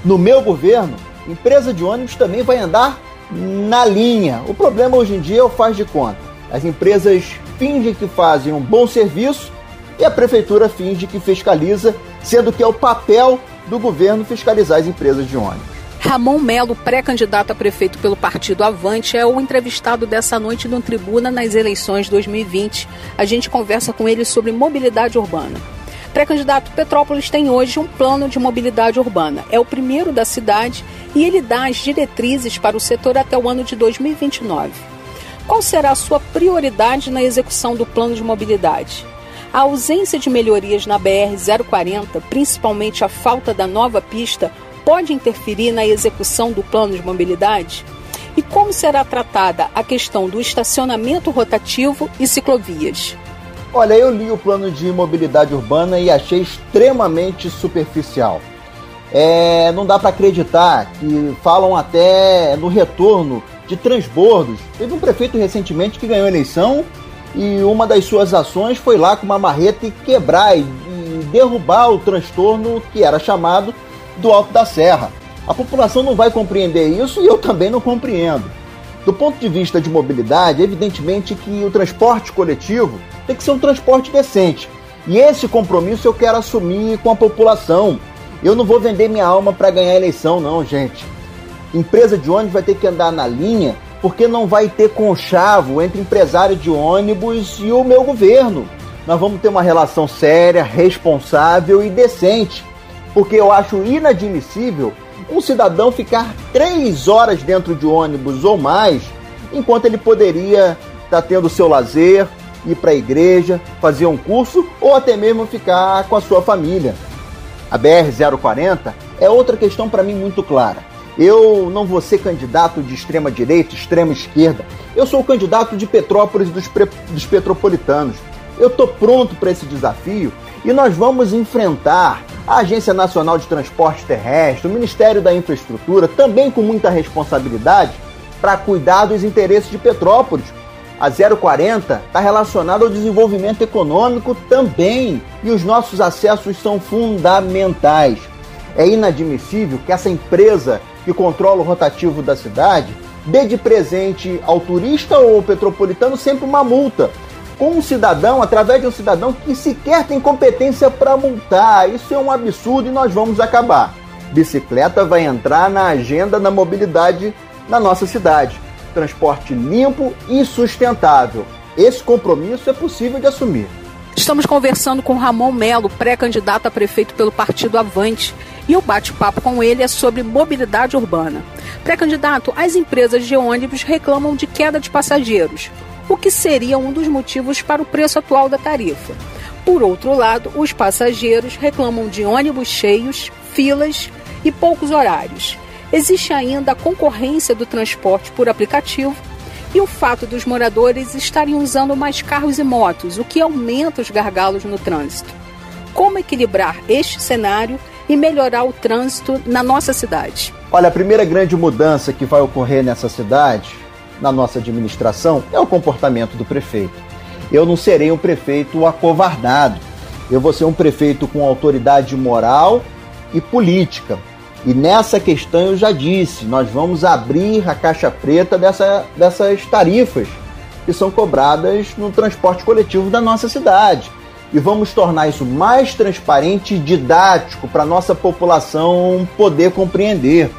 No meu governo, empresa de ônibus também vai andar na linha. O problema hoje em dia é o faz de conta. As empresas fingem que fazem um bom serviço e a prefeitura finge que fiscaliza, sendo que é o papel do governo fiscalizar as empresas de ônibus. Ramon Melo, pré-candidato a prefeito pelo Partido Avante, é o entrevistado dessa noite no Tribuna nas eleições 2020. A gente conversa com ele sobre mobilidade urbana. Pré-candidato Petrópolis tem hoje um plano de mobilidade urbana. É o primeiro da cidade e ele dá as diretrizes para o setor até o ano de 2029. Qual será a sua prioridade na execução do plano de mobilidade? A ausência de melhorias na BR-040, principalmente a falta da nova pista, pode interferir na execução do plano de mobilidade? E como será tratada a questão do estacionamento rotativo e ciclovias? Olha, eu li o plano de mobilidade urbana e achei extremamente superficial. É, não dá para acreditar que falam até no retorno de transbordos. Teve um prefeito recentemente que ganhou a eleição e uma das suas ações foi lá com uma marreta e quebrar e, derrubar o transtorno que era chamado do Alto da Serra. A população não vai compreender isso e eu também não compreendo. Do ponto de vista de mobilidade, evidentemente que o transporte coletivo tem que ser um transporte decente. E esse compromisso eu quero assumir com a população. Eu não vou vender minha alma para ganhar eleição, não, gente. Empresa de ônibus vai ter que andar na linha porque não vai ter conchavo entre empresário de ônibus e o meu governo. Nós vamos ter uma relação séria, responsável e decente. Porque eu acho inadmissível um cidadão ficar três horas dentro de ônibus ou mais, enquanto ele poderia estar tá tendo seu lazer, ir para a igreja, fazer um curso ou até mesmo ficar com a sua família. A BR-040 é outra questão para mim muito clara. Eu não vou ser candidato de extrema direita, extrema esquerda. Eu sou o candidato de Petrópolis dos, dos petropolitanos. Eu estou pronto para esse desafio e nós vamos enfrentar a Agência Nacional de Transporte Terrestre, o Ministério da Infraestrutura, também com muita responsabilidade, para cuidar dos interesses de Petrópolis. A 040 está relacionada ao desenvolvimento econômico também e os nossos acessos são fundamentais. É inadmissível que essa empresa que controla o rotativo da cidade dê de presente ao turista ou ao petropolitano sempre uma multa com um cidadão, através de um cidadão que sequer tem competência para multar. Isso é um absurdo e nós vamos acabar. Bicicleta vai entrar na agenda da mobilidade na nossa cidade. Transporte limpo e sustentável. Esse compromisso é possível de assumir. Estamos conversando com Ramon Melo, pré-candidato a prefeito pelo Partido Avante, e o bate-papo com ele é sobre mobilidade urbana. Pré-candidato, as empresas de ônibus reclamam de queda de passageiros o que seria um dos motivos para o preço atual da tarifa. Por outro lado, os passageiros reclamam de ônibus cheios, filas e poucos horários. Existe ainda a concorrência do transporte por aplicativo e o fato dos moradores estarem usando mais carros e motos, o que aumenta os gargalos no trânsito. Como equilibrar este cenário e melhorar o trânsito na nossa cidade? Olha, a primeira grande mudança que vai ocorrer nessa cidade na nossa administração é o comportamento do prefeito. Eu não serei um prefeito acovardado. Eu vou ser um prefeito com autoridade moral e política. E nessa questão eu já disse, nós vamos abrir a caixa preta dessa, dessas tarifas que são cobradas no transporte coletivo da nossa cidade. E vamos tornar isso mais transparente e didático para nossa população poder compreender.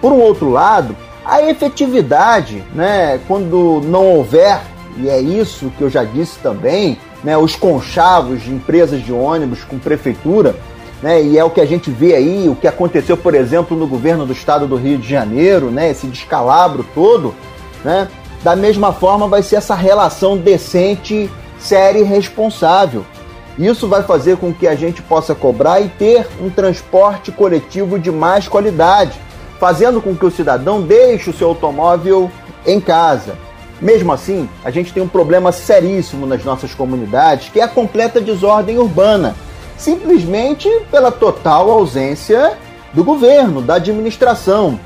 Por um outro lado, a efetividade, né, quando não houver, e é isso que eu já disse também, né, os conchavos de empresas de ônibus com prefeitura, né, e é o que a gente vê aí, o que aconteceu, por exemplo, no governo do estado do Rio de Janeiro, né, esse descalabro todo, né, da mesma forma vai ser essa relação decente, séria e responsável. Isso vai fazer com que a gente possa cobrar e ter um transporte coletivo de mais qualidade fazendo com que o cidadão deixe o seu automóvel em casa. Mesmo assim, a gente tem um problema seríssimo nas nossas comunidades, que é a completa desordem urbana, simplesmente pela total ausência do governo, da administração.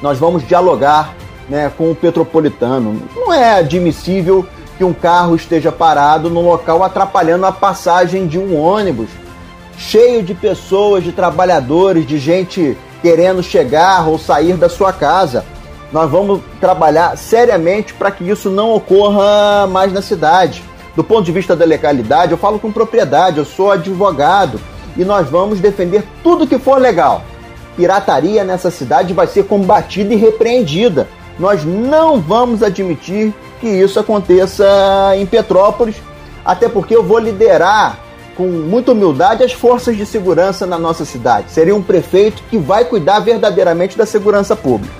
Nós vamos dialogar né, com o petropolitano. Não é admissível que um carro esteja parado no local atrapalhando a passagem de um ônibus, cheio de pessoas, de trabalhadores, de gente querendo chegar ou sair da sua casa. Nós vamos trabalhar seriamente para que isso não ocorra mais na cidade. Do ponto de vista da legalidade, eu falo com propriedade, eu sou advogado e nós vamos defender tudo que for legal. Pirataria nessa cidade vai ser combatida e repreendida. Nós não vamos admitir que isso aconteça em Petrópolis, até porque eu vou liderar com muita humildade as forças de segurança na nossa cidade. Seria um prefeito que vai cuidar verdadeiramente da segurança pública.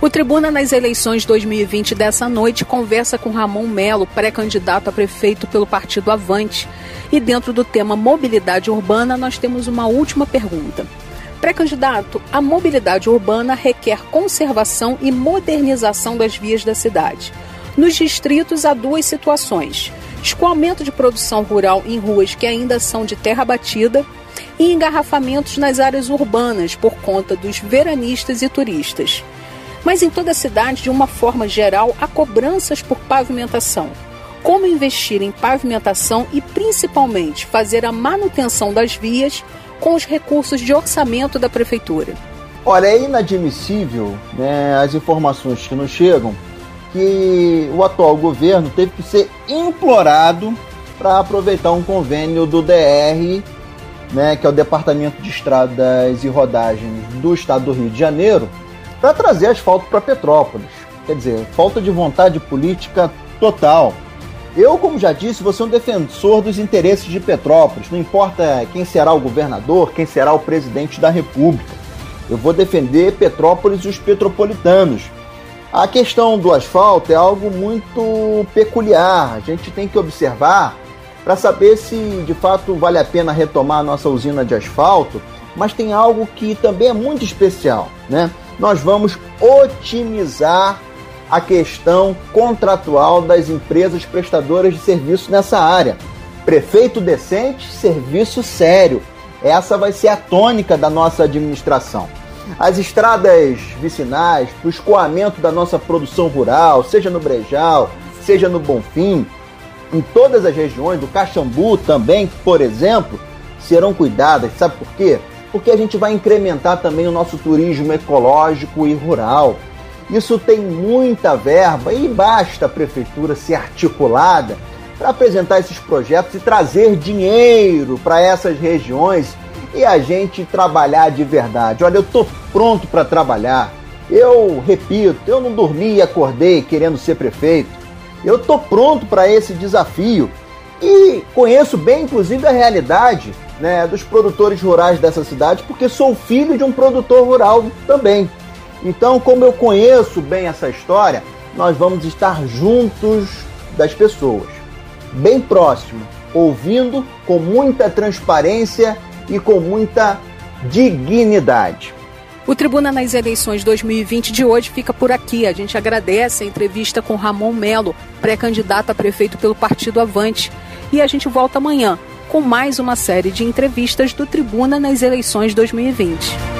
O Tribuna nas eleições 2020 dessa noite conversa com Ramon Melo, pré-candidato a prefeito pelo Partido Avante. E dentro do tema mobilidade urbana, nós temos uma última pergunta. Pré-candidato, a mobilidade urbana requer conservação e modernização das vias da cidade. Nos distritos há duas situações escoamento de produção rural em ruas que ainda são de terra batida e engarrafamentos nas áreas urbanas por conta dos veranistas e turistas. Mas em toda a cidade, de uma forma geral, há cobranças por pavimentação. Como investir em pavimentação e, principalmente, fazer a manutenção das vias com os recursos de orçamento da prefeitura? Olha, é inadmissível né, as informações que nos chegam que o atual governo teve que ser implorado para aproveitar um convênio do DR, né, que é o Departamento de Estradas e Rodagens do Estado do Rio de Janeiro, para trazer asfalto para Petrópolis. Quer dizer, falta de vontade política total. Eu, como já disse, vou ser um defensor dos interesses de Petrópolis. Não importa quem será o governador, quem será o presidente da República. Eu vou defender Petrópolis e os petropolitanos. A questão do asfalto é algo muito peculiar. A gente tem que observar para saber se de fato vale a pena retomar a nossa usina de asfalto, mas tem algo que também é muito especial, né? Nós vamos otimizar a questão contratual das empresas prestadoras de serviço nessa área. Prefeito decente, serviço sério. Essa vai ser a tônica da nossa administração. As estradas vicinais, o escoamento da nossa produção rural, seja no Brejal, seja no Bonfim, em todas as regiões, do Caxambu também, por exemplo, serão cuidadas. Sabe por quê? Porque a gente vai incrementar também o nosso turismo ecológico e rural. Isso tem muita verba e basta a prefeitura ser articulada para apresentar esses projetos e trazer dinheiro para essas regiões e a gente trabalhar de verdade. Olha, eu tô pronto para trabalhar. Eu repito, eu não dormi e acordei querendo ser prefeito. Eu tô pronto para esse desafio e conheço bem, inclusive, a realidade né, dos produtores rurais dessa cidade, porque sou filho de um produtor rural também. Então, como eu conheço bem essa história, nós vamos estar juntos das pessoas, bem próximo, ouvindo com muita transparência e com muita dignidade. O Tribuna nas Eleições 2020 de hoje fica por aqui. A gente agradece a entrevista com Ramon Melo, pré-candidato a prefeito pelo Partido Avante. E a gente volta amanhã com mais uma série de entrevistas do Tribuna nas Eleições 2020.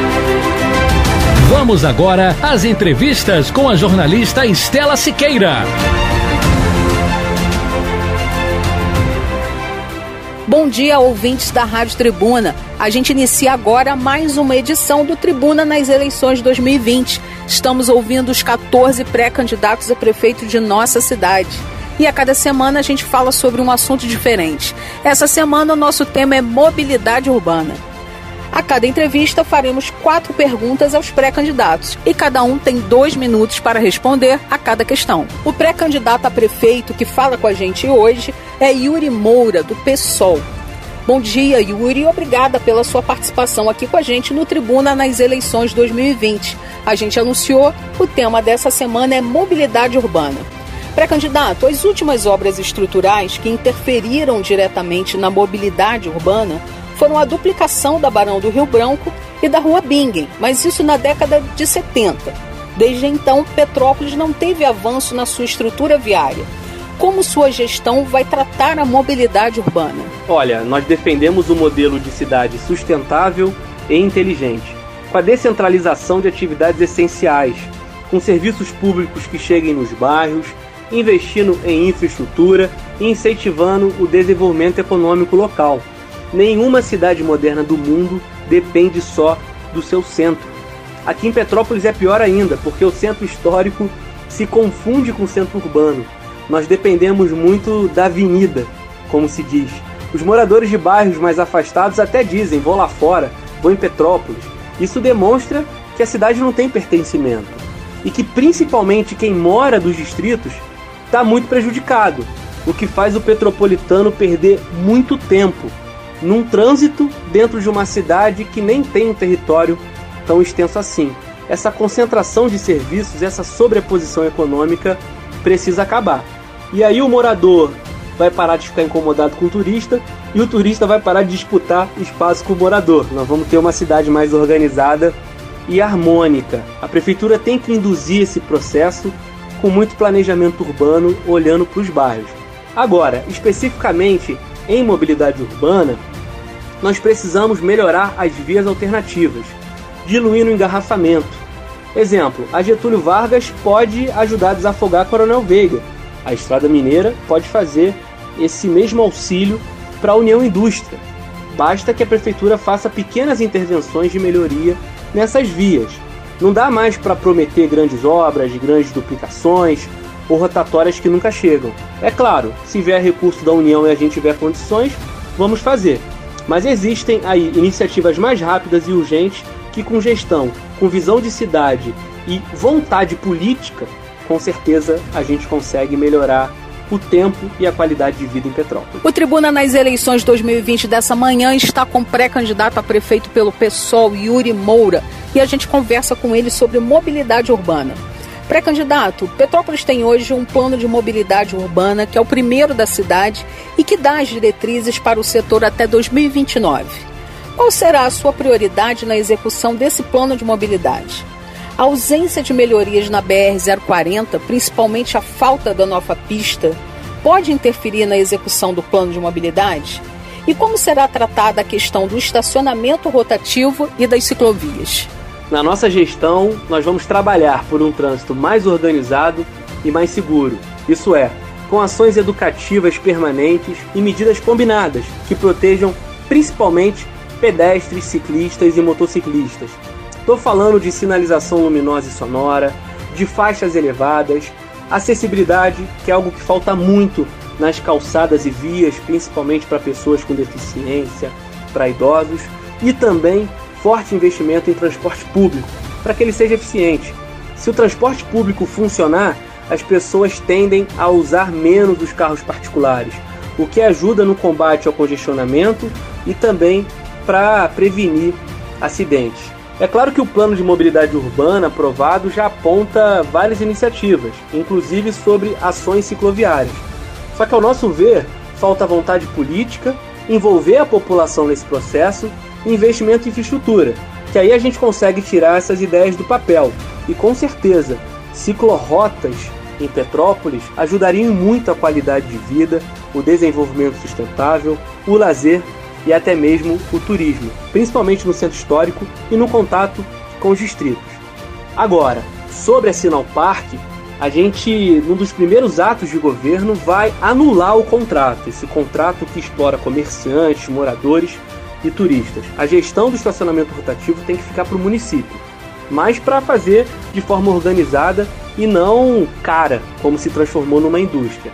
Vamos agora às entrevistas com a jornalista Estela Siqueira. Bom dia, ouvintes da Rádio Tribuna. A gente inicia agora mais uma edição do Tribuna nas eleições 2020. Estamos ouvindo os 14 pré-candidatos a prefeito de nossa cidade. E a cada semana a gente fala sobre um assunto diferente. Essa semana o nosso tema é mobilidade urbana. A cada entrevista, faremos quatro perguntas aos pré-candidatos e cada um tem dois minutos para responder a cada questão. O pré-candidato a prefeito que fala com a gente hoje é Yuri Moura, do PSOL. Bom dia, Yuri, obrigada pela sua participação aqui com a gente no Tribuna nas eleições 2020. A gente anunciou, o tema dessa semana é mobilidade urbana. Pré-candidato, as últimas obras estruturais que interferiram diretamente na mobilidade urbana foram a duplicação da Barão do Rio Branco e da Rua Bingen, mas isso na década de 70. Desde então, Petrópolis não teve avanço na sua estrutura viária. Como sua gestão vai tratar a mobilidade urbana? Olha, nós defendemos um modelo de cidade sustentável e inteligente, com a descentralização de atividades essenciais, com serviços públicos que cheguem nos bairros, investindo em infraestrutura e incentivando o desenvolvimento econômico local Nenhuma cidade moderna do mundo depende só do seu centro. Aqui em Petrópolis é pior ainda, porque o centro histórico se confunde com o centro urbano. Nós dependemos muito da avenida, como se diz. Os moradores de bairros mais afastados até dizem: vou lá fora, vou em Petrópolis. Isso demonstra que a cidade não tem pertencimento e que principalmente quem mora dos distritos está muito prejudicado, o que faz o petropolitano perder muito tempo num trânsito dentro de uma cidade que nem tem um território tão extenso assim. Essa concentração de serviços, essa sobreposição econômica precisa acabar. E aí o morador vai parar de ficar incomodado com o turista e o turista vai parar de disputar espaço com o morador. Nós vamos ter uma cidade mais organizada e harmônica. A prefeitura tem que induzir esse processo com muito planejamento urbano, olhando para os bairros. Agora, especificamente em mobilidade urbana, nós precisamos melhorar as vias alternativas, diluindo o engarrafamento. Exemplo, a Getúlio Vargas pode ajudar a desafogar a Coronel Veiga. A Estrada Mineira pode fazer esse mesmo auxílio para a União Indústria. Basta que a prefeitura faça pequenas intervenções de melhoria nessas vias. Não dá mais para prometer grandes obras, grandes duplicações ou rotatórias que nunca chegam. É claro, se vier recurso da União e a gente tiver condições, vamos fazer. Mas existem aí iniciativas mais rápidas e urgentes que, com gestão, com visão de cidade e vontade política, com certeza a gente consegue melhorar o tempo e a qualidade de vida em Petrópolis. O Tribuna nas eleições 2020 dessa manhã está com pré-candidato a prefeito pelo PSOL, Yuri Moura, e a gente conversa com ele sobre mobilidade urbana. Pré-candidato, Petrópolis tem hoje um plano de mobilidade urbana que é o primeiro da cidade e que dá as diretrizes para o setor até 2029. Qual será a sua prioridade na execução desse plano de mobilidade? A ausência de melhorias na BR-040, principalmente a falta da nova pista, pode interferir na execução do plano de mobilidade? E como será tratada a questão do estacionamento rotativo e das ciclovias? Na nossa gestão, nós vamos trabalhar por um trânsito mais organizado e mais seguro. Isso é, com ações educativas permanentes e medidas combinadas que protejam principalmente pedestres, ciclistas e motociclistas, Estou falando de sinalização luminosa e sonora, de faixas elevadas, acessibilidade, que é algo que falta muito nas calçadas e vias, principalmente para pessoas com deficiência, para idosos, e também forte investimento em transporte público, para que ele seja eficiente. Se o transporte público funcionar, as pessoas tendem a usar menos os carros particulares, o que ajuda no combate ao congestionamento e também para prevenir acidentes. É claro que o plano de mobilidade urbana aprovado já aponta várias iniciativas, inclusive sobre ações cicloviárias. Só que, ao nosso ver, falta vontade política, envolver a população nesse processo investimento em infraestrutura, que aí a gente consegue tirar essas ideias do papel. E com certeza, ciclorotas em Petrópolis ajudariam muito a qualidade de vida, o desenvolvimento sustentável, o lazer e até mesmo o turismo, principalmente no centro histórico e no contato com os distritos. Agora, sobre a Sinal Parque, a gente, num dos primeiros atos de governo, vai anular o contrato, esse contrato que explora comerciantes, moradores e turistas. A gestão do estacionamento rotativo tem que ficar para o município, mas para fazer de forma organizada e não cara, como se transformou numa indústria.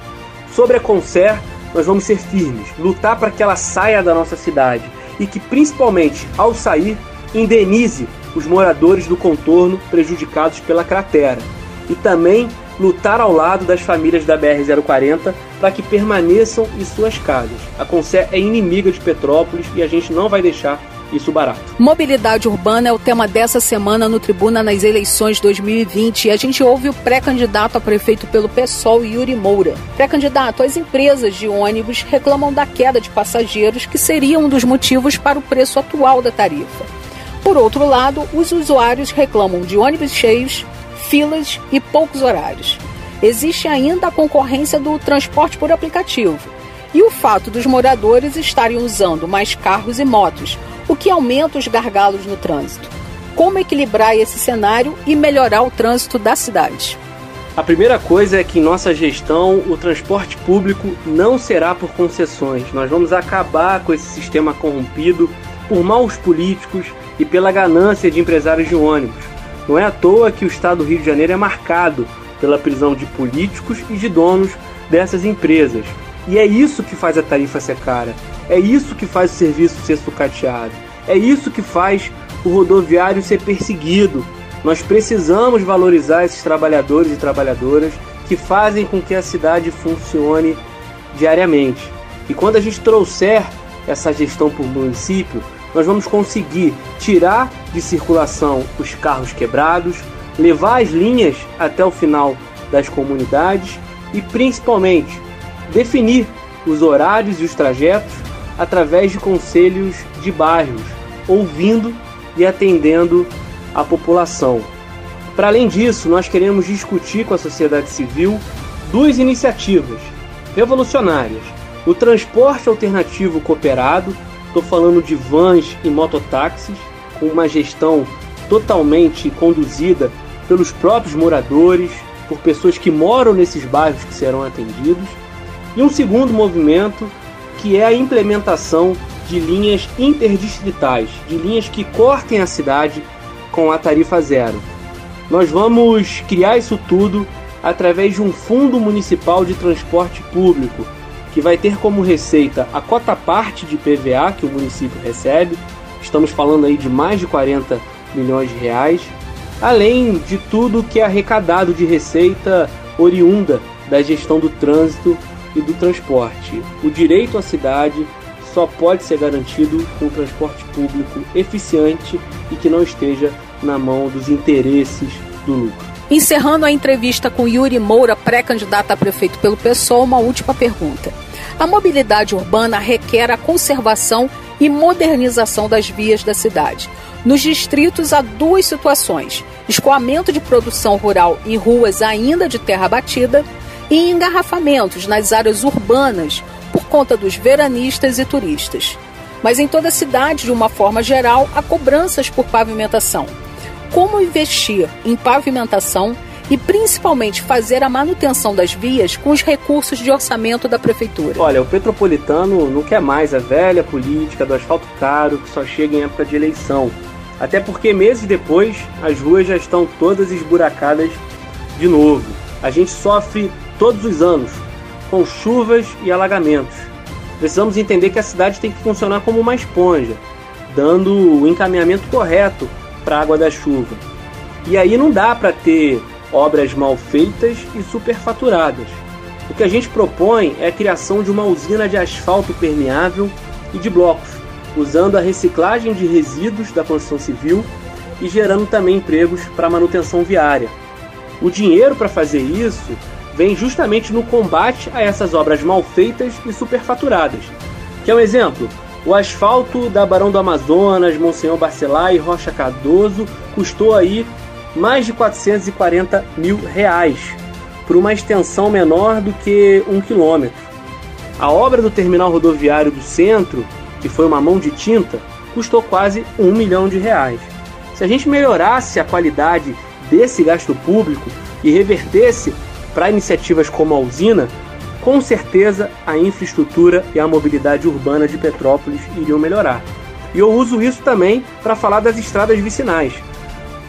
Sobre a Concer, nós vamos ser firmes, lutar para que ela saia da nossa cidade e que, principalmente ao sair, indenize os moradores do contorno prejudicados pela cratera. E também lutar ao lado das famílias da BR-040 para que permaneçam em suas casas. A Concer é inimiga de Petrópolis e a gente não vai deixar isso barato. Mobilidade urbana é o tema dessa semana no Tribuna nas eleições 2020 e a gente ouve o pré-candidato a prefeito pelo PSOL, Yuri Moura. Pré-candidato, as empresas de ônibus reclamam da queda de passageiros, que seria um dos motivos para o preço atual da tarifa. Por outro lado, os usuários reclamam de ônibus cheios, filas e poucos horários. Existe ainda a concorrência do transporte por aplicativo e o fato dos moradores estarem usando mais carros e motos, o que aumenta os gargalos no trânsito. Como equilibrar esse cenário e melhorar o trânsito da cidade? A primeira coisa é que em nossa gestão o transporte público não será por concessões. Nós vamos acabar com esse sistema corrompido por maus políticos e pela ganância de empresários de ônibus. Não é à toa que o estado do Rio de Janeiro é marcado pela prisão de políticos e de donos dessas empresas. E é isso que faz a tarifa ser cara. É isso que faz o serviço ser sucateado. É isso que faz o rodoviário ser perseguido. Nós precisamos valorizar esses trabalhadores e trabalhadoras que fazem com que a cidade funcione diariamente. E quando a gente trouxer essa gestão o município, nós vamos conseguir tirar de circulação os carros quebrados, levar as linhas até o final das comunidades e principalmente definir os horários e os trajetos através de conselhos de bairros, ouvindo e atendendo a população. Para além disso, nós queremos discutir com a sociedade civil duas iniciativas revolucionárias: o transporte alternativo cooperado, estou falando de vans e mototáxis, com uma gestão totalmente conduzida pelos próprios moradores, por pessoas que moram nesses bairros que serão atendidos, e um segundo movimento que é a implementação de linhas interdistritais, de linhas que cortem a cidade com a tarifa zero. Nós vamos criar isso tudo através de um fundo municipal de transporte público, que vai ter como receita a cota parte de PVA que o município recebe. Estamos falando aí de mais de 40 milhões de reais, além de tudo que é arrecadado de receita oriunda da gestão do trânsito e do transporte. O direito à cidade só pode ser garantido com transporte público eficiente e que não esteja na mão dos interesses do lucro. Encerrando a entrevista com Yuri Moura, pré-candidato a prefeito pelo PSOL, uma última pergunta. A mobilidade urbana requer a conservação e modernização das vias da cidade. Nos distritos há duas situações: escoamento de produção rural em ruas ainda de terra batida e engarrafamentos nas áreas urbanas por conta dos veranistas e turistas. Mas em toda a cidade, de uma forma geral, há cobranças por pavimentação como investir em pavimentação e principalmente fazer a manutenção das vias com os recursos de orçamento da prefeitura. Olha, o petropolitano não quer mais a velha política do asfalto caro que só chega em época de eleição. Até porque meses depois as ruas já estão todas esburacadas de novo. A gente sofre todos os anos com chuvas e alagamentos. Precisamos entender que a cidade tem que funcionar como uma esponja, dando o encaminhamento correto para a água da chuva. E aí não dá para ter obras mal feitas e superfaturadas. O que a gente propõe é a criação de uma usina de asfalto permeável e de blocos, usando a reciclagem de resíduos da construção civil e gerando também empregos para manutenção viária. O dinheiro para fazer isso vem justamente no combate a essas obras mal feitas e superfaturadas. Quer um exemplo? O asfalto da Barão do Amazonas, Monsenhor Barcelar e Rocha Cardoso custou aí mais de 440 mil reais, por uma extensão menor do que um quilômetro. A obra do terminal rodoviário do centro, que foi uma mão de tinta, custou quase um milhão de reais. Se a gente melhorasse a qualidade desse gasto público e revertesse para iniciativas como a usina, com certeza a infraestrutura e a mobilidade urbana de Petrópolis iriam melhorar. E eu uso isso também para falar das estradas vicinais,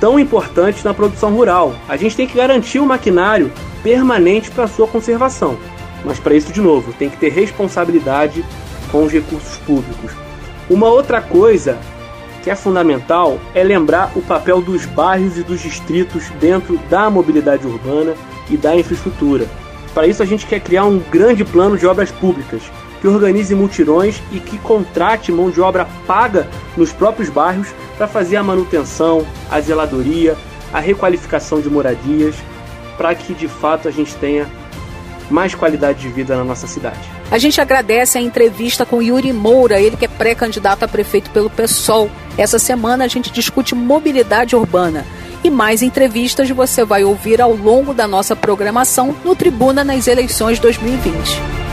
tão importantes na produção rural. A gente tem que garantir um maquinário permanente para sua conservação. Mas para isso, de novo, tem que ter responsabilidade com os recursos públicos. Uma outra coisa que é fundamental é lembrar o papel dos bairros e dos distritos dentro da mobilidade urbana e da infraestrutura. Para isso, a gente quer criar um grande plano de obras públicas que organize mutirões e que contrate mão de obra paga nos próprios bairros para fazer a manutenção, a zeladoria, a requalificação de moradias, para que de fato a gente tenha mais qualidade de vida na nossa cidade. A gente agradece a entrevista com Yuri Moura, ele que é pré-candidato a prefeito pelo PSOL. Essa semana a gente discute mobilidade urbana e mais entrevistas você vai ouvir ao longo da nossa programação no Tribuna nas eleições 2020.